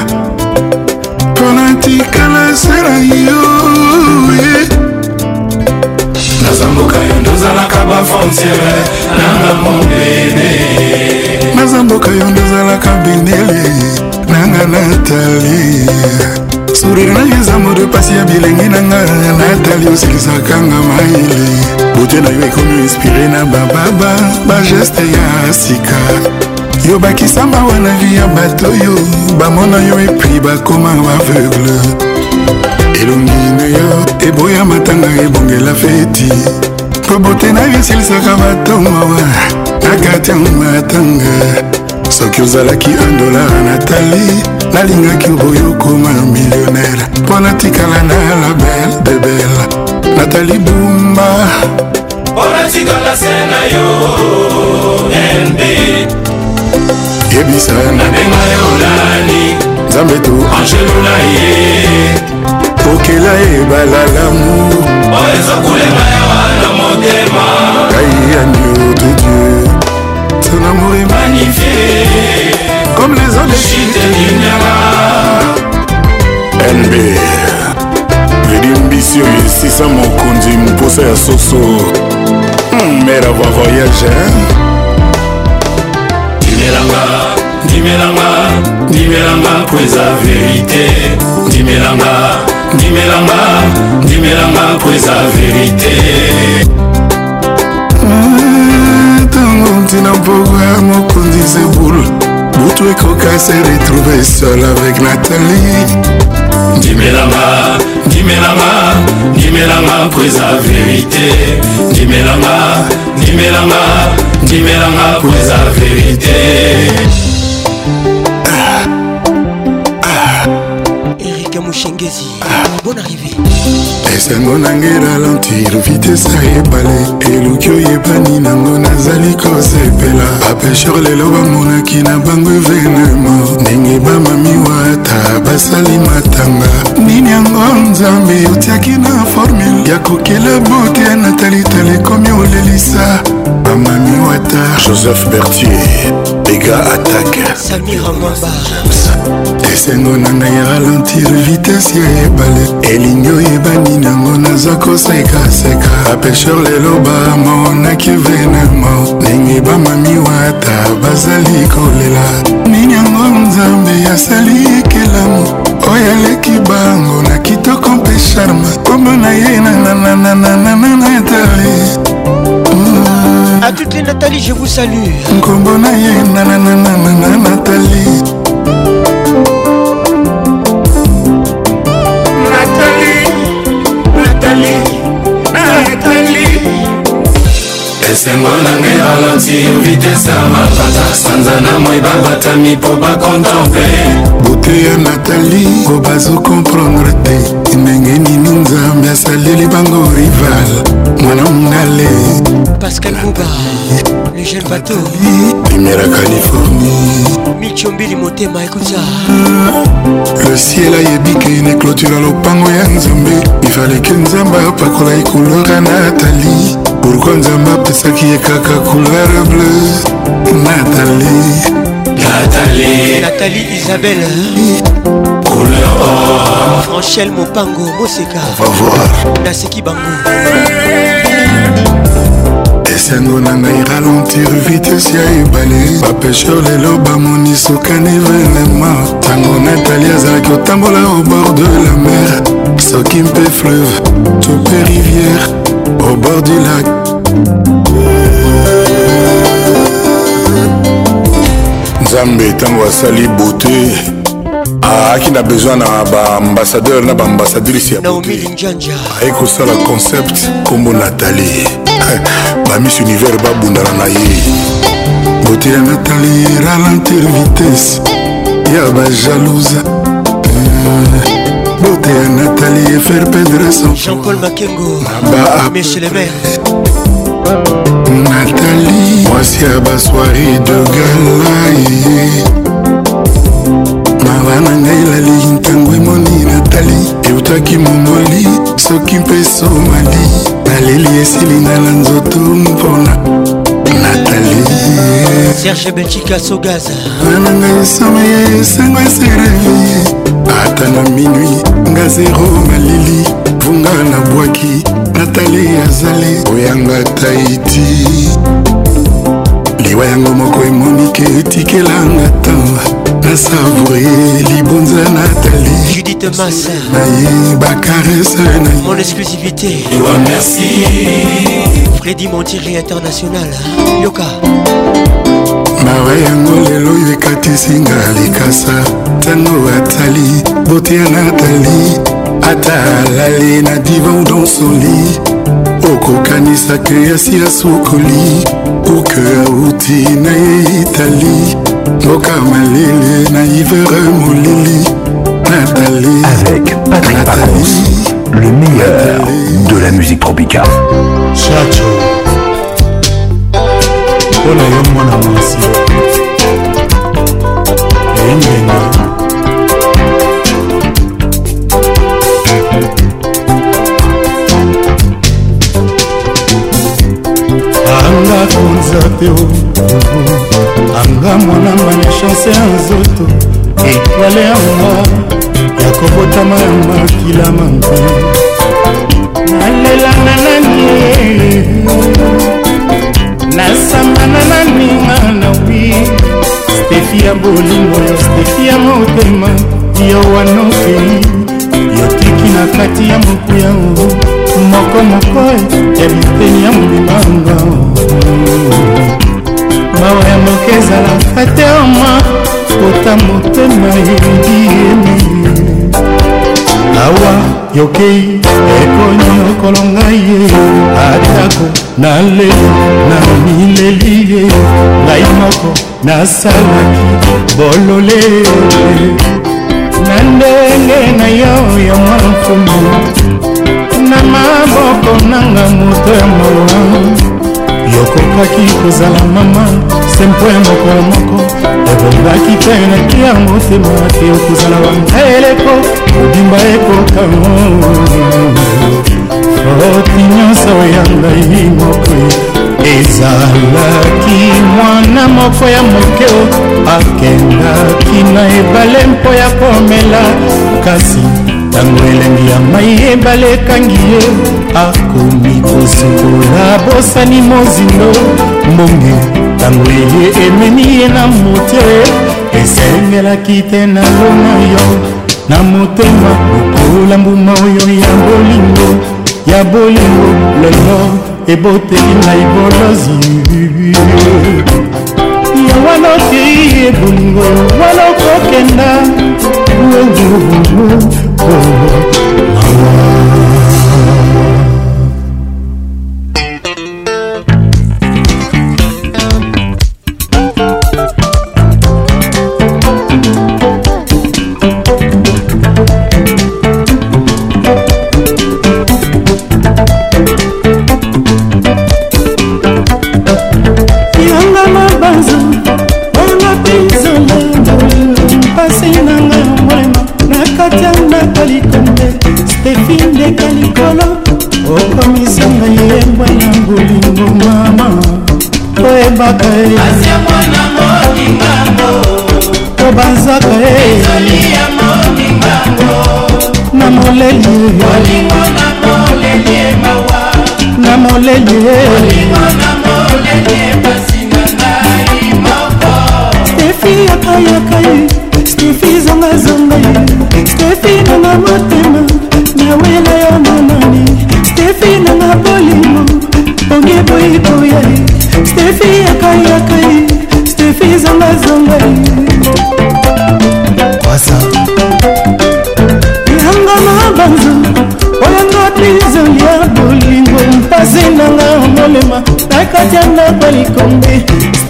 mpo natikala se na yo nazamboka yo ndozalaka bafrontiere nanga mobene nazamboka yo ndozalaka bendele nanga natalie sourire na yo eza modo pasi ya bilenge na nga natali oselisaka nga mayele bote na yo ekomi inspire na bababa bageste ya sika yo bakisa mawa na vi ya bato oyo bamona yo epui bakoma baveugle elongi na yo eboya matanga ebongela feti mpo bote na yo esilisaka bato mawa na kati ya matanga soki ozalaki 1 dolar natali nalingaki boyokoma millionnaire mpo natikala na la belle de belle natali bumba mpo natikala se na yo nb yebisa nabenga yolani nzambe to angelula ye okela ebala lamu oyo ezokulenga yawa na motema kai yanio comme les autres NB vedi mbisi oyo esisa mokonzi mposa ya soso mer hmm, ava voyage ndimelanga ndimelanga ndimelanga po eza verité ndimelanga ndimelanga ndimelanga po eza verité ntango hmm, ntina mpoko ya mokonzi sebo Toi Coca s'est retrouvé seul avec Nathalie Dimelama, Dimelama, Dimelama prise la vérité Dimelama, Dimelama, Dimelama prise la vérité shengezi ah. bon arrivé esengo nange ralentir vitese ebale eluki oyebani nango nazali kosepela bapesher lelo bamonaki na bango evenema ndenge bamami wata basali matanga nini yango nzambe otiaki na formule ya kokela bote na talitala ekomi olelisa bamami wata joseph bertier ega attaque samira mwaba esengo na ngai ralentir vitese ya ebale elingi oyebani nango naza kosekaseka bapesher lelo bamonaki venema ndenge bamamiwata bazali kolela nini yango nzambe asali ekelamu oyo aleki bango na kitoko mpe charme kombo na ye nananananananatari A toutes les Nathalie, je vous salue. Nkombo na ye nanananana Nathalie. esengo nanga ebaloti vitese ya mapata sanza na moi babatami mpo bakontemple bote ya natali po bazokomprendre te ndenge nini nzambe asaleli bango rival mwana mongale pascal boba le jeune bato primera californie michombili motema ekuta le ciel ayebi ke neclôtura lopango ya nzambe ifaleke nzambe apakola ekulora natali pourkui nzambe apesaki ye kaka couleur bleu natali natali isabelle couleur or franchel mopango moseka naseki bango esengo na ngai ralentir vitese ya ebale bapesher lelo bamoni sokani venema ntango natali azalaki otambola au bord de la mer soki mpe fleuve to mpe rivière au bord du lac. nzambe ntango asali beauté aaki na besoin na baambasadeur na baambasadrice ya aye kosala concept nkombo natali [laughs] bamis univers babundana na ye beauté ya natali ralentir vitesse ya bajalousa beauté ya nathalie efer pedrason jean-paul makengo michel emer nathalie mwasi ya baswari de galaye mawa na ngai lali ntango emoni natali eutaki momoli soki mpe somali naleli esilinga na nzoto mpona natali serge benchika sogaza wana ngai esomeye esengo eserevie ata na minui nga zero nalili vunga nabwaki natali azali oyanga taiti liwa yango moko emonike etikelanga ntango nasavoure libonza natali judite masa naye bakarese na mon exclusivité ewa merci fredi montiri international yoka mawa yango lelo oyo ekatisinga likasa ntango atali bote ya natali ata alali na divan donsoli okokanisa ke asi asukoli kuke auti na ye itali mboka malele na ivere molili natali avec patrik natali, pacons le meilleur natali. de la musique tropicale Chacho. lokola yo mwana mwasi eingenga anga konza te anga mwana mbanya chanse ya nzoto etwale yanga ya kobotama ya makila mangu nalelanga nanie nasambana na ninga na wi stefi ya bolingo stefi ya motema yo wanokei yotiki na kati ya mokuya moko moko ya biteni ya mobimanga mawa ya moke ezalaka te oma kota motema elidi awa yokei ekonyokolo ngai ye atako na lelo na mileli ye ngai moko nasalaki bolole na ndenge na yo ya mwafumu na maboko nanga moto ya mawa yokokaki kozala mama sempwe mokolo moko obongaki mpe na kiar motema te okozala banga eleko kobimba ekokango foti nyonso ya ngai moko ezalaki mwana moko ya moke akendaki na ebale mpo ya komela kasi ntango elengi ya mai ebale ekangi ye akomi kosukola bosani mozindo mbonge ntango eye emeni ye na motie esengelaki te na lona yo na motema lokola mbuma oyo ya bolingo ya bolingo lelo eboteli na ebolozi yo wana okei ye bolingo wana okokenda I.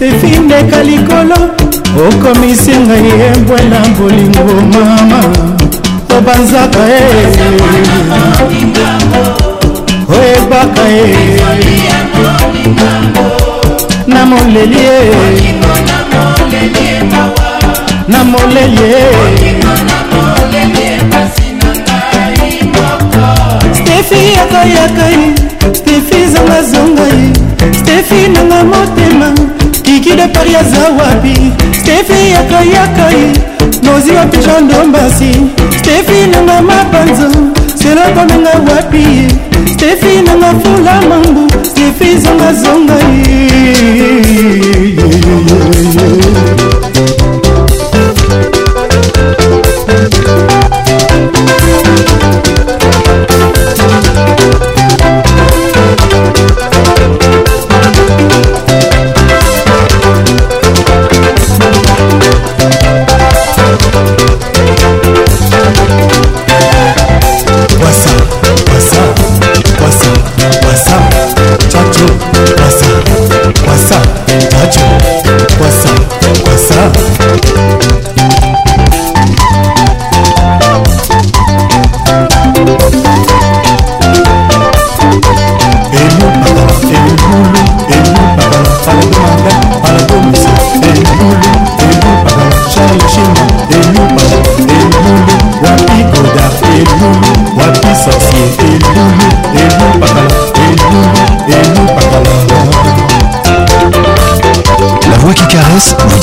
sefi ndeka likolo okomisi ngai yebwe na bolingo mama obanzaka ye oyebaka ye na moleli ye na moleli ye stefi yakayaka ye stefi zangazonga ye stefi nangamo pari aza wapi stefi yakayakai nozi wapi jandombasi stefi nanga mabanzo seloko nanga wapi stefi nanga fula mangu stefi zonga zonga ye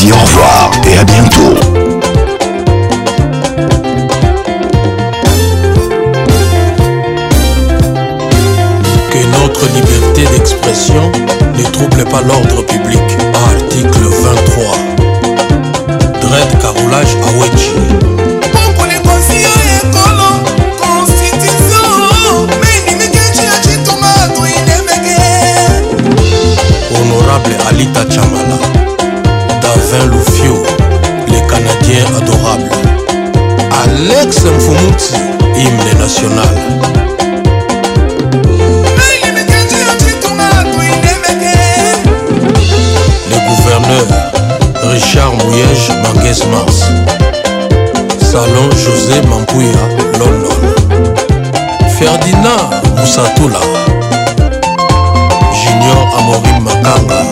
Dis au revoir et à bientôt. Que notre liberté d'expression ne trouble pas l'ordre public. Haïti, hymne national. Richard Mouyège, Banguès Mars. Salon José Mampouya, London. Ferdinand Moussatoula. Junior Amorim Makanga.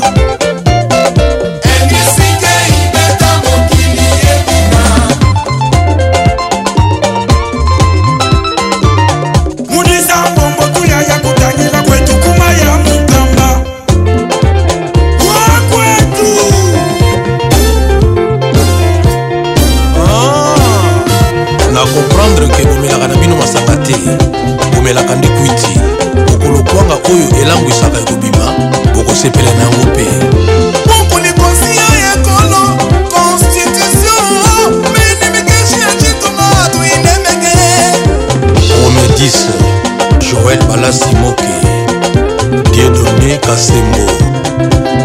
nika sembo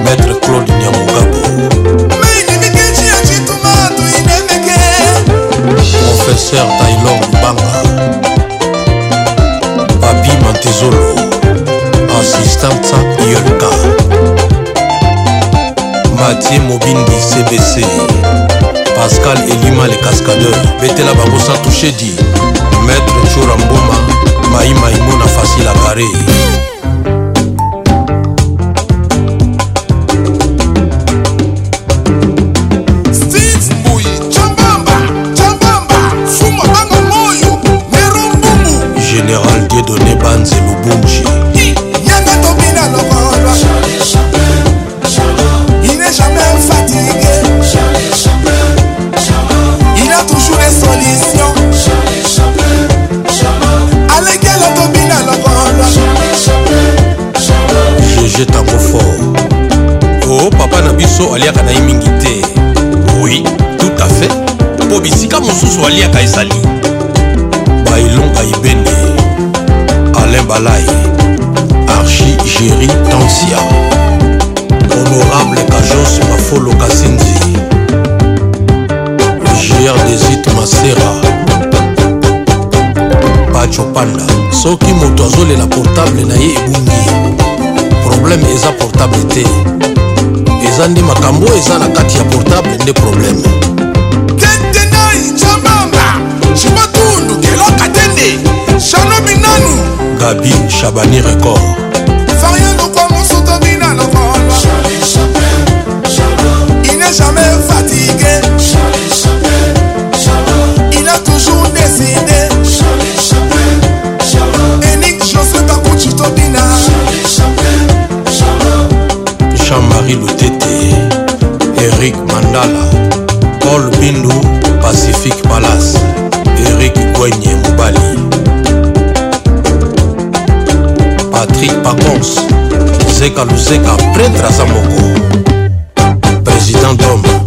maître claude nyamugabo professeur taylor lubanga papi mantezolo assistanta yelka mathie mobindi cbc pascal elima le cascadeur betela bango sa touche di maître chora mboma mai maimuna facile agare mosusu aliaka na ye mingi te oui tout à fait mpo bisika mosusu aliaka ezali bailonga ibende alain balai archi géri tansia honorable kajos mafolo kasinzi gr desit masera pacho panda soki moto azolela portable na ye ebungi probleme eza portable te eza nde makambo oyo eza na kati ya portable nde probleme tetenai cambamba cimatundu keloka tende shalomi nanu gabi shabani record farianokwa mosutomina lokolwa ine jamais fatigue il a toujours décidé Jean-Marie Loutet eric mandala paul bindu pacifique palace eric gwenye mobali patrik pacons zeka luzeka pretre aza moko président dome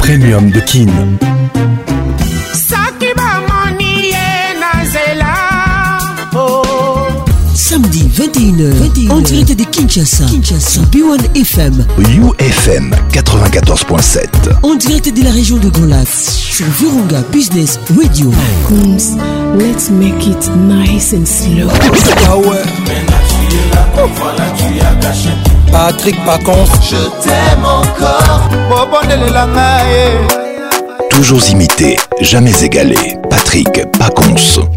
premium de Kin. Samedi 21h, en direct de Kinshasa, Kinshasa, B1 FM, UFM 94.7, en direct de la région de Grand sur Virunga Business Radio. let's make it nice and slow. Ah Patrick Paconce Je t'aime encore Toujours imité, jamais égalé. Patrick Pacons.